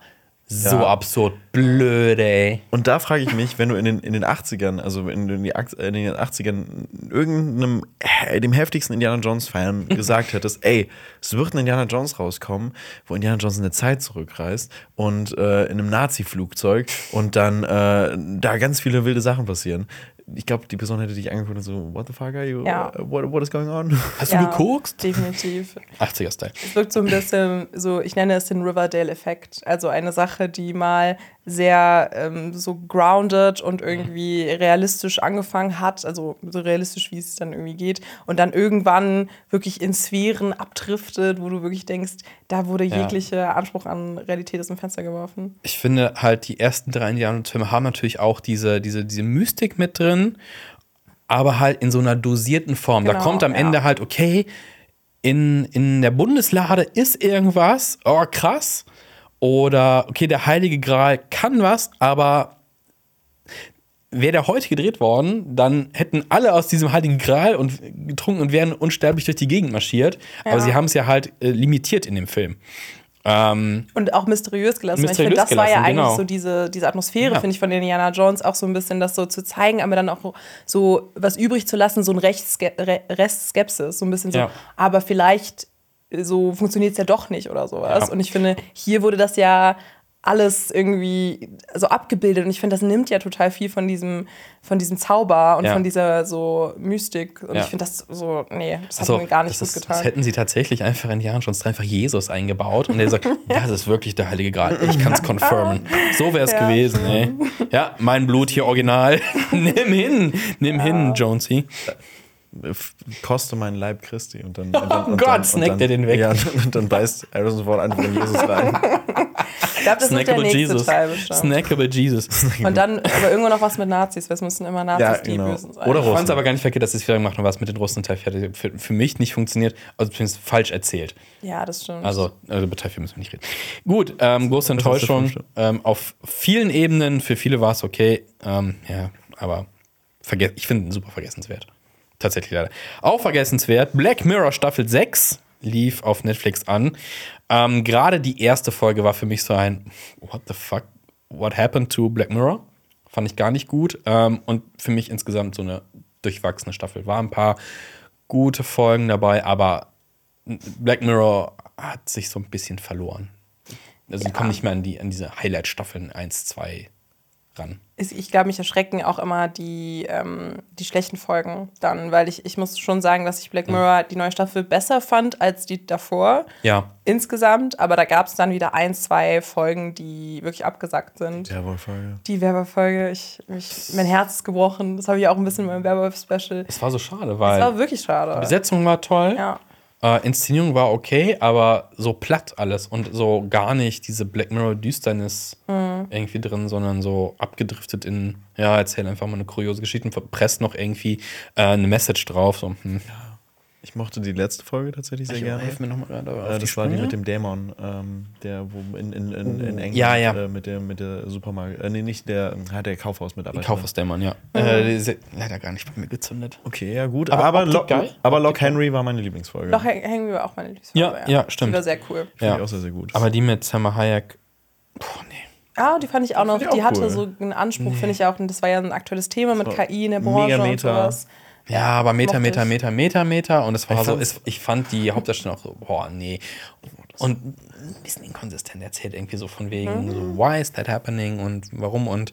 so Ja. absurd blöd, ey. Und da frage ich mich, wenn du in den, in den 80ern, also wenn du in, die, in den 80ern irgendeinem, äh, dem heftigsten Indiana Jones-Fan gesagt hättest, ey, es wird ein Indiana Jones rauskommen, wo Indiana Jones in der Zeit zurückreist und äh, in einem Nazi-Flugzeug und dann äh, da ganz viele wilde Sachen passieren. Ich glaube, die Person hätte dich angeguckt und so, what the fuck are you? Ja. What, what is going on? Hast Ja, du geguckt? Definitiv. 80er-Style. Es wirkt so ein bisschen so, ich nenne es den Riverdale-Effekt. Also eine Sache, die mal sehr ähm, so grounded und irgendwie realistisch angefangen hat, also so realistisch, wie es dann irgendwie geht, und dann irgendwann wirklich in Sphären abdriftet, wo du wirklich denkst, da wurde Ja. jeglicher Anspruch an Realität aus dem Fenster geworfen. Ich finde halt, die ersten drei Indiana-Filme haben natürlich auch diese, diese, diese Mystik mit drin, aber halt in so einer dosierten Form. da Genau, kommt am ja. Ende halt, okay, in, in der Bundeslade ist irgendwas, oh krass. Oder, okay, der Heilige Gral kann was, aber wäre der heute gedreht worden, dann hätten alle aus diesem Heiligen Gral und getrunken und wären unsterblich durch die Gegend marschiert. Aber Ja. sie haben es ja halt äh, limitiert in dem Film. Ähm, Und auch mysteriös gelassen. weil ich Mysteriös finde, das war ja gelassen, eigentlich genau. so diese, diese Atmosphäre, Ja. finde ich, von Indiana Jones auch so ein bisschen, das so zu zeigen, aber dann auch so was übrig zu lassen, so ein Rechtske Re Restskepsis, so ein bisschen so, Ja. aber vielleicht so funktioniert es ja doch nicht oder sowas. Ja. Und ich finde, hier wurde das ja alles irgendwie so abgebildet und ich finde, das nimmt ja total viel von diesem, von diesem Zauber und Ja. von dieser so Mystik und Ja. ich finde das so, nee, das hat Also, mir gar nicht gut ist, getan. Das hätten sie tatsächlich einfach in Jahren schon einfach Jesus eingebaut und der sagt, das ist wirklich der Heilige Gral. Ich kann es confirmen. So wäre es Ja. gewesen, ey. Ja, mein Blut hier original. nimm hin, nimm hin, Jonesy. Koste meinen Leib Christi. Und dann, und dann, Oh und Gott, dann, und snackt dann, er den weg. Ja, und, dann beißt Harrison Ford einfach in Jesus rein. ich glaube, das wird der Snackable nächste Jesus. Teil bestimmt. Snackable Jesus. Und dann aber irgendwo noch was mit Nazis, weil es müssen immer Nazis Ja, die genau. Bösen sein. Oder Ich fand es Russen. aber gar nicht verkehrt, dass sie es wieder gemacht haben, was mit den Russen Teil 4 für, für mich nicht funktioniert, also zumindest falsch erzählt. Ja, das stimmt. Also, also über Teil 4 müssen wir nicht reden. Gut, ähm, große der Enttäuschung. Ähm, auf vielen Ebenen, für viele war es okay. Ähm, ja, aber ich finde ihn super vergessenswert. Tatsächlich leider. Auch vergessenswert, Black Mirror Staffel 6 lief auf Netflix an. Ähm, Gerade die erste Folge war für mich so ein What the fuck? What happened to Black Mirror? Fand ich gar nicht gut. Ähm, und für mich insgesamt so eine durchwachsene Staffel. War ein paar gute Folgen dabei, aber Black Mirror hat sich so ein bisschen verloren. Also die kommen nicht mehr an, die, an diese Highlight-Staffeln 1, 2 ran. Ich glaube, mich erschrecken auch immer die, ähm, die schlechten Folgen dann, weil ich, ich muss schon sagen, dass ich Black Mirror die neue Staffel besser fand als die davor. Ja. Insgesamt, aber da gab es dann wieder ein, zwei Folgen, die wirklich abgesagt sind. Werwolf-Folge. Die Werwolf-Folge, ich, ich, mein Herz ist gebrochen. Das habe ich auch ein bisschen in meinem Werwolf-Special. Es war so schade, weil war wirklich schade. Besetzung war toll, Ja. Äh, Inszenierung war okay, aber so platt alles und so gar nicht diese Black Mirror Düsternis Mhm. irgendwie drin, sondern so abgedriftet in, ja, erzähl einfach mal eine kuriose Geschichte und verpresst noch irgendwie äh, eine Message drauf. So, hm. Ich mochte die letzte Folge tatsächlich sehr gerne. Hilf mir nochmal gerade Äh, die das war die mit dem Dämon, ähm, der wo in, in, in, in England Ja, ja. Äh, mit der mit der Supermarkt, äh, nee, nicht der, hat der Kaufhausmitarbeiter. Kaufhausdämmern, ja. Äh, die ist leider gar nicht bei mir gezündet. Okay, ja gut, Aber aber, Lock, geil. aber Lock Henry war meine Lieblingsfolge. Doch, Henry war auch meine Lieblingsfolge. Ja, ja, stimmt. Die war sehr cool. Finde Ja. ich auch sehr, sehr gut. Aber die mit Selma Hayek, boah, nee. Ah, die fand ich auch noch. fand ich auch die hatte cool. so einen Anspruch, finde ich auch. Und das war ja ein aktuelles Thema mit KI in der mega Branche und Meta. sowas. Ja, aber Meter, Meter. Meter, Meter, Meter. Und es war Ich so, es, ich fand die Hauptdarsteller auch so, boah, nee. Und ein bisschen inkonsistent erzählt, irgendwie so von wegen, so, why is that happening und warum? Und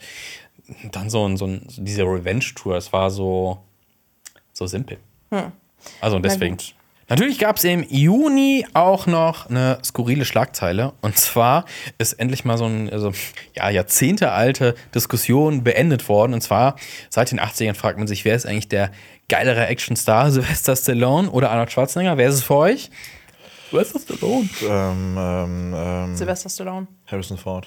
dann so, ein- so, ein- so diese Revenge-Tour, es war so, so simpel. Also und deswegen. Natürlich gab es im Juni auch noch eine skurrile Schlagzeile. Und zwar ist endlich mal so eine also, ja, jahrzehntealte Diskussion beendet worden. Und zwar seit den 80ern fragt man sich, wer ist eigentlich der geilere Actionstar? Sylvester Stallone oder Arnold Schwarzenegger? Wer ist es für euch? Sylvester Stallone. Ähm, ähm, ähm, Sylvester Stallone. Harrison Ford.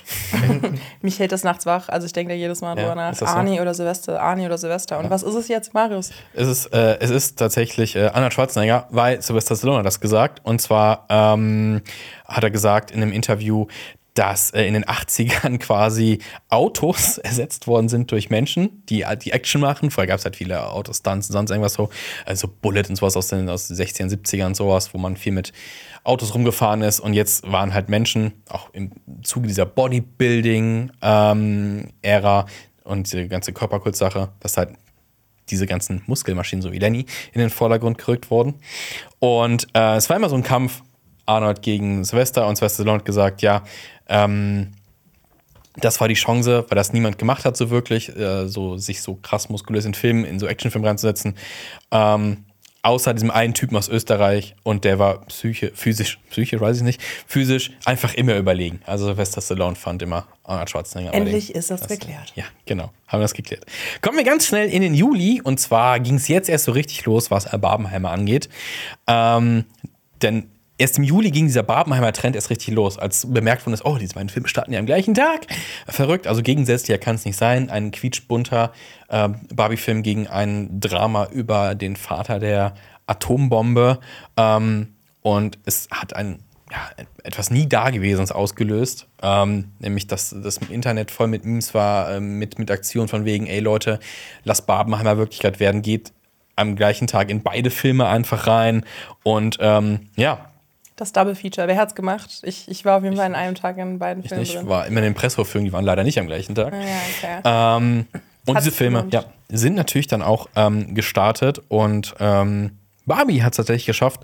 Mich hält das nachts wach. Also ich denke da jedes Mal Ja, drüber nach. das so? Arnie oder Silvester, Arnie oder Silvester. Und was ist es jetzt, Marius? Es ist, äh, es ist tatsächlich äh, Arnold Schwarzenegger, weil Sylvester Stallone hat das gesagt. Und zwar ähm, hat er gesagt in einem Interview, dass äh, in den 80ern quasi Autos ersetzt worden sind durch Menschen, die halt die Action machen. Vorher gab es halt viele Autostunts und sonst irgendwas so, also Bullet und sowas aus den, aus den 60ern, 70ern sowas, wo man viel mit Autos rumgefahren ist. Und jetzt waren halt Menschen, auch im Zuge dieser Bodybuilding-Ära und diese ganze Körperkultsache, dass halt diese ganzen Muskelmaschinen, so wie Lenny, in den Vordergrund gerückt wurden. Und äh, es war immer so ein Kampf, Arnold gegen Sylvester und Sylvester Stallone hat gesagt, ja, ähm, das war die Chance, weil das niemand gemacht hat, so wirklich, äh, so sich so krass muskulös in Filmen, in so Actionfilmen reinzusetzen. Ähm, außer diesem einen Typen aus Österreich und der war psyche, physisch, psychisch, weiß ich nicht, physisch einfach immer überlegen. Also Sylvester Stallone fand immer Arnold Schwarzenegger. Endlich überlegen. ist das geklärt. Ja, genau. Haben wir das geklärt. Kommen wir ganz schnell in den Juli. Und zwar ging es jetzt erst so richtig los, was Barbenheimer angeht. Ähm, denn erst im Juli ging dieser Barbenheimer Trend erst richtig los, als bemerkt worden ist, oh, diese beiden Filme starten ja am gleichen Tag. Verrückt, also gegensätzlicher kann es nicht sein. Ein quietschbunter äh, Barbie-Film gegen ein Drama über den Vater der Atombombe. Ähm, und es hat ein ja, etwas nie Dagewesenes ausgelöst. Ähm, nämlich, dass das Internet voll mit Memes war, ähm, mit, mit Aktionen von wegen, ey Leute, lass Barbenheimer Wirklichkeit werden, geht am gleichen Tag in beide Filme einfach rein. Und ähm, ja, Das Double Feature. Wer hat's gemacht? Ich, ich war auf jeden Fall in einem Tag in beiden ich Filmen drin. war immer in den Pressvorführungen, die waren leider nicht am gleichen Tag. Ja, okay. Ähm, und Hat's diese Filme ja, sind natürlich dann auch ähm, gestartet und ähm, Barbie hat es tatsächlich geschafft,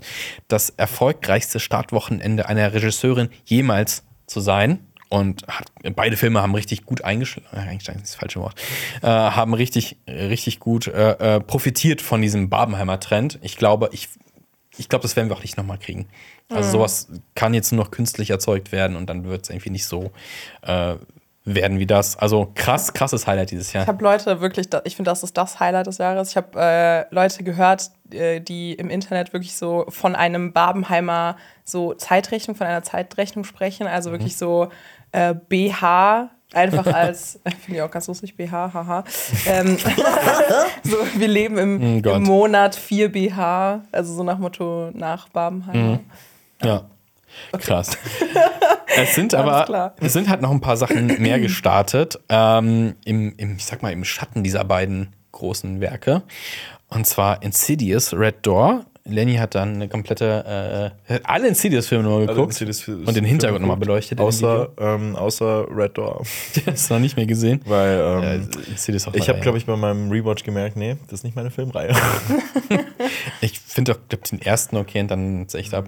das erfolgreichste Startwochenende einer Regisseurin jemals zu sein. Und hat, beide Filme haben richtig gut eingeschlagen, äh, eingeschlagen ist das falsche Wort, äh, haben richtig, richtig gut äh, äh, profitiert von diesem Barbenheimer-Trend. Ich glaube, ich, ich glaube, das werden wir auch nicht nochmal kriegen. Also sowas kann jetzt nur noch künstlich erzeugt werden und dann wird es irgendwie nicht so äh, werden wie das. Also krass, krasses Highlight dieses Jahr. Ich habe Leute wirklich, ich finde, das ist das Highlight des Jahres. Ich habe äh, Leute gehört, äh, die im Internet wirklich so von einem Barbenheimer so Zeitrechnung, von einer Zeitrechnung sprechen. Also wirklich so äh, BH. Einfach als, finde ich auch ganz lustig, BH, haha. Ähm, so, wir leben im, Oh im Monat 4 BH, also so nach Motto nach Barbenheimer. Ja. Krass. es sind aber, es sind halt noch ein paar Sachen mehr gestartet, ähm, im, im, ich sag mal, im Schatten dieser beiden großen Werke. Und zwar Insidious, Red Door. Lenny hat dann eine komplette, äh, hat alle Insidious-Filme nochmal geguckt und den Hintergrund nochmal beleuchtet. Außer, ähm, außer Red Door. Das noch nicht mehr gesehen. Weil Äh, ähm, Insidious auch ich habe, ja. glaube ich, bei meinem Rewatch gemerkt, nee, das ist nicht meine Filmreihe. ich finde doch glaub, den ersten okay und dann ist echt ab.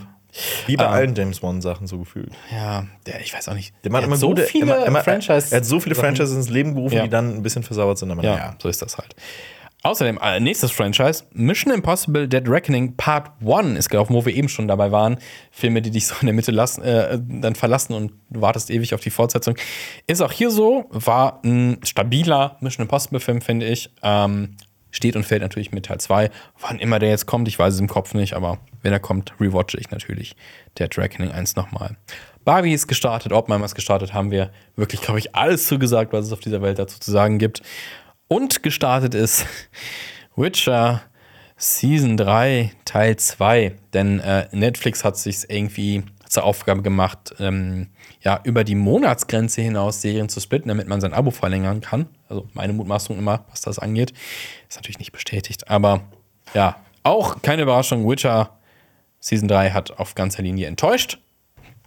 Wie bei Ähm. allen James Bond-Sachen so gefühlt. Ja, der, ich weiß auch nicht. Der macht hat immer so gute, viele immer, immer, Franchise. Er hat so viele Franchises ins Leben gerufen, Ja. die dann ein bisschen versauert sind. Aber Ja, naja. so ist das halt. Außerdem, äh, nächstes Franchise, Mission Impossible Dead Reckoning Part 1 ist gelaufen, wo wir eben schon dabei waren. Filme, die dich so in der Mitte lassen, äh, dann verlassen und du wartest ewig auf die Fortsetzung. Ist auch hier so, war ein stabiler Mission Impossible Film, finde ich. Ähm, steht und fällt natürlich mit Teil 2. Wann immer der jetzt kommt, ich weiß es im Kopf nicht, aber wenn er kommt, rewatche ich natürlich Dead Reckoning 1 nochmal. Barbie ist gestartet, Oppenheimer ist gestartet, haben wir wirklich, glaube ich, alles zugesagt, was es auf dieser Welt dazu zu sagen gibt. Und gestartet ist Witcher Season 3 Teil 2. Denn äh, Netflix hat sich irgendwie zur Aufgabe gemacht, ähm, ja, über die Monatsgrenze hinaus Serien zu splitten, damit man sein Abo verlängern kann. Also meine Mutmaßung immer, was das angeht. Ist natürlich nicht bestätigt. Aber ja, auch keine Überraschung, Witcher Season 3 hat auf ganzer Linie enttäuscht.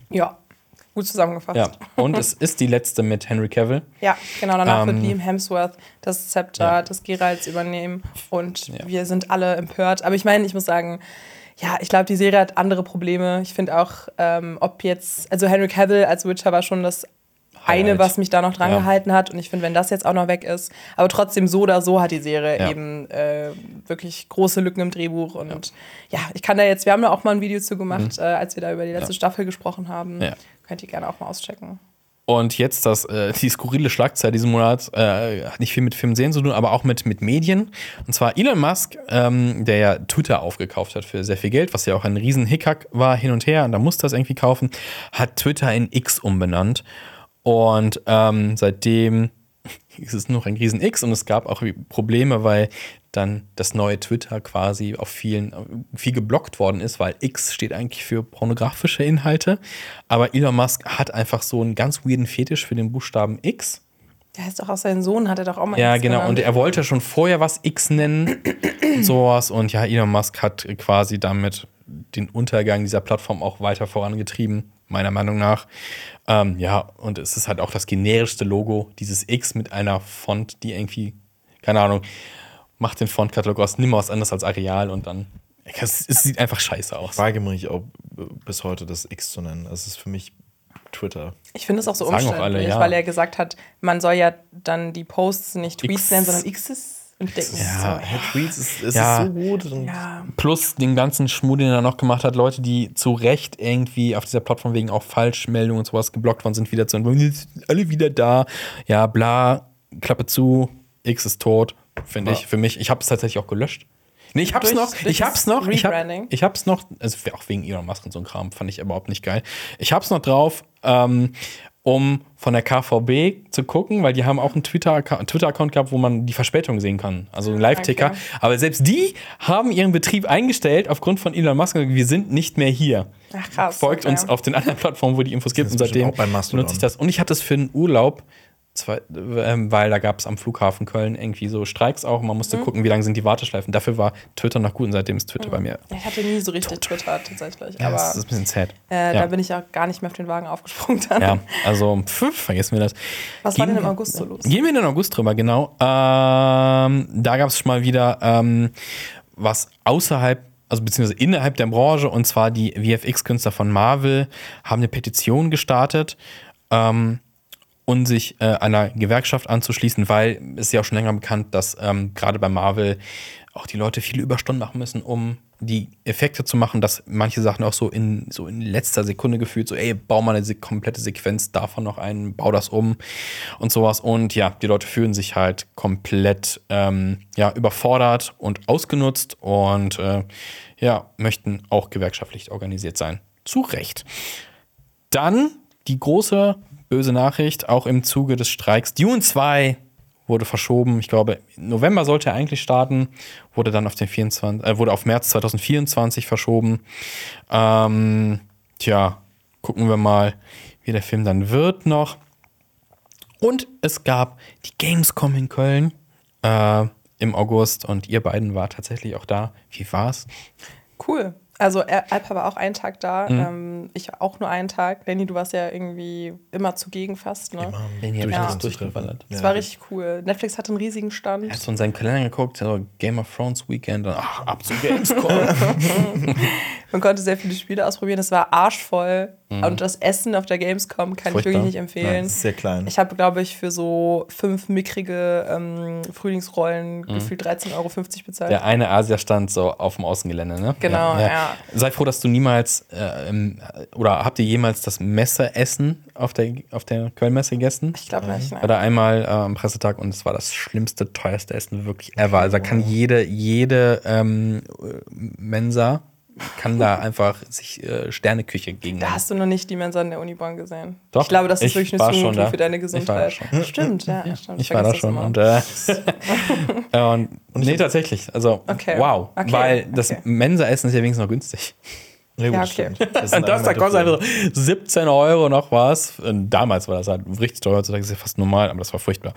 Ja. Gut zusammengefasst. Ja, und es ist die letzte mit Henry Cavill. Ja, genau. Danach Ähm, wird Liam Hemsworth das Zepter Ja. des Geralts übernehmen. Und Ja. wir sind alle empört. Aber ich meine, ich muss sagen, ja, ich glaube, die Serie hat andere Probleme. Ich finde auch, ähm, ob jetzt, also Henry Cavill als Witcher war schon das eine, Highlight. was mich da noch dran Ja. gehalten hat. Und ich finde, wenn das jetzt auch noch weg ist, aber trotzdem so oder so hat die Serie Ja. eben äh, wirklich große Lücken im Drehbuch. Und ja. ich kann da jetzt, wir haben da auch mal ein Video zu gemacht, äh, als wir da über die letzte Mhm. Ja. Staffel gesprochen haben. Könnt ihr gerne auch mal auschecken. Und jetzt das, äh, die skurrile Schlagzeile diesen Monat äh, hat nicht viel mit Filmserien zu tun, aber auch mit, mit Medien. Und zwar Elon Musk, ähm, der ja Twitter aufgekauft hat für sehr viel Geld, was ja auch ein riesen Hickhack war hin und her, und da musste das irgendwie kaufen, hat Twitter in X umbenannt. Und ähm, seitdem ist es noch ein riesen X und es gab auch Probleme, weil dann das neue Twitter quasi auf vielen viel geblockt worden ist, weil X steht eigentlich für pornografische Inhalte. Aber Elon Musk hat einfach so einen ganz weirden Fetisch für den Buchstaben X. Der heißt doch auch sein Sohn, hat er doch auch mal Ja, X genau. genannt. Und er wollte schon vorher was X nennen und sowas. Und ja, Elon Musk hat quasi damit den Untergang dieser Plattform auch weiter vorangetrieben, meiner Meinung nach. Ähm, ja, und es ist halt auch das generischste Logo, dieses X mit einer Font, die irgendwie, keine Ahnung, macht den Fontkatalog aus, nimm mal was anderes als Areal und dann. Es, es sieht einfach scheiße aus. Frage mich auch äh, bis heute, das X zu nennen. Das ist für mich Twitter. Ich finde es auch so Sagen umständlich, alle, ja. weil er gesagt hat, man soll ja dann die Posts nicht Tweets X. nennen, sondern X's. Und ich denke, Ja, so, Herr Tweets ist, es Ja. ist so gut. Und ja. Plus den ganzen Schmuh, den er noch gemacht hat, Leute, die zu Recht irgendwie auf dieser Plattform wegen auch Falschmeldungen und sowas geblockt worden sind, wieder zu jetzt sind alle wieder da. Ja, bla, Klappe zu, X ist tot, finde ich, für mich. Ich habe es tatsächlich auch gelöscht. Nee, ich hab's Durch- noch, durch ich hab's noch, ich, hab, ich hab's noch, also auch wegen Elon Musk und so ein Kram, fand ich überhaupt nicht geil. Ich hab's noch drauf, ähm, um von der KVB zu gucken, weil die haben auch einen Twitter-Account Twitter gehabt, wo man die Verspätung sehen kann. Also einen Live-Ticker. Okay. Aber selbst die haben ihren Betrieb eingestellt aufgrund von Elon Musk. Wir sind nicht mehr hier. Ach, krass, Folgt okay. uns auf den anderen Plattformen, wo die Infos gibt. Und seitdem auch bei Mastodon. benutze ich das. Und ich hatte es für einen Urlaub, zwei, ähm, weil da gab es am Flughafen Köln irgendwie so Streiks auch. Man Mhm. musste gucken, wie lang sind die Warteschleifen. Dafür war Twitter noch gut und seitdem ist Twitter bei mir. Ja, Ich hatte nie so richtig Twitter tatsächlich. Ja, aber das ist ein bisschen sad. äh, ja. da bin ich auch gar nicht mehr auf den Wagen aufgesprungen dann. ja, also pff, vergessen wir das. Was war Gehen denn im August so los? Gehen wir in den August drüber, genau. Ähm, da gab es schon mal wieder ähm, was außerhalb, also beziehungsweise innerhalb der Branche, und zwar die VFX-Künstler von Marvel haben eine Petition gestartet, ähm, um sich äh, einer Gewerkschaft anzuschließen, weil es ist ja auch schon länger bekannt, dass ähm, gerade bei Marvel auch die Leute viele Überstunden machen müssen, um die Effekte zu machen, dass manche Sachen auch so in, so in letzter Sekunde gefühlt, so, ey, bau mal eine se komplette Sequenz davon noch ein, bau das um und sowas. Und ja, die Leute fühlen sich halt komplett ähm, ja, überfordert und ausgenutzt und äh, ja, möchten auch gewerkschaftlich organisiert sein. Zu Recht. Dann die große böse Nachricht, auch im Zuge des Streiks. Dune 2 wurde verschoben. Ich glaube, November sollte er eigentlich starten, wurde dann auf den 24, äh, wurde auf März 2024 verschoben. Ähm, tja, gucken wir mal, wie der Film dann wird noch. Und es gab die Gamescom in Köln äh, im August und ihr beiden war tatsächlich auch da. Wie war's? Cool. Also Alpa war auch einen Tag da, Mhm. ähm, ich auch nur einen Tag. Lenny, du warst ja irgendwie immer zugegen fast, ne? Den hier Durch Ja. durchgeballert. Das Ja. war richtig cool. Netflix hatte einen riesigen Stand. Er hat so in seinen Kalender geguckt, Game of Thrones Weekend und ach, ab zu Gamescom. Man konnte sehr viele Spiele ausprobieren. Es war arschvoll. Und das Essen auf der Gamescom kann ich Furchtbar. wirklich nicht empfehlen. Ist sehr klein. Ich habe, glaube ich, für so fünf mickrige ähm, Frühlingsrollen gefühlt 13,50 Euro bezahlt. Der eine Asia-Stand so auf dem Außengelände, ne? Genau, ja. Sei froh, dass du niemals, äh, oder habt ihr jemals das Messeessen auf der, auf der Kölnmesse gegessen? Ich glaube nicht. War Nein. da einmal äh, am Pressetag und es war das schlimmste, teuerste Essen wirklich ever. Also da kann jede, jede ähm, Mensa kann da einfach sich äh, Sterneküche gegen. Da hast du noch nicht die Mensa in der Unibahn gesehen. Doch, ich glaube, das ist ich wirklich eine schon Zumutung für deine Ich war Gesundheit. Stimmt, ja, stimmt. Ich war da schon und, äh, und nee, tatsächlich. Also, Okay. wow. Okay. Weil das Okay. Mensa-Essen ist ja wenigstens noch günstig. Ja, gut, Ja, okay. Das Und das, da kostet einfach so 17 Euro noch was. Und damals war das halt richtig teuer, heutzutage ist es ja fast normal, aber das war furchtbar.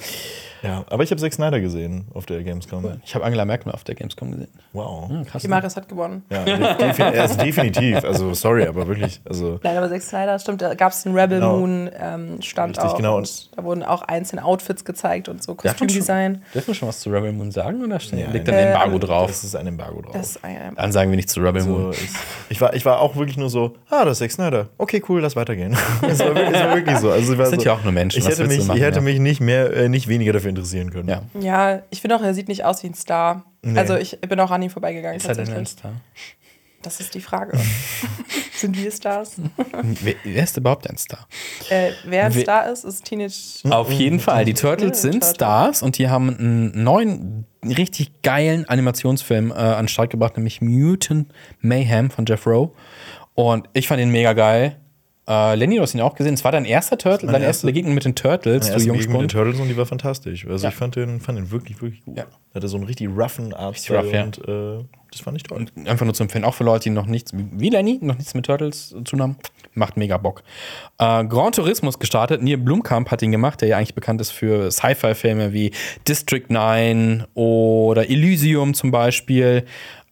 Ja, aber ich habe Zack Snyder gesehen auf der Gamescom. Ich habe Angela Merkel auf der Gamescom gesehen. Wow. Krass. Die Maris hat gewonnen. Ja, defi also definitiv. Also, sorry, aber wirklich. Also, Nein, aber Zack Snyder, stimmt, da gab es einen Rebel Genau. Moon ähm, Stand Richtig, auch. genau. Und da wurden auch einzelne Outfits gezeigt und so Kostümdesign. Dürfen wir schon was zu Rebel Moon sagen oder Ja, liegt dann äh, ein Embargo drauf? das ist ein Embargo drauf. Das ist ein, Dann sagen wir nicht zu Rebel Moon. Also ich, ich, war, ich war auch wirklich nur so, ah, das ist Zack Snyder. Okay, cool, lass weitergehen. Es war, wirklich- war wirklich so. Also ich war Das sind so, ja auch nur Menschen, Ich was hätte mich, machen, ich hätte ja? mich nicht mehr, äh, nicht weniger dafür interessieren können. Ja. ja, ich finde auch, er sieht nicht aus wie ein Star. Nee. Also ich bin auch an ihm vorbeigegangen. Ist er denn ein tatsächlich. Star? Das ist die Frage. Sind wir Stars? Wer, wer ist überhaupt ein Star? äh, wer ein Wir- Star ist, ist Teenage. Auf jeden Fall. Die Turtles sind Turtles. Stars und die haben einen neuen, richtig geilen Animationsfilm äh, an den Start gebracht, nämlich Mutant Mayhem von Jeff Rowe. Und ich fand ihn mega geil. Äh, Lenny, du hast ihn auch gesehen. Es war dein erster Turtle, deine erste Begegnung mit den Turtles, Meine du erste Begegnung mit den. Turtles und die war fantastisch. Also Ja. ich fand den, fand den wirklich, wirklich gut. Ja. Er hatte so einen richtig roughen Art rough, ja. und äh, das fand ich toll. Einfach nur zu empfehlen, auch für Leute, die noch nichts, wie Lenny, noch nichts mit Turtles zu haben. Macht mega Bock. Äh, Grand Tourismus gestartet. Neil Blumkamp hat ihn gemacht, der ja eigentlich bekannt ist für Sci-Fi-Filme wie District 9 oder Elysium zum Beispiel.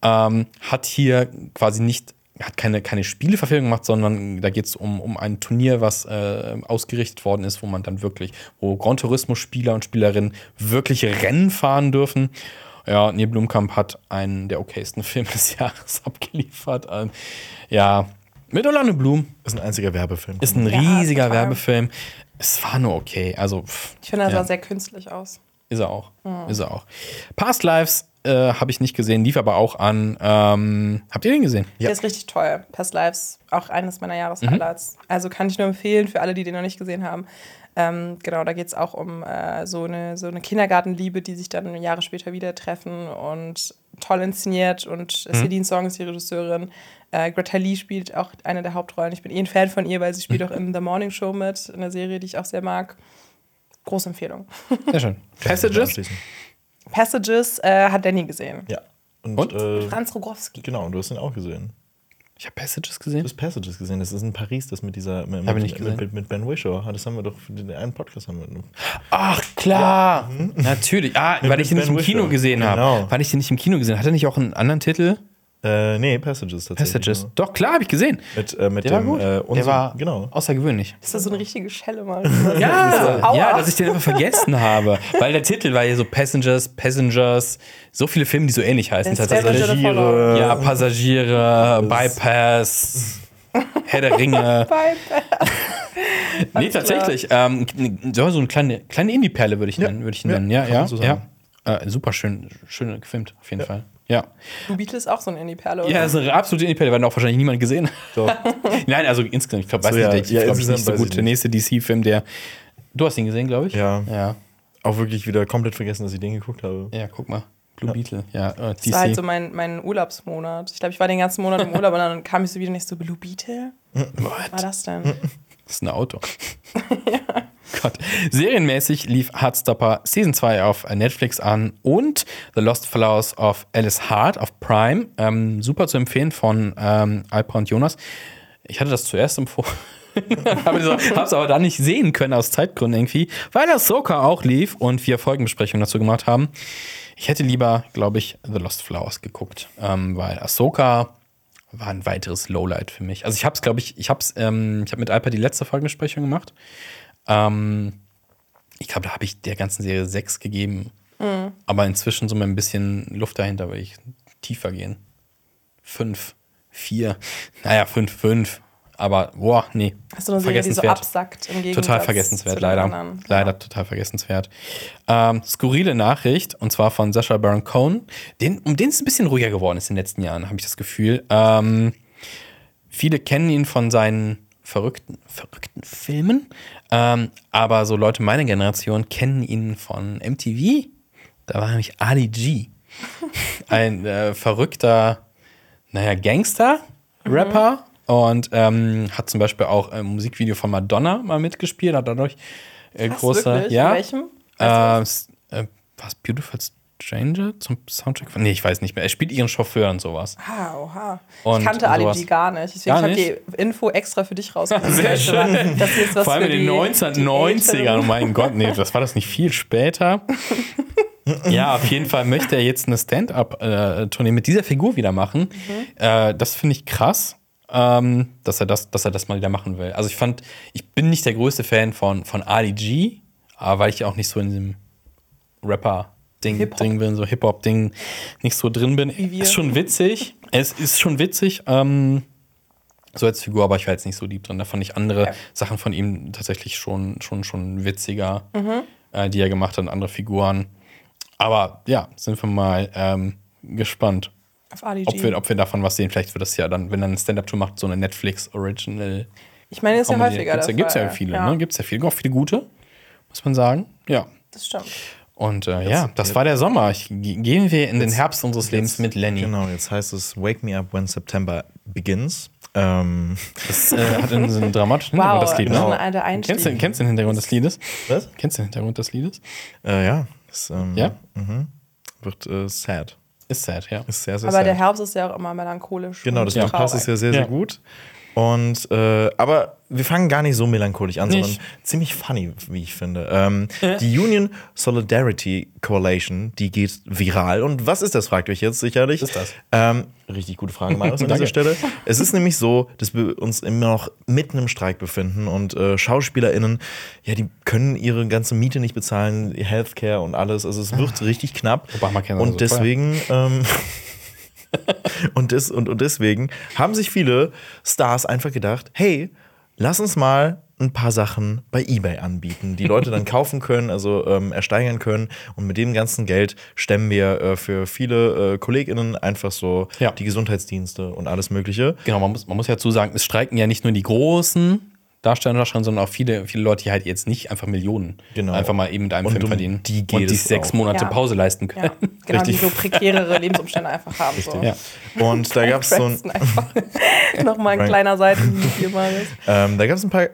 Ähm, hat hier quasi nicht, hat keine, keine Spieleverfilmung gemacht, sondern da geht es um, um ein Turnier, was äh, ausgerichtet worden ist, wo man dann wirklich, wo Grand Tourismus-Spieler und Spielerinnen wirkliche Rennen fahren dürfen. Ja, Neil Blumkamp hat einen der okaysten Filme des Jahres abgeliefert. Ähm, ja, mit Orlando Bloom ist ein einziger Werbefilm. ist ein Ja, riesiger total. Werbefilm. Es war nur okay. Also, pff, Ich finde, das ja, sah sehr künstlich aus. ist er auch. Ist er auch. Past Lives äh, habe ich nicht gesehen, lief aber auch an. Ähm, habt ihr den gesehen? Ja. Der ist richtig toll. Past Lives, auch eines meiner Mhm. Jahreshighlights. Also kann ich nur empfehlen für alle, die den noch nicht gesehen haben. Ähm, genau, da geht es auch um äh, so, eine, so eine Kindergartenliebe, die sich dann Jahre später wieder treffen und toll inszeniert. Und Mhm. Celine Song ist die Regisseurin. Äh, Greta Lee spielt auch eine der Hauptrollen. Ich bin eh ein Fan von ihr, weil sie Mhm. spielt auch in The Morning Show mit, in einer Serie, die ich auch sehr mag. Große Empfehlung. Sehr schön. Passages? Passages äh, hat Danny gesehen. Ja. Und, Und? Äh, Franz Rogowski. genau, und du hast den auch gesehen. Ich habe Passages Du gesehen. hast Passages gesehen. Das ist in Paris, das mit dieser mit, Hab ich mit, nicht gesehen. mit, mit Ben Wishaw. Das haben wir doch für den einen Podcast haben wir. Ach, klar. Natürlich. Ah, weil ich den Ben nicht im Kino Whishaw. gesehen habe. Genau. Weil ich den nicht im Kino gesehen habe. Hat er nicht auch einen anderen Titel? Äh, nee, Passages tatsächlich. Passages. nur. Doch, klar, habe ich gesehen. Mit, äh, mit Der war dem. gut. Äh, der unser- war genau. außergewöhnlich. Ist das so eine richtige Schelle mal? Ja, Aua. ja, dass ich den einfach vergessen habe. Weil der Titel war ja so Passengers, Passengers, so viele Filme, die so ähnlich heißen. Der der. Passagiere. Ja, Passagiere, Bypass, Herr der Ringe. Bye, Nee, tatsächlich. Ähm, so eine kleine, kleine Indie-Perle würde ich, Ja. nennen, würde ich Ja, nennen. Ja, ja, man so ja. Äh, super schön, schön gefilmt, auf jeden Fall. Ja. Blue Beetle ist auch so eine Indie-Perle, oder? Ja, ist eine absolute Indie-Perle, werden auch wahrscheinlich niemand gesehen. Doch. Nein, also insgesamt, ich glaube, weiß So, ja. nicht, ich Ja, glaube, ich insgesamt nicht so gut. Der nächste DC-Film, der. Du hast ihn gesehen, glaube ich? Ja. Ja. Auch wirklich wieder komplett vergessen, dass ich den geguckt habe. Ja, guck mal. Blue Beetle, ja, äh, Das war halt DC. so mein, mein Urlaubsmonat. Ich glaube, ich war den ganzen Monat im Urlaub und dann kam ich so wieder nicht so, Blue Beetle? Was war das denn? Das ist ein Auto. Gott. Serienmäßig lief Heartstopper Season 2 auf Netflix an und The Lost Flowers of Alice Hart auf Prime. Ähm, super zu empfehlen von ähm, Alpa und Jonas. Ich hatte das zuerst empfohlen. habe es aber dann nicht sehen können aus Zeitgründen irgendwie, weil das Soka auch lief und wir Folgenbesprechungen dazu gemacht haben. Ich hätte lieber, glaube ich, The Lost Flowers geguckt, ähm, weil Ahsoka war ein weiteres Lowlight für mich. Also ich habe es, glaube ich, ich habe ähm, ich habe mit Alper die letzte Folgenbesprechung gemacht. Ähm, ich glaube, da habe ich der ganzen Serie sechs gegeben. Aber inzwischen so mal ein bisschen Luft dahinter, will ich tiefer gehen. Fünf, vier, naja, fünf, fünf. Aber, boah, nee. Hast du eine Serie, die so absackt im Gegensatz Total vergessenswert, zu den leider. anderen? Leider total vergessenswert. Ähm, skurrile Nachricht, und zwar von Sascha Baron Cohen, den, um den es ein bisschen ruhiger geworden ist in den letzten Jahren, habe ich das Gefühl. Ähm, viele kennen ihn von seinen verrückten, verrückten Filmen, ähm, aber so Leute meiner Generation kennen ihn von MTV. Da war nämlich Ali G. Ein äh, verrückter, naja, Gangster, Rapper und ähm, hat zum Beispiel auch ein Musikvideo von Madonna mal mitgespielt, hat dadurch äh, Krass, große, wirklich? ja, In welchem? äh, Weißt s- äh, was Beautiful Stranger zum Soundtrack von. Nee, ich weiß nicht mehr. Er spielt ihren Chauffeur und sowas. Ah, oha. Und ich kannte Ali. G gar nicht. Deswegen Gar ich habe die Info extra für dich rausgesucht. Sehr schön. Das ist was Vor allem in den die- 1990ern. die Oh mein Gott, nee, das war das nicht viel später. ja, auf jeden Fall möchte er jetzt eine Stand-up-Tournee mit dieser Figur wieder machen. Äh, das finde ich krass, ähm, dass, er das, dass er das mal wieder machen will. Also ich fand, ich bin nicht der größte Fan von, von Ali G, aber weil ich auch nicht so in diesem Rapper-Ding drin bin, so Hip-Hop-Ding nicht so drin bin. Ist schon witzig. es ist schon witzig. Ähm, so als Figur, aber ich war jetzt nicht so deep drin. Da fand ich andere Ja. Sachen von ihm tatsächlich schon, schon, schon witziger, Mhm. äh, die er gemacht hat, andere Figuren. Aber ja, sind wir mal ähm, gespannt, Auf Ali ob wir, ob wir davon was sehen. Vielleicht wird das ja dann, wenn er eine Stand-Up-Tour macht, so eine Netflix-Original. Ich meine, ist ja häufiger Gibt's, der ja- gibt's ja viele, ja, ne? Gibt's ja viele, auch viele gute, muss man sagen. Ja. Das stimmt. Und äh, ja, das war der Sommer. Ich, ge- gehen wir in den Herbst unseres Lebens mit Lenny. Genau, jetzt heißt es Wake Me Up When September Begins. Ähm, Das äh, hat einen, so einen dramatischen Wow, Hintergrund, das Lied, das ne? ein Einstieg. Kennst du, kennst du den Hintergrund des Liedes? was? Kennst du den Hintergrund des Liedes? Äh, ja, das, ähm, Ja? Mhm. Wird äh, sad. Ist sad, ja. Ist sehr, sehr Aber sad. der Herbst ist ja auch immer melancholisch. Genau, traurig. passt es ja sehr, sehr Ja. gut. Und äh, aber wir fangen gar nicht so melancholisch an, sondern Nicht? ziemlich funny, wie ich finde. Ähm, die Union Solidarity Coalition, die geht viral. Und was ist das, fragt euch jetzt sicherlich. Was ist das? Ähm, richtig gute Frage, Marius, an dieser. Stelle. Es ist nämlich so, dass wir uns immer noch mitten im Streik befinden und äh, SchauspielerInnen, ja, die können ihre ganze Miete nicht bezahlen, Healthcare und alles. Also es wird richtig knapp. Obamacare Und so teuer. deswegen. Ähm, und, des, und, und deswegen haben sich viele Stars einfach gedacht, hey, lass uns mal ein paar Sachen bei eBay anbieten, die Leute dann kaufen können, also ähm, ersteigern können. Und mit dem ganzen Geld stemmen wir äh, für viele äh, KollegInnen einfach so Ja. die Gesundheitsdienste und alles Mögliche. Genau, man muss, man muss ja zu sagen, es streiken ja nicht nur die großen Darsteller und Darstellerinnen, sondern auch viele, viele Leute, die halt jetzt nicht einfach Millionen Genau. einfach mal eben mit einem Und Film um verdienen die geht und die sechs auch. Monate Ja. Pause leisten können. Ja, genau, die Richtig. so prekärere Lebensumstände einfach haben. So. Ja. Und da gab es so ein. Nochmal ein kleiner Seitenhieb. Ähm, da gab es ein paar äh,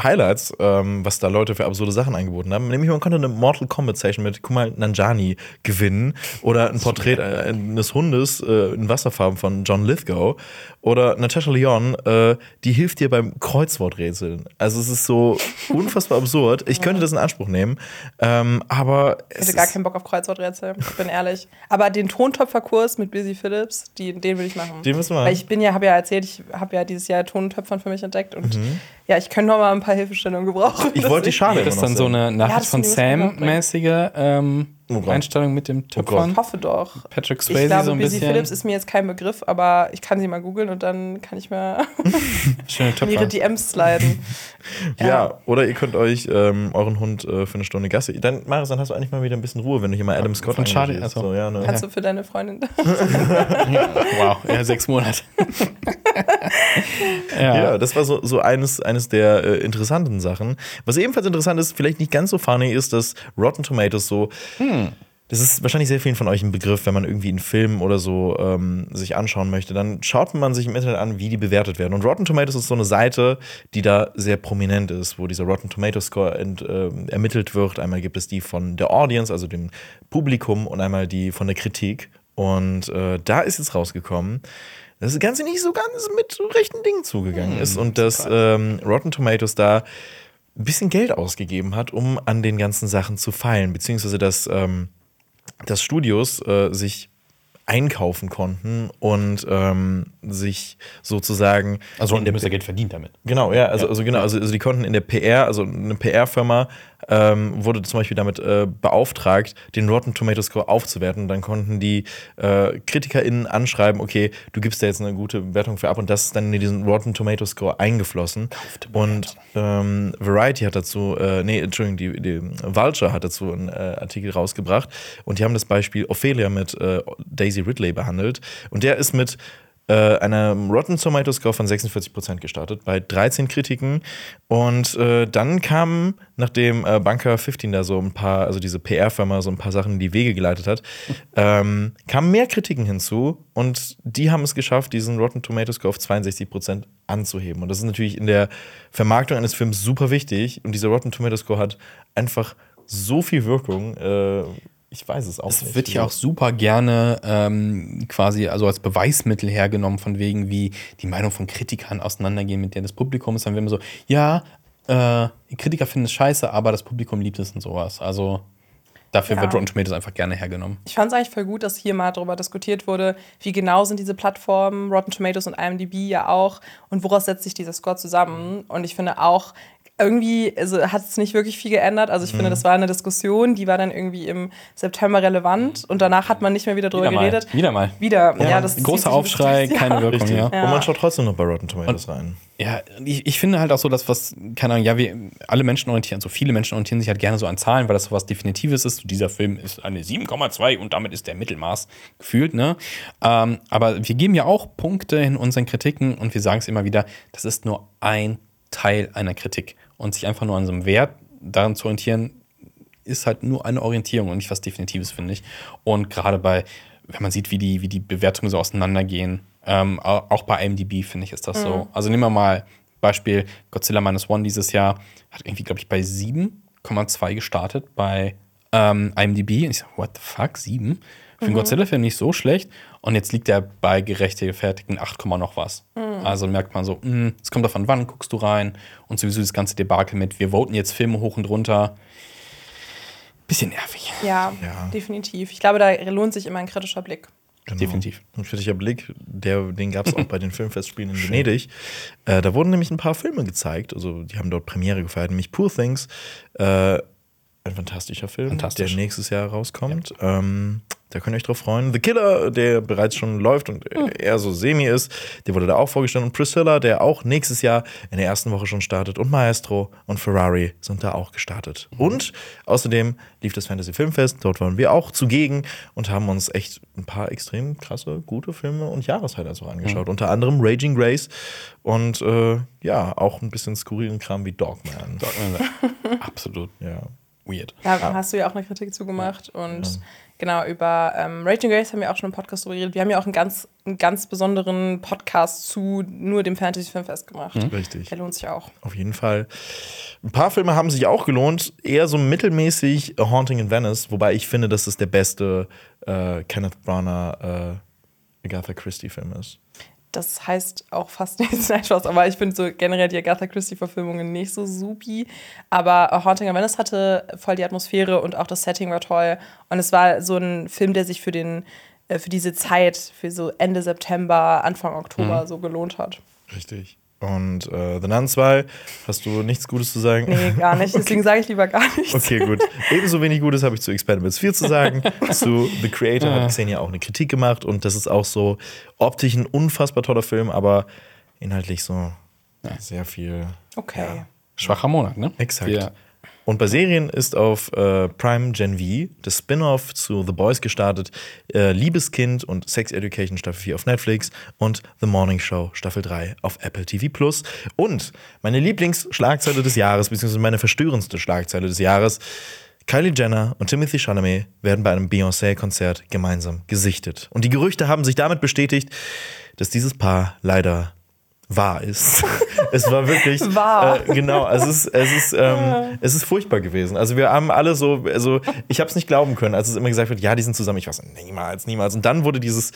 Highlights, ähm, was da Leute für absurde Sachen angeboten haben. Nämlich man konnte eine Mortal Kombat Session mit Kumal Nanjani gewinnen oder ein Porträt eines Hundes äh, in Wasserfarben von John Lithgow oder Natasha Leon, äh, die hilft dir beim Kreuzworträtseln. Also es ist so unfassbar absurd. Ich könnte das in Anspruch nehmen, ähm, aber Ich es hätte gar ist, keinen Bock auf Kreuzworträtsel, ich bin ehrlich. Aber den Tontöpferkurs mit Busy Phillips, die, den will ich machen. Den müssen wir Weil machen. ich bin ja, habe ja erzählt, ich habe ja dieses Jahr Tontöpfern für mich entdeckt und Mhm. ja, ich könnte noch mal ein paar Hilfestellungen gebrauchen. ich wollte die Schale Das ist dann so eine Nachricht das von Sam-mäßige ähm, Oh. Einstellung mit dem Töpfern. Ich hoffe doch. Patrick Ich Swayze glaube, so ein Busy bisschen. Phillips ist mir jetzt kein Begriff, aber ich kann sie mal googeln und dann kann ich mir in ihre. DMs sliden. Ja. oder ihr könnt euch ähm, euren Hund äh, für eine Stunde Gassi. Dann, Marius, dann hast du eigentlich mal wieder ein bisschen Ruhe, wenn du hier mal Adam Scott von Charlie, also. so, ja, ne? Kannst du für deine Freundin. Wow, ja, sechs Monate. ja. Ja, das war so, so eines, eines der äh, interessanten Sachen. Was ebenfalls interessant ist, vielleicht nicht ganz so funny, ist, dass Rotten Tomatoes so. Das ist wahrscheinlich sehr vielen von euch ein Begriff, wenn man irgendwie einen Film oder so ähm, sich anschauen möchte. Dann schaut man sich im Internet an, wie die bewertet werden. Und Rotten Tomatoes ist so eine Seite, die da sehr prominent ist, wo dieser Rotten Tomatoes Score ent, ähm, ermittelt wird. Einmal gibt es die von der Audience, also dem Publikum, und einmal die von der Kritik. Und äh, da ist jetzt rausgekommen, dass das Ganze nicht so ganz mit rechten Dingen zugegangen ist und dass ähm, Rotten Tomatoes da ein bisschen Geld ausgegeben hat, um an den ganzen Sachen zu feilen, beziehungsweise dass, ähm, dass Studios äh, sich einkaufen konnten und ähm, sich sozusagen Also und der ihr Geld verdient damit. Genau, ja, also, also genau, also, also die konnten in der PR, also eine PR-Firma ähm, wurde zum Beispiel damit äh, beauftragt, den Rotten Tomato Score aufzuwerten. Dann konnten die äh, KritikerInnen anschreiben, okay, du gibst da jetzt eine gute Wertung für ab und das ist dann in diesen Rotten Tomato Score eingeflossen. Und ähm, Variety hat dazu, äh, nee, Entschuldigung, die, die Vulture hat dazu einen äh, Artikel rausgebracht und die haben das Beispiel Ophelia mit äh, Daisy Ridley behandelt und der ist mit äh, einer Rotten Tomato Score von 46% gestartet, bei 13 Kritiken. Und äh, dann kamen, nachdem äh, Bunker 15 da so ein paar, also diese PR-Firma so ein paar Sachen in die Wege geleitet hat, ähm, kamen mehr Kritiken hinzu und die haben es geschafft, diesen Rotten Tomato Score auf 62% anzuheben. Und das ist natürlich in der Vermarktung eines Films super wichtig. Und dieser Rotten Tomato Score hat einfach so viel Wirkung. Äh, ich weiß es auch Es nicht. wird ja auch super gerne ähm, quasi also als Beweismittel hergenommen, von wegen, wie die Meinung von Kritikern auseinandergehen mit der des Publikums. Dann werden wir so, ja, äh, Kritiker finden es scheiße, aber das Publikum liebt es und sowas. Also dafür Ja. wird Rotten Tomatoes einfach gerne hergenommen. Ich fand es eigentlich voll gut, dass hier mal darüber diskutiert wurde, wie genau sind diese Plattformen, Rotten Tomatoes und IMDb ja auch, und woraus setzt sich dieser Score zusammen. Und ich finde auch, irgendwie also hat es nicht wirklich viel geändert. Also ich Mhm. finde, das war eine Diskussion, die war dann irgendwie im September relevant und danach hat man nicht mehr wieder drüber Wieder mal. geredet. Wieder mal. Wieder, ja, das zieht Großer Aufschrei, durch das keine. Wirkung, Richtig. ja. Und man schaut trotzdem noch bei Rotten Tomatoes rein. Ja, ich, ich finde halt auch so, dass was, keine Ahnung, ja, wir alle Menschen orientieren, so viele Menschen orientieren sich halt gerne so an Zahlen, weil das so was Definitives ist. So, dieser Film ist eine 7,2 und damit ist der Mittelmaß gefühlt, ne? Ähm, aber wir geben ja auch Punkte in unseren Kritiken und wir sagen es immer wieder, das ist nur ein Teil einer Kritik. Und sich einfach nur an so einem Wert daran zu orientieren, ist halt nur eine Orientierung und nicht was Definitives, finde ich. Und gerade bei, wenn man sieht, wie die, wie die Bewertungen so auseinandergehen, ähm, au- auch bei IMDb, finde ich, ist das so. Also nehmen wir mal Beispiel Godzilla Minus One dieses Jahr, hat irgendwie, glaube ich, bei 7,2 gestartet bei ähm, IMDb. Und ich sage, what the fuck, 7? Für einen Godzilla-Film nicht so schlecht. Und jetzt liegt er bei gerechtfertigten 8, Komma noch was. Also merkt man so, mh, es kommt davon, wann guckst du rein und sowieso das ganze Debakel mit, wir voten jetzt Filme hoch und runter. Bisschen nervig. Ja, Ja. definitiv. Ich glaube, da lohnt sich immer ein kritischer Blick. Genau. Definitiv. Ein kritischer Blick, der, den gab es auch bei den Filmfestspielen in Venedig. Äh, da wurden nämlich ein paar Filme gezeigt. Also, die haben dort Premiere gefeiert, nämlich Poor Things. Äh, ein fantastischer Film, Fantastisch. der nächstes Jahr rauskommt. Ähm, da könnt ihr euch drauf freuen. The Killer, der bereits schon läuft und eher so semi ist, der wurde da auch vorgestellt. Und Priscilla, der auch nächstes Jahr in der ersten Woche schon startet. Und Maestro und Ferrari sind da auch gestartet. Und außerdem lief das Fantasy Filmfest. Dort waren wir auch zugegen und haben uns echt ein paar extrem krasse, gute Filme und Jahreshighlights auch angeschaut. Unter anderem Raging Grace und äh, ja, auch ein bisschen skurrilen Kram wie Dogman. Absolut Ja. weird. Ja, hast du ja auch eine Kritik zugemacht. Und genau, über ähm, Raging Grace haben wir auch schon im Podcast drüber geredet. Wir haben ja auch einen ganz, einen ganz besonderen Podcast zu nur dem Fantasy Filmfest gemacht. Richtig. Der lohnt sich auch. Auf jeden Fall. Ein paar Filme haben sich auch gelohnt. Eher so mittelmäßig A Haunting in Venice, wobei ich finde, dass es der beste äh, Kenneth Branagh äh, Agatha Christie-Film ist. Das heißt auch fast nichts, nein, Spaß, aber ich finde so generell die Agatha Christie-Verfilmungen nicht so supi. Aber Haunting of Venice hatte voll die Atmosphäre und auch das Setting war toll. Und es war so ein Film, der sich für, den, äh, für diese Zeit, für so Ende September, Anfang Oktober so gelohnt hat. Richtig. Und äh, The Nun 2, hast du nichts Gutes zu sagen? Nee, gar nicht. Deswegen sage ich lieber gar nichts. Okay, gut. Ebenso wenig Gutes habe ich zu Expendables 4 zu sagen. zu The Creator hat Xenia auch eine Kritik gemacht und das ist auch so optisch ein unfassbar toller Film, aber inhaltlich so sehr viel. Okay. Schwacher Monat, ne? Exakt. Wir, Und bei Serien ist auf äh, Prime Gen V das Spin-off zu The Boys gestartet, äh, Liebeskind und Sex Education Staffel 4 auf Netflix und The Morning Show Staffel 3 auf Apple TV Plus. Und meine Lieblingsschlagzeile des Jahres, beziehungsweise meine verstörendste Schlagzeile des Jahres, Kylie Jenner und Timothy Chalamet werden bei einem Beyoncé-Konzert gemeinsam gesichtet. Und die Gerüchte haben sich damit bestätigt, dass dieses Paar leider wahr ist. es war wirklich Wahr. Äh, genau, es ist es ist ähm, es ist furchtbar gewesen. Also wir haben alle so also ich habe es nicht glauben können, als es immer gesagt wird, ja, die sind zusammen. Ich war so niemals, niemals. Und dann wurde dieses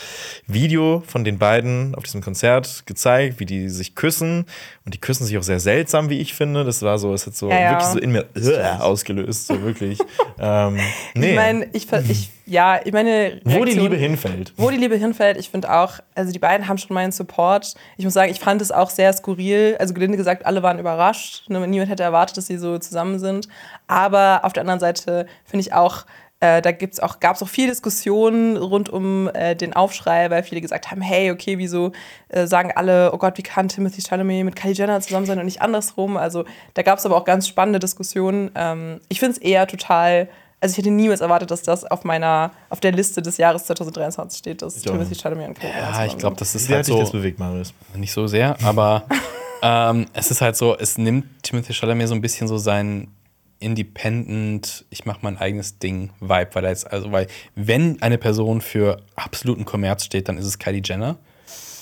Video von den beiden auf diesem Konzert gezeigt, wie die sich küssen und die küssen sich auch sehr seltsam, wie ich finde. Das war so, es hat so Ja, ja. wirklich so in mir äh, ausgelöst, so wirklich. ähm, nee, Ich meine, ich, ich, ja, ich meine. wo die Reaktion- Liebe hinfällt. Wo die Liebe hinfällt, ich finde auch, also die beiden haben schon meinen Support. Ich muss sagen, ich fand es auch sehr skurril. Also gelinde gesagt, alle waren überrascht. Ne, Niemand hätte erwartet, dass sie so zusammen sind. Aber auf der anderen Seite finde ich auch, äh, da gibt's auch, gab es auch viel Diskussionen rund um äh, den Aufschrei, weil viele gesagt haben, hey, okay, wieso äh, sagen alle, oh Gott, wie kann Timothy Chalamet mit Kylie Jenner zusammen sein und nicht andersrum? Also da gab es aber auch ganz spannende Diskussionen. Ähm, ich finde es eher total also ich hätte niemals erwartet, dass das auf meiner, auf der Liste des Jahres 2023 steht, dass Timothy. Chalamet und Kylie Jenner ja, ich glaube, das ist Wie halt hat dich so. das bewegt, Marius? Nicht so sehr, aber ähm, es ist halt so, es nimmt Timothy Chalamet so ein bisschen so sein Independent, ich mache mein eigenes Ding Vibe, weil er jetzt, also, weil, wenn eine Person für absoluten Kommerz steht, dann ist es Kylie Jenner.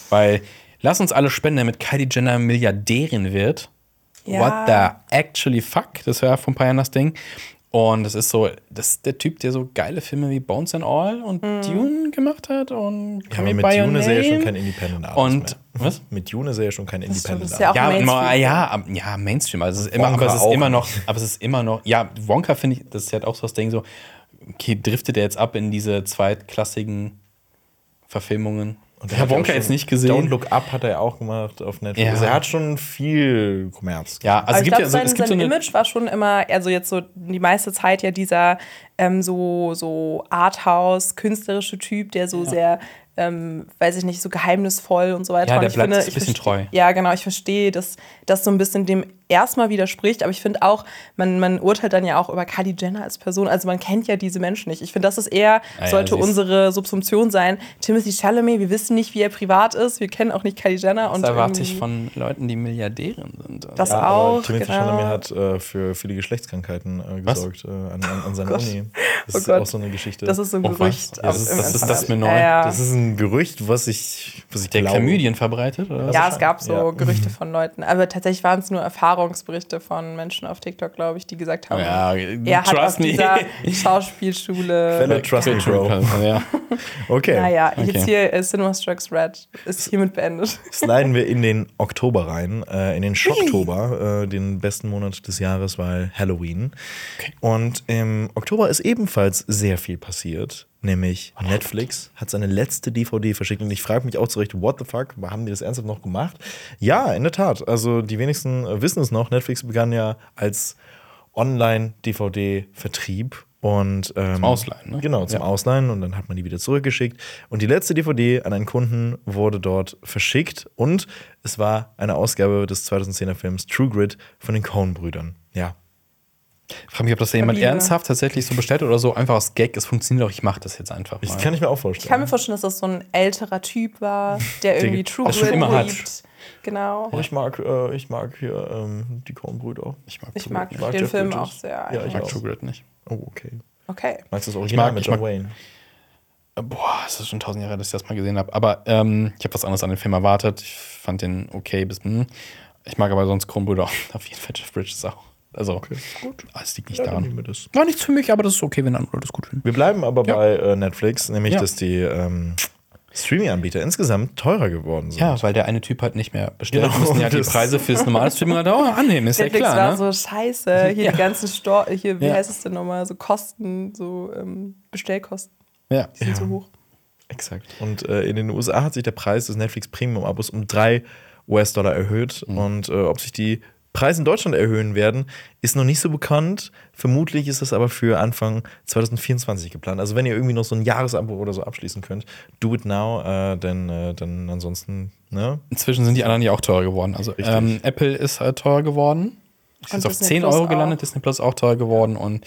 Weil, lass uns alle spenden, damit Kylie Jenner Milliardärin wird. Ja. What the actually fuck? Das war ja vor ein paar Jahren das Ding. Und das ist so, das ist der Typ, der so geile Filme wie Bones and All und Dune gemacht hat und Ja, aber mit Dune er ja schon kein Independent Artist Und mehr. was? Mit Dune er ja schon kein Independent das ist ja auch Artist. Ja, Mainstream. immer, ja, ab- ja, Mainstream. Also es ist immer, aber es ist immer noch, aber es ist immer noch, ja, Wonka finde ich, das ist halt auch so das Ding so, okay, driftet er jetzt ab in diese zweitklassigen Verfilmungen? Und er ja Wonka auch jetzt nicht gesehen. Don't Look Up hat er auch gemacht auf Netflix. Ja. Also er hat schon viel Kommerz. Ja, also Aber es ich gibt glaube, ja so, sein, es gibt so sein eine, Image war schon immer, also jetzt so die meiste Zeit ja dieser ähm, so, so Arthouse-künstlerische Typ, der so sehr, ähm, weiß ich nicht, so geheimnisvoll und so weiter. Ja, Und der ich bleibt finde, ein bisschen treu. Ja, genau, ich verstehe, dass das so ein bisschen dem erstmal widerspricht, aber ich finde auch, man, man urteilt dann ja auch über Kylie Jenner als Person, also man kennt ja diese Menschen nicht. Ich finde, das ist eher, Ah ja, sollte ist- unsere Subsumption sein. Timothy Chalamet, wir wissen nicht, wie er privat ist, wir kennen auch nicht Kylie Jenner. und das erwarte ich von Leuten, die Milliardären sind. Das Ja, auch, Timothy genau. Chalamet hat äh, für viele Geschlechtskrankheiten äh, gesorgt äh, an, an, an seiner Oh. Uni. Das Oh ist Gott. auch so eine Geschichte. Das ist so ein Oh? Gerücht. Ja, auf- das ist- das ist- das ist mir neu. Ja, ja. Das ist ein Gerücht, was ich, was ich der. Chlamydien verbreitet, oder was? Ja, es gab so Ja. Gerüchte von Leuten, aber tatsächlich waren es nur Erfahrungsberichte von Menschen auf TikTok, glaube ich, die gesagt haben, Ja, er hat auf trust me. dieser Schauspielschule. Quelle Trust Me Bro. Ja. Okay. Naja, Okay. jetzt hier äh, Cinema Strikes Red ist hiermit beendet. Sliden wir in den Oktober rein, äh, in den Schocktober, äh, den besten Monat des Jahres, weil Halloween. Und im Oktober ist ebenfalls sehr viel passiert. Nämlich Netflix hat seine letzte DVD verschickt und ich frage mich auch zurecht, what the fuck, haben die das ernsthaft noch gemacht? Ja, in der Tat. Also die wenigsten äh, wissen es noch. Netflix begann ja als Online-DVD-Vertrieb und ähm, Zum Ausleihen, ne? Genau, zum Ja. Ausleihen und dann hat man die wieder zurückgeschickt. Und die letzte DVD an einen Kunden wurde dort verschickt und es war eine Ausgabe des 2010er Films True Grit von den Coen-Brüdern. Ja. Ich frage mich, ob das jemand Liebe. ernsthaft tatsächlich so bestellt oder so einfach aus Gag. Es funktioniert doch, ich mache das jetzt einfach mal. Ich kann ich mir auch Ich vorstellen. kann mir vorstellen, dass das so ein älterer Typ war, der irgendwie True schon Grit immer hat. liebt. Genau. ich mag, äh, ich mag hier ähm, die Coen-Brüder. ich mag, Ich True mag. Ich mag den Jeff Film Bridges. auch sehr. Ja, ich Ich mag auch. True Grit nicht. Oh, okay. Okay. Magst du das Original mag- mit ich John mag- Wayne? Äh, Boah, es ist schon tausend Jahre, dass ich das mal gesehen habe. Aber ähm, ich habe was anderes an den Film erwartet. Ich fand den okay bis. Hm. Ich mag aber sonst Kronbrüder auf jeden Fall Jeff Bridges auch. Also, gut. es liegt nicht Ja, daran. das. War nichts für mich, aber das ist okay, wenn andere das gut finden. Wir bleiben aber Ja. bei äh, Netflix, nämlich Ja. dass die ähm, Streaming-Anbieter insgesamt teurer geworden sind. Ja, weil der eine Typ halt nicht mehr bestellt. Genau, Wir müssen ja die das- Preise fürs normale Streaming halt auch annehmen, ist ja Netflix klar. war Ne? so scheiße. Hier Ja. die ganzen Stor hier, wie Ja. heißt es denn nochmal? So Kosten, so ähm, Bestellkosten, ja. die sind so hoch. Exakt. Und äh, in den USA hat sich der Preis des Netflix Premium-Abos um 3 US-Dollar erhöht. Mhm. Und äh, ob sich die Preise in Deutschland erhöhen werden, ist noch nicht so bekannt. Vermutlich ist es aber für Anfang 2024 geplant. Also wenn ihr irgendwie noch so ein Jahresabo oder so abschließen könnt, do it now, äh, denn, äh, denn ansonsten, ne? Inzwischen sind die anderen ja auch teurer geworden. Also ähm, Apple ist halt teuer geworden. Ist jetzt auf Disney 10 Plus Euro auch. gelandet, Disney Plus auch teuer geworden und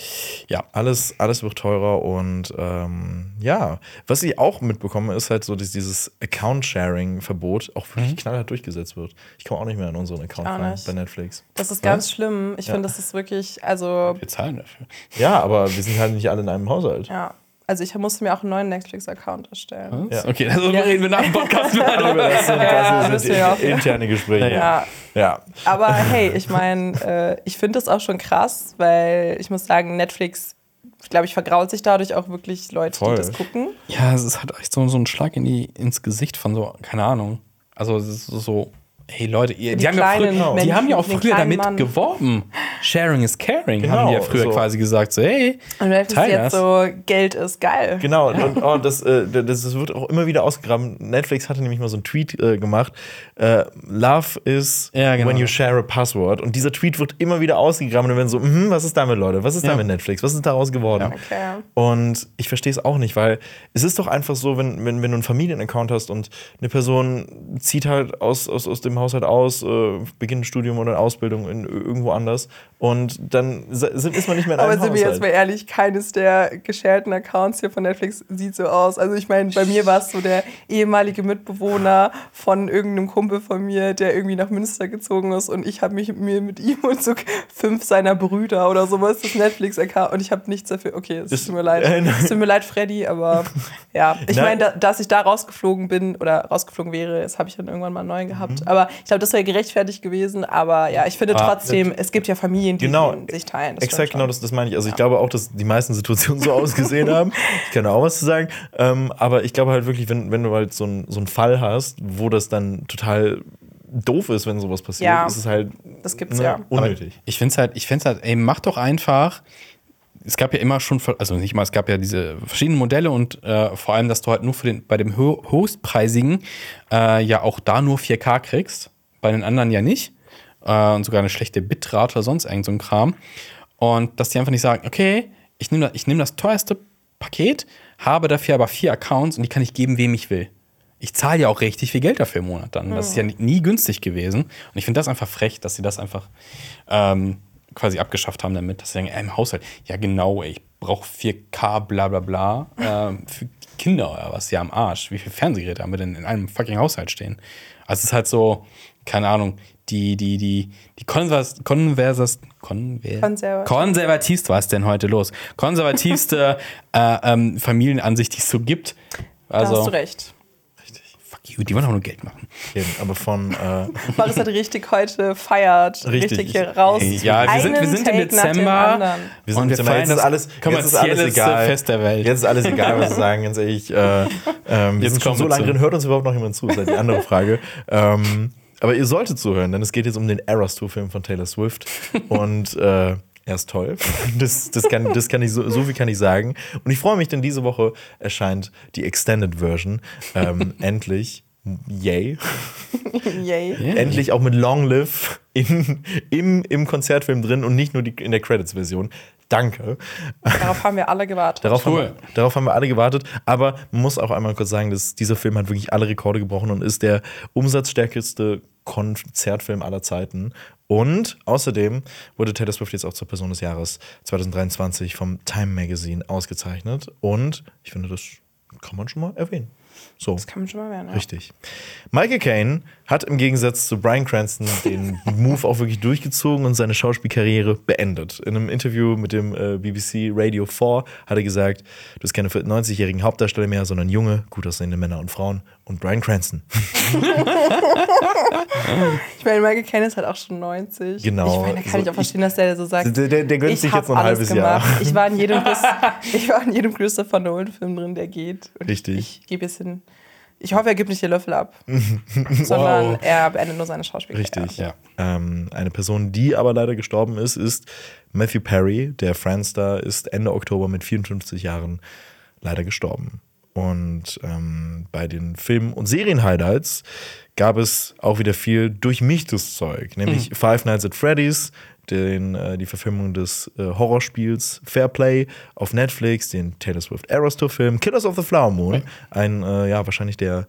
ja. Alles, alles wird teurer und ähm, ja, was ich auch mitbekomme, ist halt so, dass dieses Account-Sharing-Verbot auch Mhm. wirklich knallhart durchgesetzt wird. Ich komme auch nicht mehr an unseren Account rein bei Netflix. Das ist ganz schlimm. Ich finde, das ist wirklich, also, Wir zahlen dafür. Ja, aber wir sind halt nicht alle in einem Haushalt. ja. Also ich musste mir auch einen neuen Netflix-Account erstellen. Ja. Okay, also reden wir nach dem Podcast weiter. Das sind, Ja, das müssen sind wir auch. interne Gespräche. Ja. ja. Aber hey, ich meine, äh, ich finde das auch schon krass, weil ich muss sagen, Netflix, ich glaube, ich vergrault sich dadurch auch wirklich Leute, Voll. die das gucken. Ja, es ist halt echt so, so ein Schlag in die, ins Gesicht von so, keine Ahnung. Also es ist so, hey Leute, ihr, die die, haben ja früher, die haben ja auch früher damit Mann. geworben. Sharing is caring, Genau, haben die ja früher so. quasi gesagt. So, hey, Und Netflix teil jetzt das. so, Geld ist geil. Genau, und oh, das, äh, das, das wird auch immer wieder ausgegraben. Netflix hatte nämlich mal so einen Tweet äh, gemacht: äh, Love is Ja, genau. when you share a password. Und dieser Tweet wird immer wieder ausgegraben und dann so: mhm, Was ist damit, Leute? Was ist Ja. damit Netflix? Was ist daraus geworden? Okay. Und ich verstehe es auch nicht, weil es ist doch einfach so, wenn, wenn, wenn du einen Familienaccount hast und eine Person zieht halt aus, aus, aus dem Haushalt aus, äh, beginnt ein Studium oder eine Ausbildung in, irgendwo anders und dann sind, ist man nicht mehr in Aber einem sind wir Haushalt. jetzt mal ehrlich, keines der gesharten Accounts hier von Netflix sieht so aus. Also ich meine, bei mir war es so der ehemalige Mitbewohner von irgendeinem Kumpel von mir, der irgendwie nach Münster gezogen ist und ich habe mich mir mit ihm und so fünf seiner Brüder oder sowas das Netflix-Account und ich habe nichts dafür. Okay, es tut mir leid. äh. Es tut mir leid, Freddy, aber ja. Ich meine, da, dass ich da rausgeflogen bin oder rausgeflogen wäre, das habe ich dann irgendwann mal neu gehabt. Aber Aber ich glaube, das wäre gerechtfertigt gewesen. Aber ja, ich finde Ah, trotzdem, es gibt ja Familien, die Genau. sich teilen. Das Exakt, genau, das, das meine ich. Also ich glaube auch, dass die meisten Situationen so ausgesehen haben. Ich kann auch was zu sagen. Ähm, aber ich glaube halt wirklich, wenn, wenn du halt so, ein, so einen Fall hast, wo das dann total doof ist, wenn sowas passiert, Ja. ist es halt Das gibt's ne, ja. unnötig. Ich finde es halt, ich find's halt, ey, mach doch einfach. Es gab ja immer schon, also nicht mal, es gab ja diese verschiedenen Modelle und äh, vor allem, dass du halt nur für den, bei dem Ho- Hostpreisigen äh, ja auch da nur 4K kriegst, bei den anderen ja nicht. Äh, und sogar eine schlechte Bitrate oder sonst irgend so ein Kram. Und dass die einfach nicht sagen, okay, ich nehme das, ich nehm das teuerste Paket, habe dafür aber vier Accounts und die kann ich geben, wem ich will. Ich zahle ja auch richtig viel Geld dafür im Monat dann. Das ist ja nie- nie günstig gewesen. Und ich finde das einfach frech, dass sie das einfach ähm, quasi abgeschafft haben damit, dass sie sagen, ey, im Haushalt, ja genau, ey, ich brauche 4K, bla bla bla, ähm, für Kinder oder was, ja am Arsch. Wie viele Fernsehgeräte haben wir denn in einem fucking Haushalt stehen? Also es ist halt so, keine Ahnung, die, die, die, die Konvers, Konversas, Konver Konservativ. konservativste, was ist denn heute los? Konservativste äh, ähm, Familienansicht, die es so gibt. Da Also, hast du recht. Fuck you, die wollen auch nur Geld machen. Eben, aber von äh, Maris hat richtig heute feiert. Richtig. Richtig, hier raus. Ja, wir sind- wir Einen sind im Dezember. wir sind Und wir jetzt, feiern ist das alles, jetzt ist alles egal. Fest der Welt. Jetzt ist alles egal, was wir sagen. Ganz ehrlich, äh, ähm, wir Jetzt sind schon so lange drin. Hört uns überhaupt noch jemand zu? Das ist halt die andere Frage. ähm, aber ihr solltet zuhören, denn es geht jetzt um den Eras Tour Film von Taylor Swift und äh, er ist toll. Das, das, kann, das kann ich so, so viel kann ich sagen. Und ich freue mich, denn diese Woche erscheint die Extended Version ähm, endlich. Yay. Yay. Endlich auch mit Long Live in, im, im Konzertfilm drin und nicht nur die, in der Credits-Version. Danke. Darauf haben wir alle gewartet. Darauf, Cool. haben wir, darauf haben wir alle gewartet. Aber man muss auch einmal kurz sagen, dass dieser Film hat wirklich alle Rekorde gebrochen und ist der umsatzstärkste Konzertfilm aller Zeiten. Und außerdem wurde Taylor Swift jetzt auch zur Person des Jahres 2023 vom Time Magazine ausgezeichnet. Und ich finde, das kann man schon mal erwähnen. So. Das kann man schon mal werden. Ja. Richtig. Michael Caine hat im Gegensatz zu Brian Cranston den Move auch wirklich durchgezogen und seine Schauspielkarriere beendet. In einem Interview mit dem äh, BBC Radio 4 hat er gesagt, du bist keine 90-jährigen Hauptdarsteller mehr, sondern junge, gut aussehende Männer und Frauen und Brian Cranston. Ich meine, Michael Caine ist halt auch schon 90. Genau. Ich meine, da kann So, ich auch verstehen, dass der so sagt. Der, der, der gönnt ich sich jetzt noch ein alles halbes Jahr. gemacht. Ich war in jedem, Chris, ich war in jedem Christopher Nolan-Film drin, der geht. Und Richtig. Ich, ich gebe jetzt hin. Ich hoffe, er gibt nicht den Löffel ab, sondern er beendet nur seine Schauspielkarriere. Richtig. Ja. Ähm, eine Person, die aber leider gestorben ist, ist Matthew Perry. Der Friends-Star ist Ende Oktober mit 54 Jahren leider gestorben. Und ähm, bei den Film- und Serien-Highlights gab es auch wieder viel durchmichtes Zeug, nämlich Five Nights at Freddy's, den, äh, die Verfilmung des äh, Horrorspiels Fairplay auf Netflix, den Taylor Swift Eras Tour Film, Killers of the Flower Moon, ein, äh, ja, wahrscheinlich der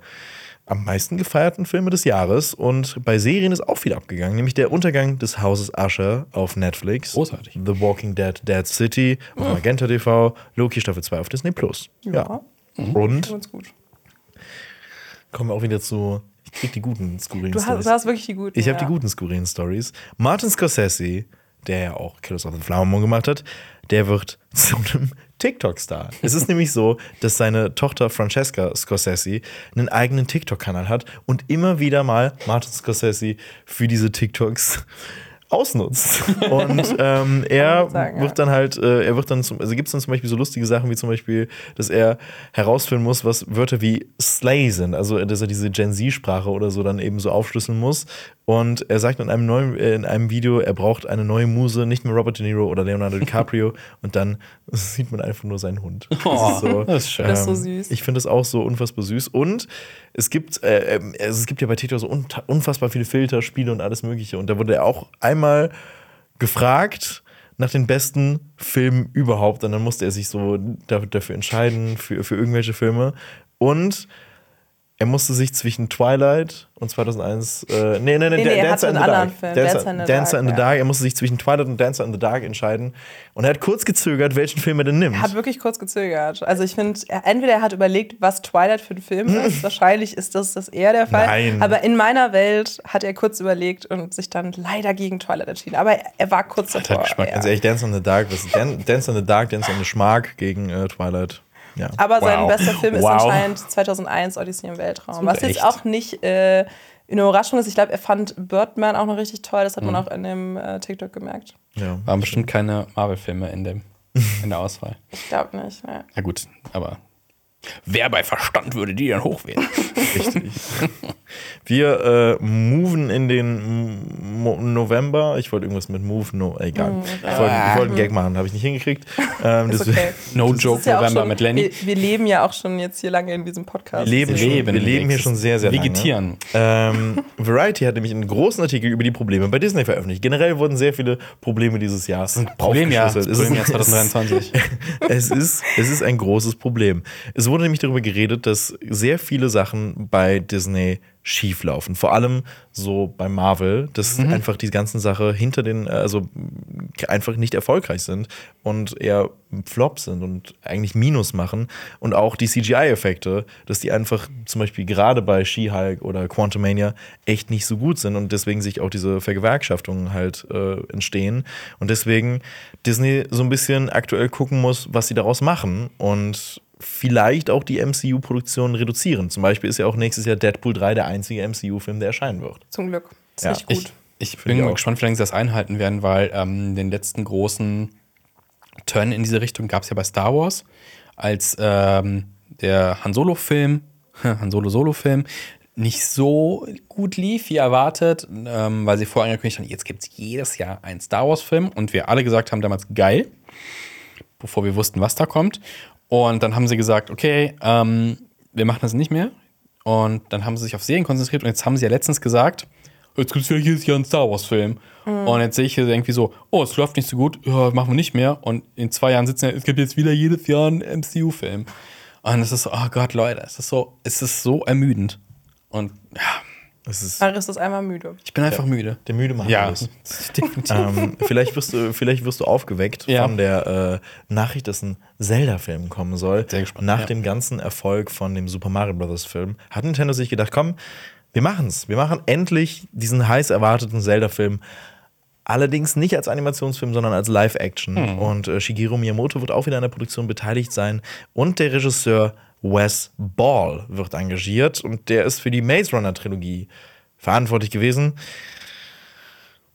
am meisten gefeierten Filme des Jahres. Und bei Serien ist auch viel abgegangen, nämlich der Untergang des Hauses Usher auf Netflix. Großartig. The Walking Dead, Dead City auf Magenta TV, Loki Staffel 2 auf Disney Plus. Ja. Und Ganz gut. kommen wir auch wieder zu. Ich krieg die guten skurrilen Du hast, Stories. du hast wirklich die guten. Ich habe ja. die guten skurrilen Stories. Martin Scorsese, der ja auch Killers of the Flower Moon gemacht hat, der wird zu einem TikTok-Star. es ist nämlich so, dass seine Tochter Francesca Scorsese einen eigenen TikTok-Kanal hat und immer wieder mal Martin Scorsese für diese TikToks ausnutzt. Und ähm, er sagen, wird dann halt, äh, er wird dann zum, also gibt es dann zum Beispiel so lustige Sachen wie zum Beispiel, dass er herausfinden muss, was Wörter wie Slay sind, also dass er diese Gen Z-Sprache oder so dann eben so aufschlüsseln muss. Und er sagt in einem neuen, äh, in einem Video, er braucht eine neue Muse, nicht mehr Robert De Niro oder Leonardo DiCaprio. und dann sieht man einfach nur seinen Hund. Das ist, so, ähm, das ist schön. Das ist so süß. Ich finde es auch so unfassbar süß. Und es gibt, äh, ähm, also es gibt ja bei TikTok so un unfassbar viele Filter, Spiele und alles Mögliche. Und da wurde er auch einmal gefragt nach den besten Filmen überhaupt. Und dann musste er sich so da- dafür entscheiden, für, für irgendwelche Filme. Und er musste sich zwischen Twilight und 2001, äh, nee, nee, nee, Nee, nee, er hatte einen anderen Film, Dancer, Dancer in the Dancer Dark, in the ja. Dark. Er musste sich zwischen Twilight und Dancer in the Dark entscheiden. Und er hat kurz gezögert, welchen Film er denn nimmt. Er hat wirklich kurz gezögert. Also ich finde, er- entweder er hat überlegt, was Twilight für ein Film ist. Wahrscheinlich ist das, das eher der Fall. Nein. Aber in meiner Welt hat er kurz überlegt und sich dann leider gegen Twilight entschieden. Aber er, war kurz davor. Geschmack. ja. Ganz ehrlich, Dance in the Dark, was Dan Dance in the Dark, Dance in the Schmark gegen äh, Twilight. Ja. Aber sein Wow. bester Film ist Wow. anscheinend 2001 Odyssey im Weltraum. Was jetzt auch nicht äh, eine Überraschung ist. Ich glaube, er fand Birdman auch noch richtig toll. Das hat Mhm. man auch in dem äh, TikTok gemerkt. Ja. Waren bestimmt keine Marvel-Filme in, dem- in der Auswahl. Ich glaube nicht. Ne. Na gut, aber wer bei Verstand würde die dann hochwählen? Richtig. Wir äh, moven in den Mo November. Ich wollte irgendwas mit Move, no, egal. Ich wollte ich wollte einen Gag machen, habe ich nicht hingekriegt. Ähm, okay. No Das Joke ist ja November schon, mit Lenny. Wir, wir leben ja auch schon jetzt hier lange in diesem Podcast. Wir leben, schon, wir leben hier schon sehr, sehr Vegetieren. lange. Ähm, Variety hat nämlich einen großen Artikel über die Probleme bei Disney veröffentlicht. Generell wurden sehr viele Probleme dieses Jahr Problemjahr, Problemjahr ist- 2023. es ist, es ist ein großes Problem. Es wurde nämlich darüber geredet, dass sehr viele Sachen bei Disney schief laufen. Vor allem so bei Marvel, dass einfach die ganzen Sache hinter den, also einfach nicht erfolgreich sind und eher Flop sind und eigentlich Minus machen. Und auch die CGI-Effekte, dass die einfach zum Beispiel gerade bei She-Hulk oder Quantumania echt nicht so gut sind und deswegen sich auch diese Vergewerkschaftungen halt äh, entstehen. Und deswegen Disney so ein bisschen aktuell gucken muss, was sie daraus machen und vielleicht auch die MCU-Produktion reduzieren. Zum Beispiel ist ja auch nächstes Jahr Deadpool 3 der einzige MCU-Film, der erscheinen wird. Zum Glück. Ist Ja, nicht gut. Ich, ich Finde bin ich gespannt, wie lange sie das einhalten werden, weil ähm, den letzten großen Turn in diese Richtung gab es ja bei Star Wars, als ähm, der Han Solo-Film, Han Solo-Solo-Film, nicht so gut lief wie erwartet, ähm, weil sie vorher angekündigt haben, jetzt gibt es jedes Jahr einen Star Wars-Film und wir alle gesagt haben damals geil, bevor wir wussten, was da kommt. Und dann haben sie gesagt, okay, ähm, wir machen das nicht mehr. Und dann haben sie sich auf Serien konzentriert und jetzt haben sie ja letztens gesagt, jetzt gibt es ja jedes Jahr einen Star Wars-Film. Und jetzt sehe ich hier irgendwie so, oh, es läuft nicht so gut, ja, machen wir nicht mehr. Und in zwei Jahren sitzen ja, es gibt jetzt wieder jedes Jahr einen MCU-Film. Und es ist so, oh Gott, Leute, es ist so, es ist so ermüdend. Und ja, ist Maris ist einmal müde. ich bin einfach müde. der müde Mann. Ja, alles. definitiv. ähm, vielleicht, wirst du, vielleicht wirst du aufgeweckt Ja. von der äh, Nachricht, dass ein Zelda-Film kommen soll. Sehr gespannt, Nach ja. dem ganzen Erfolg von dem Super Mario Bros. Film hat Nintendo sich gedacht, komm, wir machen's. Wir machen endlich diesen heiß erwarteten Zelda-Film. Allerdings nicht als Animationsfilm, sondern als Live-Action. Hm. Und äh, Shigeru Miyamoto wird auch wieder an der Produktion beteiligt sein. Und der Regisseur Wes Ball wird engagiert. Und der ist für die Maze Runner-Trilogie verantwortlich gewesen.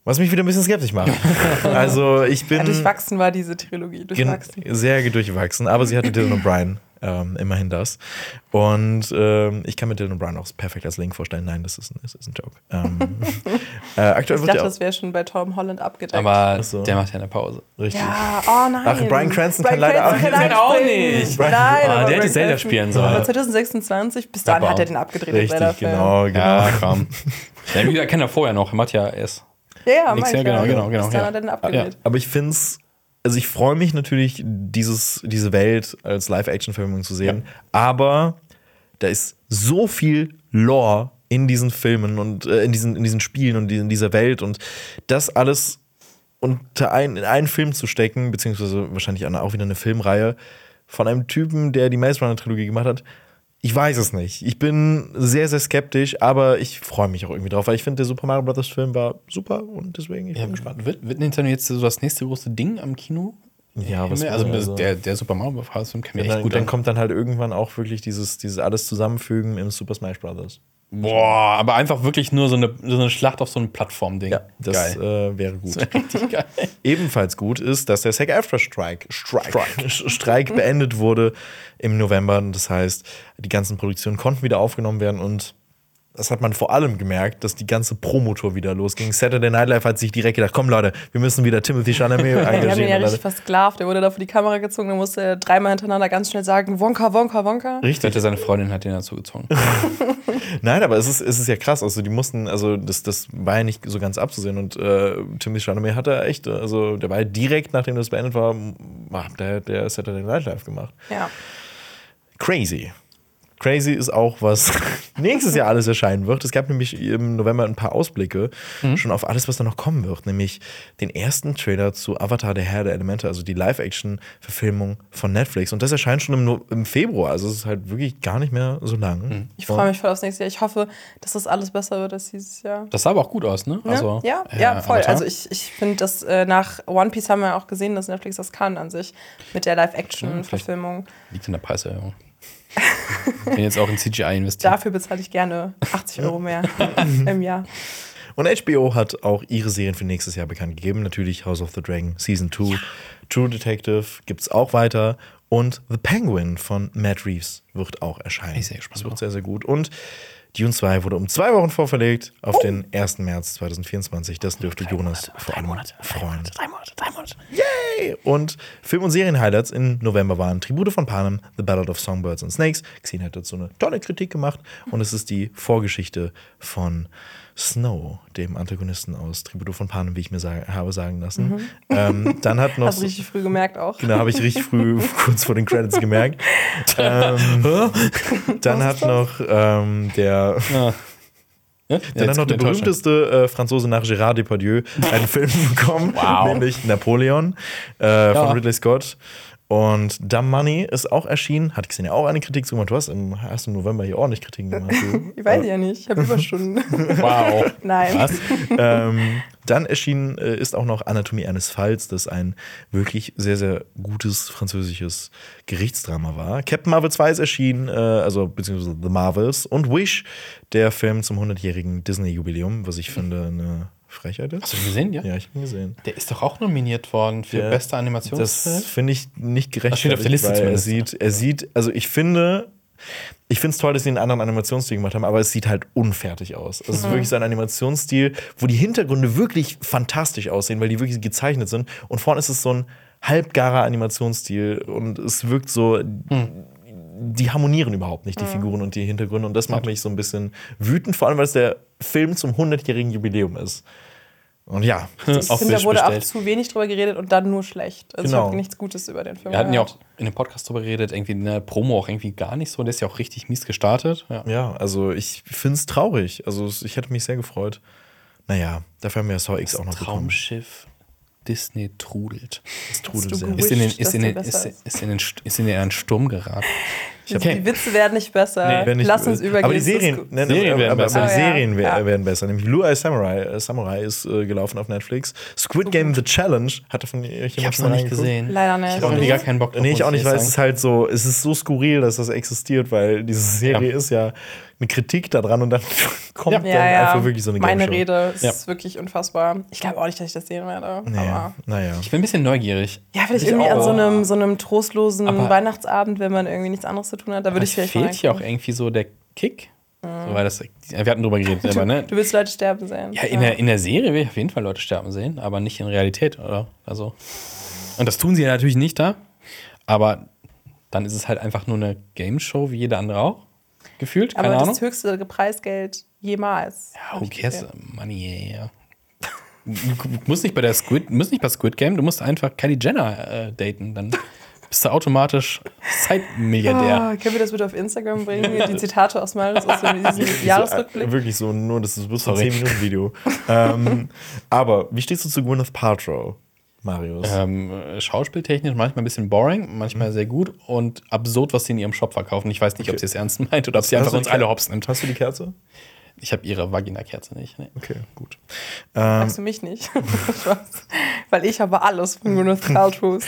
Was mich wieder ein bisschen skeptisch macht. also ich bin Ja, durchwachsen war diese Trilogie. Durchwachsen. sehr durchwachsen, aber sie hatte Dylan O'Brien. Ähm, immerhin das. Und ähm, ich kann mir Dylan O'Brien auch perfekt als Link vorstellen. Nein, das ist ein, das ist ein Joke. Ähm, äh, aktuell Ich dachte, das wäre schon bei Tom Holland abgedeckt. Aber so. der macht ja eine Pause. richtig. ja, oh nein. Ach, Bryan Cranston kann leider auch- kann auch nicht. Nein, Ah, aber der hätte Zelda Cranston- spielen sollen. Aber 2026, bis dahin hat er den abgedreht. Richtig, genau, genau. Ja, komm. Ja, wie gesagt, kennt er vorher noch. Er macht ja erst. Ja, ja, Nix, ja, genau, genau, genau, Bis dahin ja. hat er den Ja. abgedreht. Aber ich finde es, also ich freue mich natürlich, dieses, diese Welt als Live-Action-Filmung zu sehen. Aber da ist so viel Lore in diesen Filmen und äh, in, diesen, in diesen Spielen und in dieser Welt und das alles unter ein, in einen Film zu stecken, beziehungsweise wahrscheinlich auch wieder eine Filmreihe von einem Typen, der die Maze Runner Trilogie gemacht hat. Ich weiß es nicht. Ich bin sehr, sehr skeptisch, aber ich freue mich auch irgendwie drauf, weil ich finde, der Super Mario Bros. Film war super und deswegen ich Ja, bin gespannt. wird, wird Nintendo jetzt so das nächste große Ding am Kino? Ja, was also, also, der, der Super Mario Bros. Film kann mir Ja, echt dann, gut dann an. kommt dann halt irgendwann auch wirklich dieses, dieses alles zusammenfügen im Super Smash Bros. Boah, aber einfach wirklich nur so eine, so eine Schlacht auf so einem Plattform-Ding. Ja, das äh, wäre gut. Richtig geil. Ebenfalls gut ist, dass der SAG After Strike, Strike, Streik beendet wurde im November. Das heißt, die ganzen Produktionen konnten wieder aufgenommen werden und das hat man vor allem gemerkt, dass die ganze Promotour wieder losging. Saturday Night Live hat sich direkt gedacht, komm Leute, wir müssen wieder Timothy Chalamet Die haben ihn ja engagieren. richtig versklavt. Der wurde da vor die Kamera gezogen, dann musste er dreimal hintereinander ganz schnell sagen: Wonka, Wonka, Wonka. Ich Richtig. wette, seine Freundin hat den dazu gezwungen. Nein, aber es ist, es ist ja krass. Also, die mussten, also, das, das war ja nicht so ganz abzusehen. Und äh, Timothy Chalamet hat da echt, also, der war ja direkt, nachdem das beendet war, hat der, der Saturday Night Live gemacht. Ja. Crazy. Crazy ist auch, was nächstes Jahr alles erscheinen wird. Es gab nämlich im November ein paar Ausblicke schon auf alles, was da noch kommen wird. Nämlich den ersten Trailer zu Avatar, der Herr der Elemente, also die Live-Action-Verfilmung von Netflix. Und das erscheint schon im, No- im Februar. Also es ist halt wirklich gar nicht mehr so lang. Ich freue mich voll aufs nächste Jahr. Ich hoffe, dass das alles besser wird als dieses Jahr. Das sah aber auch gut aus, ne? Ja, Also, ja, äh, ja, voll. Avatar. Also ich, ich finde, dass äh, nach One Piece haben wir auch gesehen, dass Netflix das kann an sich mit der Live-Action-Verfilmung. Liegt in der Preiserhöhung. Wenn jetzt auch in CGI investiert. Dafür bezahle ich gerne 80 Euro mehr im Jahr. Und HBO hat auch ihre Serien für nächstes Jahr bekannt gegeben. Natürlich House of the Dragon Season 2. True Detective gibt es auch weiter. Und The Penguin von Matt Reeves wird auch erscheinen. Ich sehr gespannt Das wird sehr, sehr gut. Und Dune 2 wurde um zwei Wochen vorverlegt auf den 1. März 2024. Das dürfte Jonas vor allem freuen. Drei Monate, drei Monate. Yay! Und Film- und Serien-Highlights im November waren Tribute von Panem, The Ballad of Songbirds and Snakes. Xen hat dazu eine tolle Kritik gemacht. Und es ist die Vorgeschichte von Snow, dem Antagonisten aus Tribute von Panem, wie ich mir sagen, habe sagen lassen. Ähm, dann hat noch. Hast du richtig früh gemerkt auch. Genau, habe ich richtig früh, kurz vor den Credits gemerkt. Ähm, dann hat noch ähm, der, Ja. Ja, dann hat noch der berühmteste äh, Franzose nach Gérard Depardieu einen Film bekommen, Wow. nämlich Napoleon äh, Ja. von Ridley Scott. Und Dumb Money ist auch erschienen. Hat ja auch eine Kritik zu gemacht. Du hast im, hast im November hier ordentlich Kritiken gemacht. Du. Ich weiß ja nicht, ich habe Überstunden. Wow. Nein. Was? ähm, dann erschienen äh, ist auch noch Anatomie eines Falls, das ein wirklich sehr, sehr gutes französisches Gerichtsdrama war. Captain Marvel 2 ist erschienen, äh, also beziehungsweise The Marvels und Wish, der Film zum 100-jährigen Disney-Jubiläum, was ich finde eine Frechheit ist. Hast du den gesehen, ja? Ja, ich habe ihn gesehen. Der ist doch auch nominiert worden für Der- bester Das Animationsfilm. finde ich nicht steht auf der gerechtfertigt, Liste weil er sieht, er sieht, also ich finde, ich finde es toll, dass sie einen anderen Animationsstil gemacht haben, aber es sieht halt unfertig aus. Also es ist wirklich so ein Animationsstil, wo die Hintergründe wirklich fantastisch aussehen, weil die wirklich gezeichnet sind. Und vorne ist es so ein halbgarer Animationsstil und es wirkt so. Die harmonieren überhaupt nicht, die Figuren und die Hintergründe. Und das macht mich so ein bisschen wütend, vor allem weil es der Film zum 100-jährigen Jubiläum ist. Und ja, Ich Auf finde, da wurde auch bestellt. zu wenig drüber geredet und dann nur schlecht. Also Genau. ich habe nichts Gutes über den Film Wir hatten ja gehört. auch in dem Podcast drüber geredet, irgendwie in der Promo auch irgendwie gar nicht so. Der ist ja auch richtig mies gestartet. Ja. Ja, also ich finde es traurig. Also ich hätte mich sehr gefreut. Naja, dafür haben wir ja Saw X auch noch bekommen. Traumschiff Disney trudelt. Das trudelt sehr. Ist in, den, ist, in den, besser ist, ist, in den, St- ist in den einen Sturm geraten. Die Witze werden nicht besser. Nee, ich- Lass uns übergehen. Aber die Serien, Sco- ne, Serien werden aber, besser. aber die ja. Serien Ja. werden besser. Nämlich Blue Eye Samurai. Äh, Samurai ist äh, gelaufen auf Netflix. Squid Game The Challenge hatte von euch Ich hab's noch nicht gesehen. Leider nicht. Ich habe irgendwie gar keinen Bock drauf. Nee, ich auch nicht, weil es ist halt so, es ist so skurril, dass das existiert, weil diese Serie Ja. ist ja eine Kritik daran und dann kommt Ja. dann Ja, ja. einfach wirklich so eine Meine. Rede ist Ja. wirklich unfassbar. Ich glaube auch nicht, dass ich das sehen werde. Naja, Aber naja. Ich bin ein bisschen neugierig. ja, vielleicht Ich irgendwie an so einem, so einem trostlosen Aber- Weihnachtsabend, wenn man irgendwie nichts anderes zu tun hat. Da würde Aber ich vielleicht fehlt hier auch irgendwie so der Kick. So, weil das, wir hatten drüber geredet, aber ne? Du willst Leute sterben sehen. Ja, in, Der, in der Serie will ich auf jeden Fall Leute sterben sehen, aber nicht in Realität, oder? Also. Und das tun sie ja natürlich nicht da. Aber dann ist es halt einfach nur eine Game Show wie jede andere auch. Gefühlt, keine Aber Ahnung. das höchste Preisgeld jemals. Ja, who cares? Money, yeah. Du musst nicht bei der Squid, musst nicht bei Squid Game, du musst einfach Kylie Jenner äh, daten. Dann bist du automatisch Zeitmilliardär. Ah, können wir das bitte auf Instagram bringen? Die Zitate aus Marius aus dem- diesem So, Jahresrückblick. äh, wirklich so, nur das ist bloß ein Sorry. 10-Minuten-Video. ähm, aber wie stehst du zu Gwyneth Paltrow, Marius? Ähm, äh, schauspieltechnisch manchmal ein bisschen boring, manchmal sehr gut und absurd, was sie in ihrem Shop verkaufen. Ich weiß nicht, ob Okay. sie es ernst meint oder ob sie Hast einfach uns alle hops nimmt. Hast du die Kerze? Ich habe ihre Vagina-Kerze nicht. Nee. Okay, gut. Ähm, du mich nicht? Weil ich habe alles von Gwyneth Paltrow.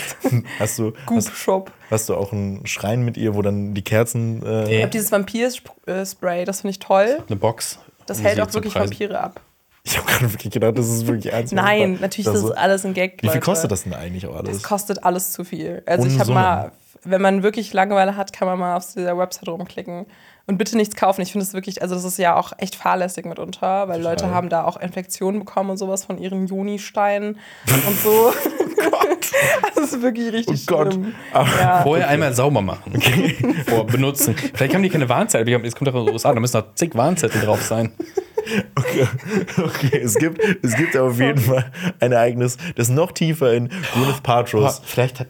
hast, du, Goop hast, Shop. hast du auch einen Schrein mit ihr, wo dann die Kerzen. Äh, Nee. Ich habe dieses Vampir-Spray, das finde ich toll. Eine Box. Das um hält auch wirklich preisen. Vampire ab. Ich habe gerade wirklich gedacht, das ist wirklich eins. Nein, natürlich Das das ist alles ein Gag. Wie viel Leute. kostet das denn eigentlich auch alles? Das kostet alles zu viel. Also ich habe mal, wenn man wirklich Langeweile hat, kann man mal auf dieser Website rumklicken und bitte nichts kaufen. Ich finde es wirklich, also das ist ja auch echt fahrlässig mitunter, weil Leute haben da auch Infektionen bekommen und sowas von ihren Joni-Steinen und so. Das ist wirklich richtig Oh Gott. schlimm. Aber- Ja. Vorher einmal sauber machen. Vor benutzen. Vielleicht haben die keine Warnzettel. aber Jetzt kommt doch aus den USA, da müssen noch zig Warnzettel drauf sein. Okay, okay. Es, gibt, es gibt auf jeden Fall ein Ereignis, das noch tiefer in Gwyneth Paltrows. vielleicht hat.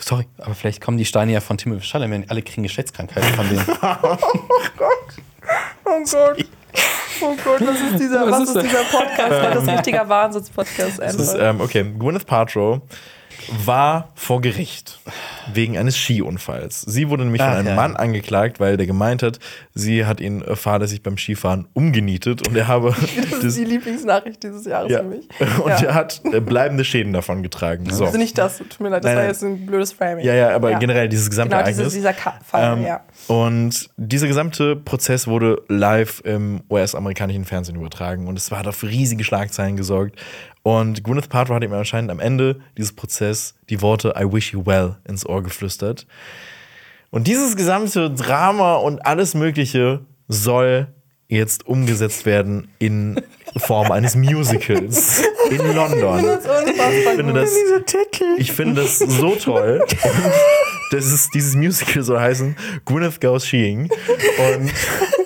Sorry, aber vielleicht kommen die Steine ja von Timothy Chalamet. Alle kriegen Geschlechtskrankheiten von denen. Oh Gott. Oh Gott, was ist dieser, Was was ist dieser Podcast? Das ist ein richtiger Wahnsinns-Podcast. Das ist, einfach. ähm, okay, Gwyneth Paltrow war vor Gericht wegen eines Skiunfalls. Sie wurde nämlich von Ach, einem ja. Mann angeklagt, weil der gemeint hat, sie hat ihn fahrlässig beim Skifahren umgenietet und er habe Das ist die Lieblingsnachricht dieses Jahres ja, für mich. und ja. er hat äh, bleibende Schäden davon getragen. So. Also nicht das, tut mir leid, das Nein, war jetzt ein blödes Framing. Ja, ja, aber generell dieses gesamte Genau, Ereignis. dieser Ka Fall, Ähm, ja. Und dieser gesamte Prozess wurde live im US-amerikanischen Fernsehen übertragen und es hat auf riesige Schlagzeilen gesorgt. Und Gwyneth Paltrow hat ihm anscheinend am Ende dieses Prozess die Worte I wish you well ins Ohr geflüstert. Und dieses gesamte Drama und alles Mögliche soll jetzt umgesetzt werden in Form eines Musicals in London. Ich finde das, ich finde das so toll. Und das ist, dieses Musical soll heißen Gwyneth Goes Skiing. Und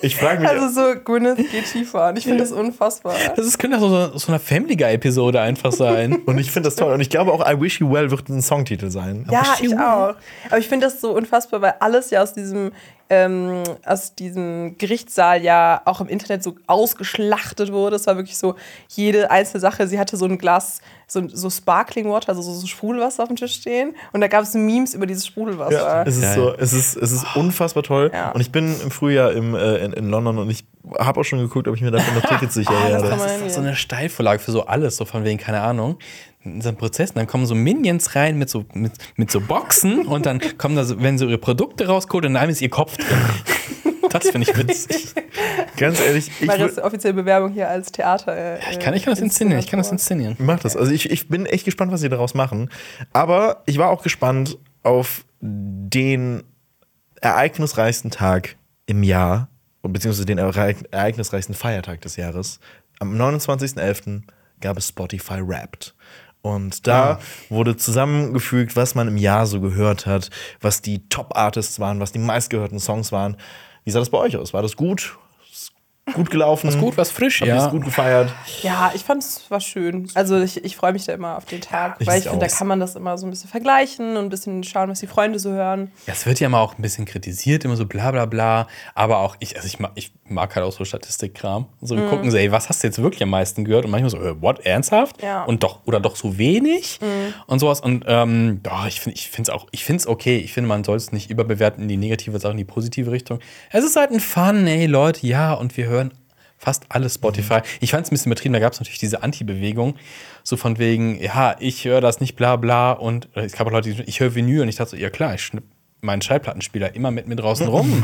ich frage mich, Also so, Gwyneth geht Skifahren. Ich finde das unfassbar. Das ist, könnte auch so, so eine Family Guy-Episode einfach sein. und ich finde das toll. Und ich glaube auch I Wish You Well wird ein Songtitel sein. Ja, ich auch. Aber ich finde das so unfassbar, weil alles ja aus diesem, ähm, aus diesem Gerichtssaal ja auch im Internet so ausgeschlachtet wurde. Es war wirklich so, jede einzelne Sache, sie hatte so ein Glas, so, so Sparkling Water, also so, so Sprudelwasser auf dem Tisch stehen. Und da gab es Memes über dieses Sprudelwasser. Ja, es ist Ja, so, es ist, es ist unfassbar toll. Ja. Und ich bin im Frühjahr im, äh, in, in London und ich habe auch schon geguckt, ob ich mir dafür noch Tickets sicher Ah, das werde. man- Das ist so eine Steilvorlage für so alles, so von wegen, keine Ahnung. In so einem Prozess, und dann kommen so Minions rein mit so, mit, mit so Boxen und dann kommen da so, wenn sie ihre Produkte rausholen, und in einem ist ihr Kopf drin. Das finde ich witzig. Ganz ehrlich, ich würd- das offizielle Bewerbung hier als Theater. Äh, Ich kann, ich kann das inszenieren, ich kann das inszenieren. Mach das. Also ich, ich bin echt gespannt, was sie daraus machen. Aber ich war auch gespannt auf den ereignisreichsten Tag im Jahr, beziehungsweise den ereign- ereignisreichsten Feiertag des Jahres. Am 29.11. gab es Spotify Wrapped. Und da wurde zusammengefügt, was man im Jahr so gehört hat, was die Top-Artists waren, was die meistgehörten Songs waren. Wie sah das bei euch aus? War das gut? Gut gelaufen? Was gut, was frisch, Habt ja. es gut gefeiert? Ja, ich fand es war schön. Also ich, ich freue mich da immer auf den Tag, ich weil ich finde, da kann man das immer so ein bisschen vergleichen und ein bisschen schauen, was die Freunde so hören. Ja, es wird ja immer auch ein bisschen kritisiert, immer so bla bla bla. Aber auch ich, also ich mag, ich mag halt auch so Statistikkram. So, Mhm. wir gucken so, ey, was hast du jetzt wirklich am meisten gehört? Und manchmal so, äh, what, ernsthaft? Ja. Mhm. Und doch, oder doch so wenig und sowas. Und ähm, doch, ich finde es auch, ich finde es okay. Ich finde, man soll es nicht überbewerten in die negative Sache, in die positive Richtung. Es ist halt ein Fun, ey, Leute, ja, und wir hören fast alles Spotify. Ich fand es ein bisschen übertrieben, da gab es natürlich diese Anti-Bewegung, so von wegen, ja, ich höre das nicht, bla bla. Und es gab auch Leute, die ich höre Vinyl und ich dachte so, ja klar, ich schnipp meinen Schallplattenspieler immer mit mir draußen rum.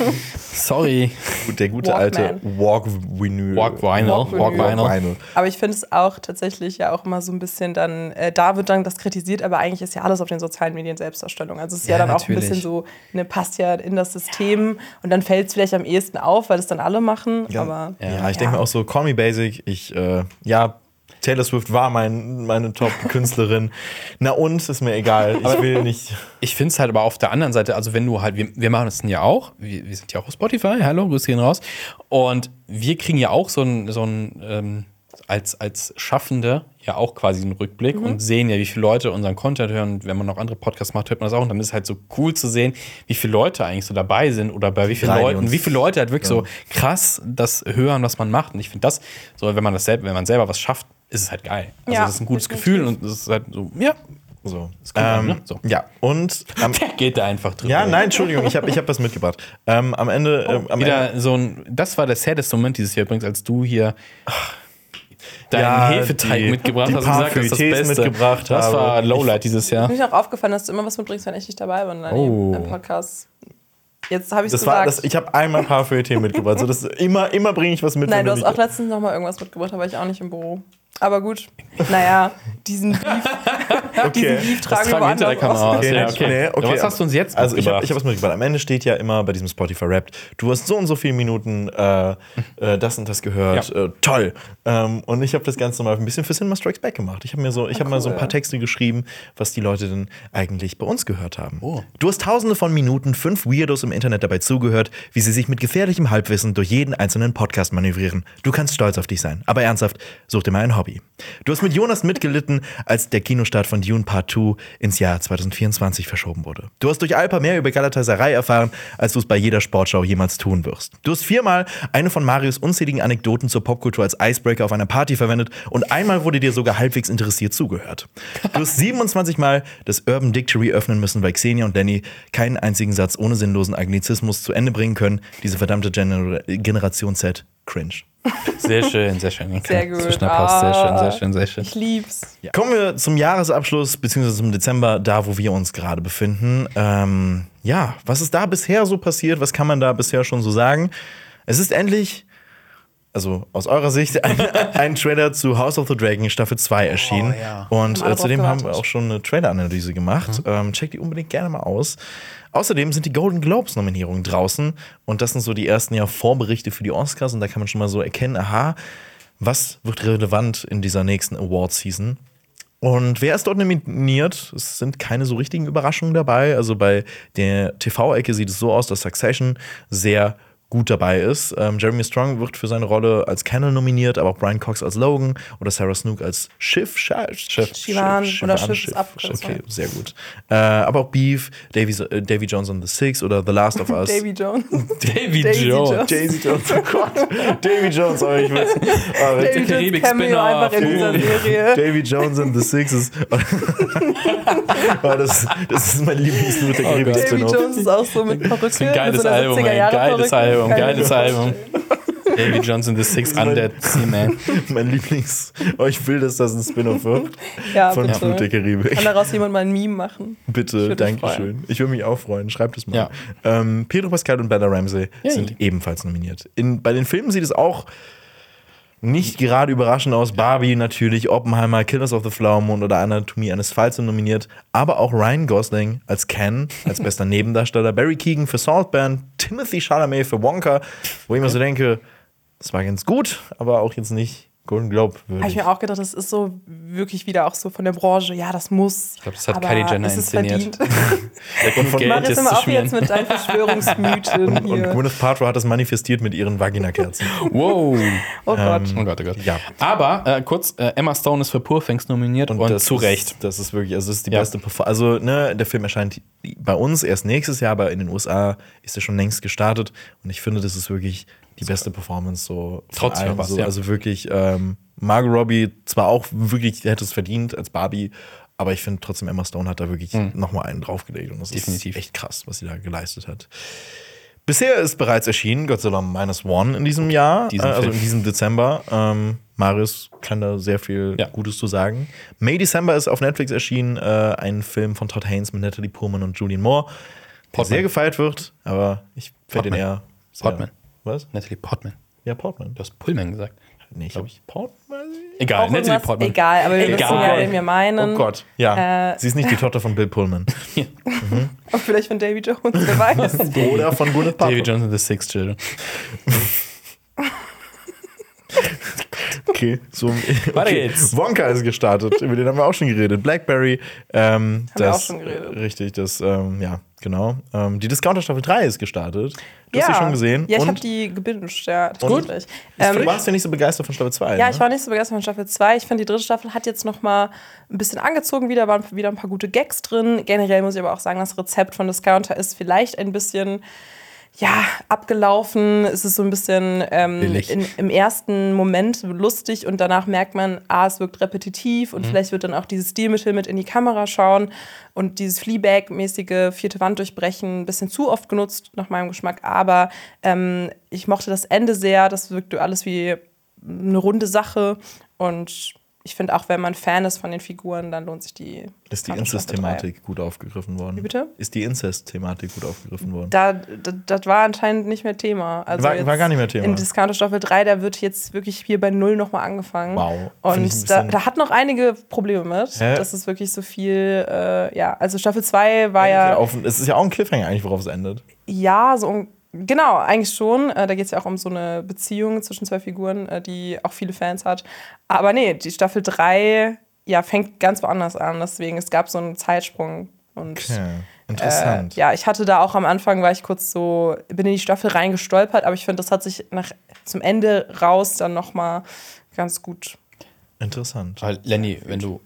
Sorry. Gut, der gute Walkman. alte Walk Vinyl. Walk Vinyl. Walk Walk Vinyl. Vinyl. Vinyl. Aber ich finde es auch tatsächlich ja auch immer so ein bisschen dann, äh, da wird dann das kritisiert, aber eigentlich ist ja alles auf den sozialen Medien Selbstdarstellung. Also es ist ja, Ja, dann auch ein natürlich. bisschen so, ne, passt ja in das System und dann fällt es vielleicht am ehesten auf, weil es dann alle machen. Ja, Aber ja, ich denke mir auch so, Call Me Basic, ich, äh, ja, Taylor Swift war mein, meine Top-Künstlerin. Na und, ist mir egal. Ich will nicht. Ich finde es halt aber auf der anderen Seite, also wenn du halt, wir, wir machen das ja auch, wir, wir sind ja auch auf Spotify, hallo, Grüße gehen raus. Und wir kriegen ja auch so ein, so ein ähm, als, als Schaffende ja auch quasi einen Rückblick Mhm. und sehen ja, wie viele Leute unseren Content hören. Und wenn man noch andere Podcasts macht, hört man das auch. Und dann ist es halt so cool zu sehen, wie viele Leute eigentlich so dabei sind oder bei wie vielen Leuten, uns. wie viele Leute halt wirklich so krass das hören, was man macht. Und ich finde das, so wenn man das selber, wenn man selber was schafft, ist es halt geil. Also Ja, das ist ein gutes definitiv. Gefühl und das ist halt so, ja, So. kommt an, Ähm, ne? So. Ja, und. Am, der geht da einfach drüber. ja, nein, Entschuldigung, ich habe ich hab was mitgebracht. Ähm, am Ende. ähm, am Ende Wieder so ein, das war der saddest Moment dieses Jahr übrigens, als du hier deinen Ja, Hefeteig die- mitgebracht die hast und gesagt hast, das Beste. mitgebracht das war Lowlight dieses Jahr. Mir ist auch aufgefallen, dass du immer was mitbringst, wenn ich nicht dabei bin in Oh. deinem Podcast. Jetzt habe ich es gesagt. das, ich habe einmal Parfüm-Tee mitgebracht. So, das, immer immer bringe ich was mit. Nein, du hast auch letztens noch mal irgendwas mitgebracht, da war ich auch nicht im Büro. Aber gut, naja, diesen Beef, diesen Beef tragen wir tragen wir hinter der Kamera. Okay, Ja, nee, okay. nee, okay. Was hast du uns jetzt Also ich habe ich hab was mitgebracht. Am Ende steht ja immer bei diesem Spotify Rap, du hast so und so viele Minuten äh, äh, das und das gehört. Ja. Äh, toll. Ähm, und ich habe das Ganze mal ein bisschen für Cinema Strikes Back gemacht. Ich habe mir so, ich habe mal so ein paar Texte geschrieben, was die Leute denn eigentlich bei uns gehört haben. Oh. Du hast tausende von Minuten fünf Weirdos im Internet dabei zugehört, wie sie sich mit gefährlichem Halbwissen durch jeden einzelnen Podcast manövrieren. Du kannst stolz auf dich sein. Aber ernsthaft, such dir mal ein Hobby. Du hast mit Jonas mitgelitten, als der Kinostart von Dune Part 2 ins Jahr 2024 verschoben wurde. Du hast durch Alpa mehr über Galatasaray erfahren, als du es bei jeder Sportschau jemals tun wirst. Du hast viermal eine von Marius unzähligen Anekdoten zur Popkultur als Icebreaker auf einer Party verwendet und einmal wurde dir sogar halbwegs interessiert zugehört. Du hast 27 Mal das Urban Dictionary öffnen müssen, weil Xenia und Danny keinen einzigen Satz ohne sinnlosen Anglizismus zu Ende bringen können. Diese verdammte Gener Generation Z. Cringe. Sehr schön, sehr schön. Okay. Sehr gut. Zwischenapplaus, sehr schön, Ah. sehr schön, sehr schön. Ich lieb's. Kommen wir zum Jahresabschluss, beziehungsweise zum Dezember, da wo wir uns gerade befinden. Ähm, ja, was ist da bisher so passiert? Was kann man da bisher schon so sagen? Es ist endlich, also aus eurer Sicht, ein, ein Trailer zu House of the Dragon Staffel 2 erschienen. Oh, ja. Und äh, zudem haben wir auch schon eine Trailer-Analyse gemacht. Ähm, checkt die unbedingt gerne mal aus. Außerdem sind die Golden Globes-Nominierungen draußen. Und das sind so die ersten ja Vorberichte für die Oscars. Und da kann man schon mal so erkennen, aha, was wird relevant in dieser nächsten Award-Season? Und wer ist dort nominiert? Es sind keine so richtigen Überraschungen dabei. Also bei der TV-Ecke sieht es so aus, dass Succession sehr gut dabei ist. Ähm, Jeremy Strong wird für seine Rolle als Kendall nominiert, aber auch Brian Cox als Logan oder Sarah Snook als Schiff. Schiff Shivan oder Schiff ist Schiff. Abkürzung. Okay, sehr gut. Äh, aber auch Beef, Davy, äh, Davy Jones on the Six oder The Last of Us. Davy Jones. Davy Jones. Jones. Daisy Jones, oh Gott. Davy Jones, oh, ich will's. Oh, Davy Jones Karibik Spin-off. einfach in dieser Serie. Davy Jones and the Six ist. oh, das, das ist mein Lieblings-Luther Oh Gott. Davy Spin-off. Jones ist auch so mit Perücke. Ein geiles Album, 70er ey. Jahre Geiles Perücke. Album, geiles Album. Davy Johnson, The Six Undead Seaman. Mein Lieblings. Oh, ich will, dass das ein Spin-off wird. Ja, Von Flut der bitte. Karibik. Kann daraus jemand mal ein Meme machen? Bitte, danke schön. Ich würde mich auch freuen. Schreibt es mal. Ja. Ähm, Pedro Pascal und Bella Ramsey Yay. sind ebenfalls nominiert. In, bei den Filmen sieht es auch nicht gerade überraschend aus. Barbie natürlich, Oppenheimer, Killers of the Flower Moon oder Anatomie eines Falls nominiert. Aber auch Ryan Gosling als Ken, als bester Nebendarsteller, Barry Keegan für Saltburn, Timothy Chalamet für Wonka, wo ich mir so denke, das war ganz gut, aber auch jetzt nicht Golden Globe Habe ich mir auch gedacht, das ist so wirklich wieder auch so von der Branche. Ja, das muss. Ich glaub, das hat Kylie Jenner inszeniert. Und von- Geld jetzt immer zu auf jetzt mit deinen Verschwörungsmythen Und hier. Gwyneth Paltrow hat das manifestiert mit ihren Vaginakerzen. Wow. Oh Gott. Oh Gott, oh Gott. ja. Aber äh, kurz, äh, Emma Stone ist für Poor Things nominiert und, das zu ist, Recht. Das ist wirklich, also das ist die Ja. beste Performance. Also, ne, der Film erscheint bei uns erst nächstes Jahr, aber in den USA ist er schon längst gestartet. Und ich finde, das ist wirklich die beste Performance so. allen auch was, so. ja. Also wirklich, ähm, Margot Robbie zwar auch wirklich, hätte es verdient als Barbie, aber ich finde trotzdem, Emma Stone hat da wirklich noch mal einen draufgelegt. Und das Mhm. Definitiv. ist echt krass, was sie da geleistet hat. Bisher ist bereits erschienen Godzilla Minus One in diesem Jahr, Diesen äh, also Film. in diesem Dezember. Ähm, Marius kann da sehr viel Ja. Gutes zu sagen. May December ist auf Netflix erschienen, äh, ein Film von Todd Haynes mit Natalie Portman und Julian Moore, der Portman. sehr gefeiert wird, aber ich finde den eher. Portman. Was? Natalie Portman. Ja, Portman. Du hast Pullman gesagt. Nee, ich glaube, Portman. Egal, Auch Natalie Portman. Egal, aber wir Egal. wissen ja, wen wir meinen. Oh Gott, ja. Äh, Sie ist nicht die Tochter von Bill Pullman. Und vielleicht von Davy Jones, wer weiß. Oder von Gwyneth Davy Paltrow. Johnson, The Six Children. Okay, so. Weiter Okay. geht's. Wonka ist gestartet, über den haben wir auch schon geredet. Blackberry. Ähm, wir das, auch schon geredet. Richtig, das, ähm, ja, genau. Ähm, die Discounter Staffel 3 ist gestartet. Du hast ja. die schon gesehen. Ja, ich und habe die gebinged, ja, Und? tatsächlich. du Ähm, warst ja nicht so begeistert von Staffel 2. ja, ne? ich war nicht so begeistert von Staffel 2. Ich finde, die dritte Staffel hat jetzt noch mal ein bisschen angezogen wieder, waren wieder ein paar gute Gags drin. Generell muss ich aber auch sagen, das Rezept von Discounter ist vielleicht ein bisschen ja, abgelaufen. Es ist so ein bisschen ähm, in, im ersten Moment lustig und danach merkt man, ah, es wirkt repetitiv Mhm. und vielleicht wird dann auch dieses Stilmittel mit in die Kamera schauen und dieses Fleabag-mäßige vierte Wand durchbrechen ein bisschen zu oft genutzt, nach meinem Geschmack. Aber ähm, ich mochte das Ende sehr. Das wirkte alles wie eine runde Sache und ich finde auch, wenn man Fan ist von den Figuren, dann lohnt sich die. Ist die. Incest-Thematik gut aufgegriffen worden? Wie bitte? Ist die Incest-Thematik gut aufgegriffen worden? Da, da, das war anscheinend nicht mehr Thema. Also War- war gar nicht mehr Thema. In Discounter Staffel 3, da wird jetzt wirklich hier bei Null nochmal angefangen. Wow. Ein Und da, da hat noch einige Probleme mit. Hä? Das ist wirklich so viel, äh, ja, also Staffel 2 war Ja. ja, Auf, es ist ja auch ein Cliffhanger eigentlich, worauf es endet. ja, so un- genau, eigentlich schon. Äh, da geht es ja auch um so eine Beziehung zwischen zwei Figuren, äh, die auch viele Fans hat. Aber nee, die Staffel 3, ja, fängt ganz woanders an. Deswegen, es gab so einen Zeitsprung. Und Okay. äh, Interessant. ja, ich hatte da auch am Anfang, war ich kurz so, bin in die Staffel reingestolpert, aber ich finde, das hat sich nach, zum Ende raus dann nochmal ganz gut Interessant. Weil, Lenny, wenn du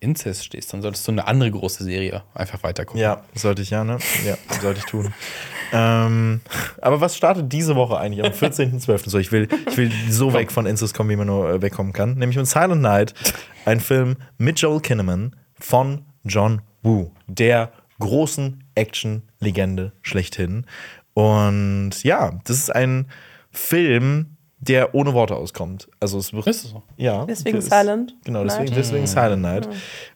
Inzest stehst, dann solltest du eine andere große Serie einfach weiter gucken. Ja, sollte ich ja, ne? Ja, sollte ich tun. ähm, aber was startet diese Woche eigentlich am 14.12.? So, ich will, ich will so weg von Incest kommen, wie man nur äh, wegkommen kann. Nämlich mit Silent Night, ein Film mit Joel Kinnaman von John Woo, der großen Action-Legende schlechthin. Und ja, das ist ein Film, der ohne Worte auskommt. Also es wird. Ist es so? Ja. Deswegen das- Silent Genau, deswegen, Night. deswegen Silent Night.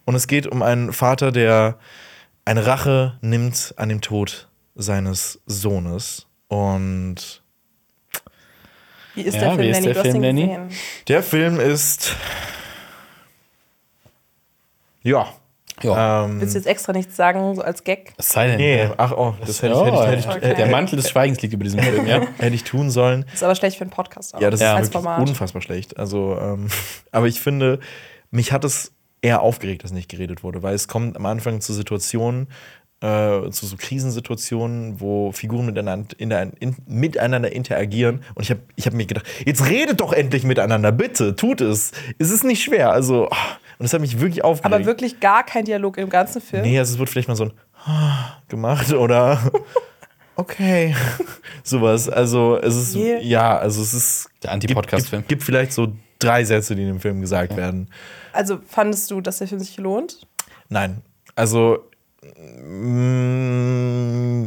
Und es geht um einen Vater, der eine Rache nimmt an dem Tod seines Sohnes. Und Wie ist Ja, der Film, wie ist Lenny? der Du hast Film, ihn Lenny? gesehen. der Film ist. Ja. Ja. Ähm, Willst du jetzt extra nichts sagen, so als Gag? Silent. nee, ach oh, das hätte ich, Oh, hätte ich, hätte ich, hätte, Der Mantel des Schweigens liegt über diesem Film, ja? hätte ich tun sollen. Ist aber schlecht für einen Podcast. Auch. Ja, das Ja. ist als wirklich Format. unfassbar schlecht. Also, ähm, aber ich finde, mich hat es eher aufgeregt, dass nicht geredet wurde, weil es kommt am Anfang zu Situationen, äh, zu so Krisensituationen, wo Figuren miteinander, in der, in, miteinander interagieren. Und ich habe ich hab mir gedacht, jetzt redet doch endlich miteinander, bitte, tut es. Es ist nicht schwer. Also, ah, und es hat mich wirklich aufgeregt. Aber wirklich gar kein Dialog im ganzen Film. Nee, also es wird vielleicht mal so ein gemacht oder okay. Sowas. Also es ist Je- ja, also es ist Der Anti-Podcast-Film. Gibt, gibt vielleicht so drei Sätze, die in dem Film gesagt werden. Also fandest du, dass der Film sich lohnt? Nein. Also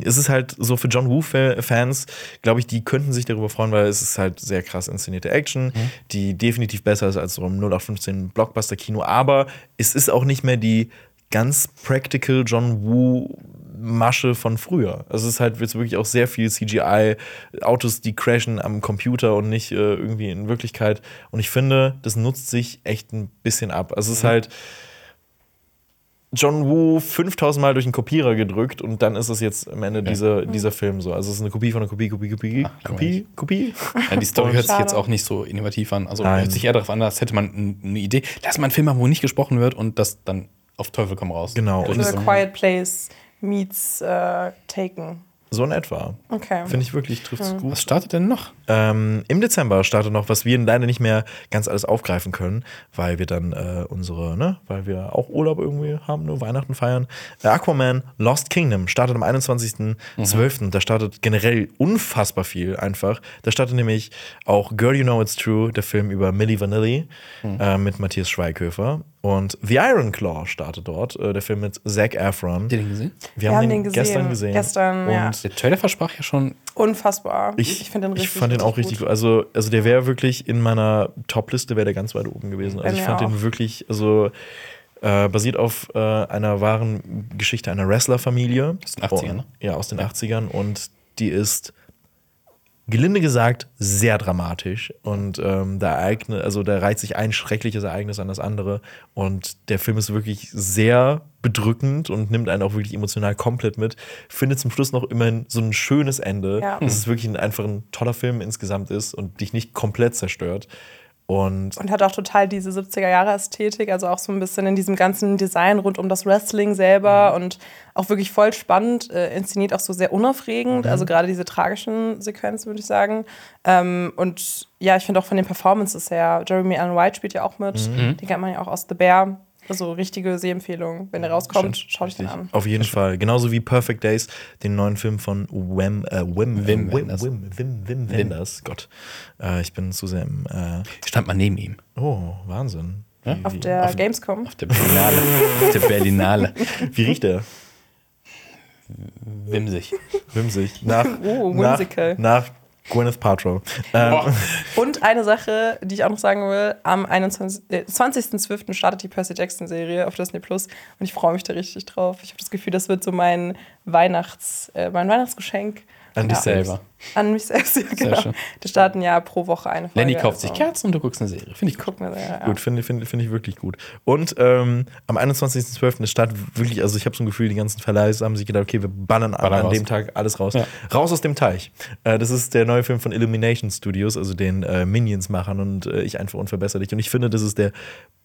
es ist halt so für John Woo-Fans, glaube ich, die könnten sich darüber freuen, weil es ist halt sehr krass inszenierte Action, die definitiv besser ist als so im 0815 Blockbuster-Kino. Aber es ist auch nicht mehr die ganz practical John Woo Masche von früher. Also es ist halt jetzt wirklich auch sehr viel CGI, Autos, die crashen am Computer und nicht äh, irgendwie in Wirklichkeit. Und ich finde, das nutzt sich echt ein bisschen ab. Also es ist halt John Woo 5000 Mal durch einen Kopierer gedrückt und dann ist es jetzt am Ende dieser, dieser Film so. Also es ist eine Kopie von einer Kopie, Kopie, Kopie, Kopie, Kopie. Ja, die Story hört sich jetzt auch nicht so innovativ an. Also Nein. hört sich eher darauf an, als hätte man eine Idee. Lass mal einen Film machen, wo nicht gesprochen wird und das dann auf Teufel komm raus. Genau. Und Oder so- Quiet Place meets äh, Taken. So in etwa. Okay. Finde ich wirklich, trifft es gut. Was startet denn noch? Ähm, Im Dezember startet noch, was wir leider nicht mehr ganz alles aufgreifen können, weil wir dann äh, unsere, ne, weil wir auch Urlaub irgendwie haben, nur Weihnachten feiern. Äh, Aquaman Lost Kingdom startet am 21.12. Da startet generell unfassbar viel einfach. Da startet nämlich auch Girl You Know It's True, der Film über Milli Vanilli äh, mit Matthias Schweighöfer. Und The Iron Claw startet dort, äh, der Film mit Zac Efron. Habt ihr den gesehen? Wir, haben den, gestern gesehen. Gestern, ja. Und Der Trailer versprach ja schon. Unfassbar. ich, finde den richtig ich fand den auch richtig gut. Also, also der wäre wirklich in meiner Top-Liste, wäre der ganz weit oben gewesen. Also ich fand auch. den wirklich, also äh, basiert auf äh, einer wahren Geschichte einer Wrestlerfamilie. Aus den 80ern, ne? Ja, aus den 80ern. Und die ist gelinde gesagt sehr dramatisch und ähm, da ereignet, also da reiht sich ein schreckliches Ereignis an das andere und der Film ist wirklich sehr bedrückend und nimmt einen auch wirklich emotional komplett mit. Findet zum Schluss noch immerhin so ein schönes Ende, Ja. dass es wirklich ein, einfach ein toller Film insgesamt ist und dich nicht komplett zerstört. Und Und hat auch total diese 70er-Jahre-Ästhetik, also auch so ein bisschen in diesem ganzen Design rund um das Wrestling selber Mhm. und auch wirklich voll spannend, äh, inszeniert auch so sehr unaufregend, Mhm. also gerade diese tragischen Sequenzen, würde ich sagen. Ähm, und ja, ich finde auch von den Performances her, Jeremy Allen White spielt ja auch mit, Mhm. den kennt man ja auch aus The Bear. Also richtige Sehempfehlung. Wenn der rauskommt, schau dich den an. Auf jeden Fall. Genauso wie Perfect Days, den neuen Film von Wim, äh, Wim, Wim äh, Wim, Wenders. Wim, Wim, Wim Wenders. Gott. Äh, ich bin zu sehr im. Äh, Stand mal neben ihm. oh, Wahnsinn. Wie, Auf wie, der Gamescom. Auf der Berlinale. auf der Berlinale. wie riecht der? Wimsig. Wimsig. Nach, Oh, nach, whimsical. nach Gwyneth Paltrow. Ähm, Und eine Sache, die ich auch noch sagen will: am 21 äh, 20.12. startet die Percy Jackson-Serie auf Disney Plus und ich freue mich da richtig drauf. Ich habe das Gefühl, das wird so mein, Weihnachts-, äh, mein Weihnachtsgeschenk. An dich Ja. Selber. An mich selbst, ja, genau. schön. Die starten ja pro Woche eine Folge. Lenny kauft sich also. Kerzen und du guckst eine Serie. Finde ich Guck mir, ja, ja. Gut, finde find, find ich wirklich gut. Und ähm, am 21.12. ist Start wirklich, also ich habe so ein Gefühl, die ganzen Verleihs haben sich gedacht, okay, wir ballern an, Ballern an raus. dem Tag alles raus. Ja. Raus aus dem Teich. Äh, das ist der neue Film von Illumination Studios, also den äh, Minions-Machern und äh, ich einfach unverbesserlich. Und ich finde, das ist der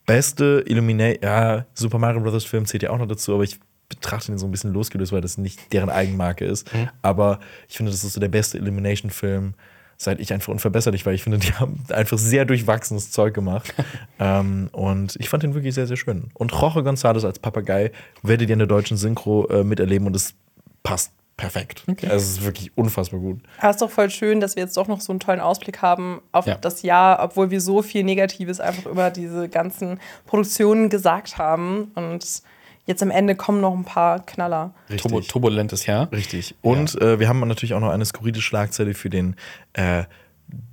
beste Illumination, ja, Super Mario Bros. Film zählt ja auch noch dazu, aber ich betrachte den so ein bisschen losgelöst, weil das nicht deren Eigenmarke ist. Aber ich finde, das ist so der beste Illumination-Film seid ich einfach unverbesserlich, weil ich finde, die haben einfach sehr durchwachsenes Zeug gemacht. ähm, und ich fand den wirklich sehr, sehr schön. Und Jorge González als Papagei werdet ihr in der deutschen Synchro äh, miterleben und es passt perfekt. Also es ist wirklich unfassbar gut. Aber es ist doch voll schön, dass wir jetzt doch noch so einen tollen Ausblick haben auf Ja. das Jahr, obwohl wir so viel Negatives einfach über diese ganzen Produktionen gesagt haben. Und jetzt am Ende kommen noch ein paar Knaller. Turbo, turbulentes Jahr. Richtig. Und äh, wir haben natürlich auch noch eine skurrile Schlagzeile für den äh,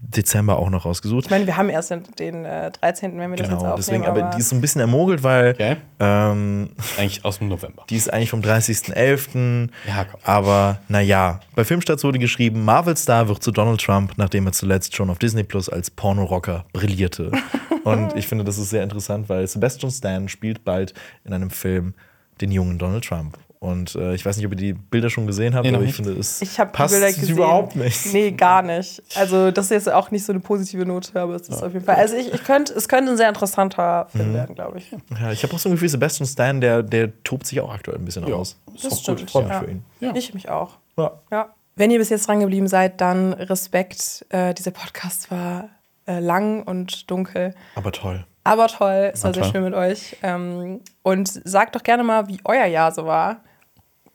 Dezember auch noch rausgesucht. Ich meine, wir haben erst den, den äh, 13., wenn wir das jetzt Genau, aufnehmen. deswegen, aber die ist so ein bisschen ermogelt, weil Okay. ähm, Eigentlich aus dem November. die ist eigentlich vom 30.11. Ja, komm. Aber naja, bei Filmstarts wurde geschrieben, Marvel-Star wird zu Donald Trump, nachdem er zuletzt schon auf Disney Plus als Pornorocker brillierte. Und ich finde, das ist sehr interessant, weil Sebastian Stan spielt bald in einem Film den jungen Donald Trump. Und äh, ich weiß nicht, ob ihr die Bilder schon gesehen habt, Nee, aber ich finde, es ich habe passt überhaupt nicht. Nee, gar nicht. Also, das ist jetzt auch nicht so eine positive Note, aber es ist auf jeden Fall. Also, ich, ich könnte, es könnte ein sehr interessanter Mhm. Film werden, glaube ich. Ja, ich habe auch so ein Gefühl, Sebastian Stan, der, der tobt sich auch aktuell ein bisschen Ja. aus. Das auch stimmt, gut. Freut mich ja. für ihn. Ja. Ich mich auch. Ja. Ja. Wenn ihr bis jetzt dran geblieben seid, dann Respekt. Äh, dieser Podcast war äh, lang und dunkel. Aber toll. Aber toll, es war War sehr toll. schön mit euch. Ähm, und sagt doch gerne mal, wie euer Jahr so war.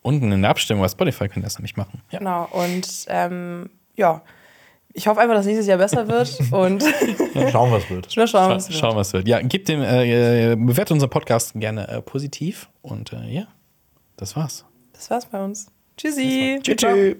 Unten in der Abstimmung bei Spotify könnt ihr das nämlich machen. Ja. Genau. Und ähm, ja, ich hoffe einfach, dass nächstes Jahr besser wird. und Schauen, was wird. mal schauen, Scha was wird. schauen, was wird. Ja, gebt dem, äh, äh, bewertet unseren Podcast gerne äh, positiv. Und äh, ja, das war's. Das war's bei uns. Tschüssi. Tschüss.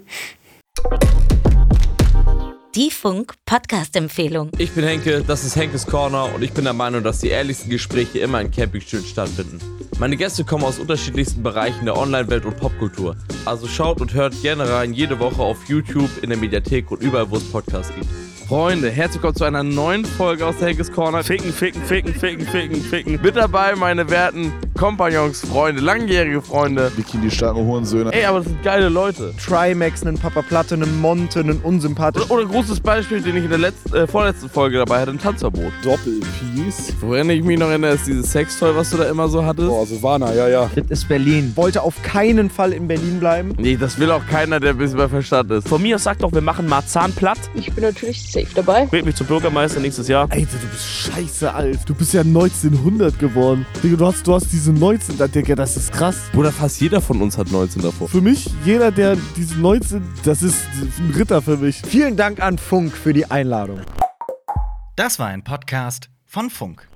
Die Funk-Podcast-Empfehlung. Ich bin Henke, das ist Henkes Corner und ich bin der Meinung, dass die ehrlichsten Gespräche immer in Campingstühlen stattfinden. Meine Gäste kommen aus unterschiedlichsten Bereichen der Online-Welt und Popkultur. Also schaut und hört gerne rein, jede Woche auf YouTube, in der Mediathek und überall, wo es Podcasts gibt. Freunde, herzlich willkommen zu einer neuen Folge aus der Henkes Corner. Ficken, ficken, ficken, ficken, ficken, ficken. Mit dabei meine werten Kompagnons, Freunde, langjährige Freunde. Bikini-starken Hurensöhne. Ey, aber das sind geile Leute. Trimax, einen Papa Platte, einen Monte, einen unsympathischen. Oder, oder ein großes Beispiel, den ich in der letzten, äh, vorletzten Folge dabei hatte, ein Tanzverbot. Doppel-Peace. Woran ich mich noch erinnere, ist dieses Sextoy, was du da immer so hattest. Oh, Silvana, ja, ja. Das ist Berlin. Wollte auf keinen Fall in Berlin bleiben. Nee, das will auch keiner, der ein bisschen bei Verstand ist. Von mir aus sagt doch, wir machen Marzahn platt. Ich bin natürlich safe dabei. Wählt mich zum Bürgermeister nächstes Jahr. Alter, du bist scheiße alt. Du bist ja 1900 geworden. Digga, du hast, du hast diese 19, da, Digga, das ist krass. Bruder, fast jeder von uns hat 19 davor. Für mich, jeder, der diese 19, das ist ein Ritter für mich. Vielen Dank an Funk für die Einladung. Das war ein Podcast von Funk.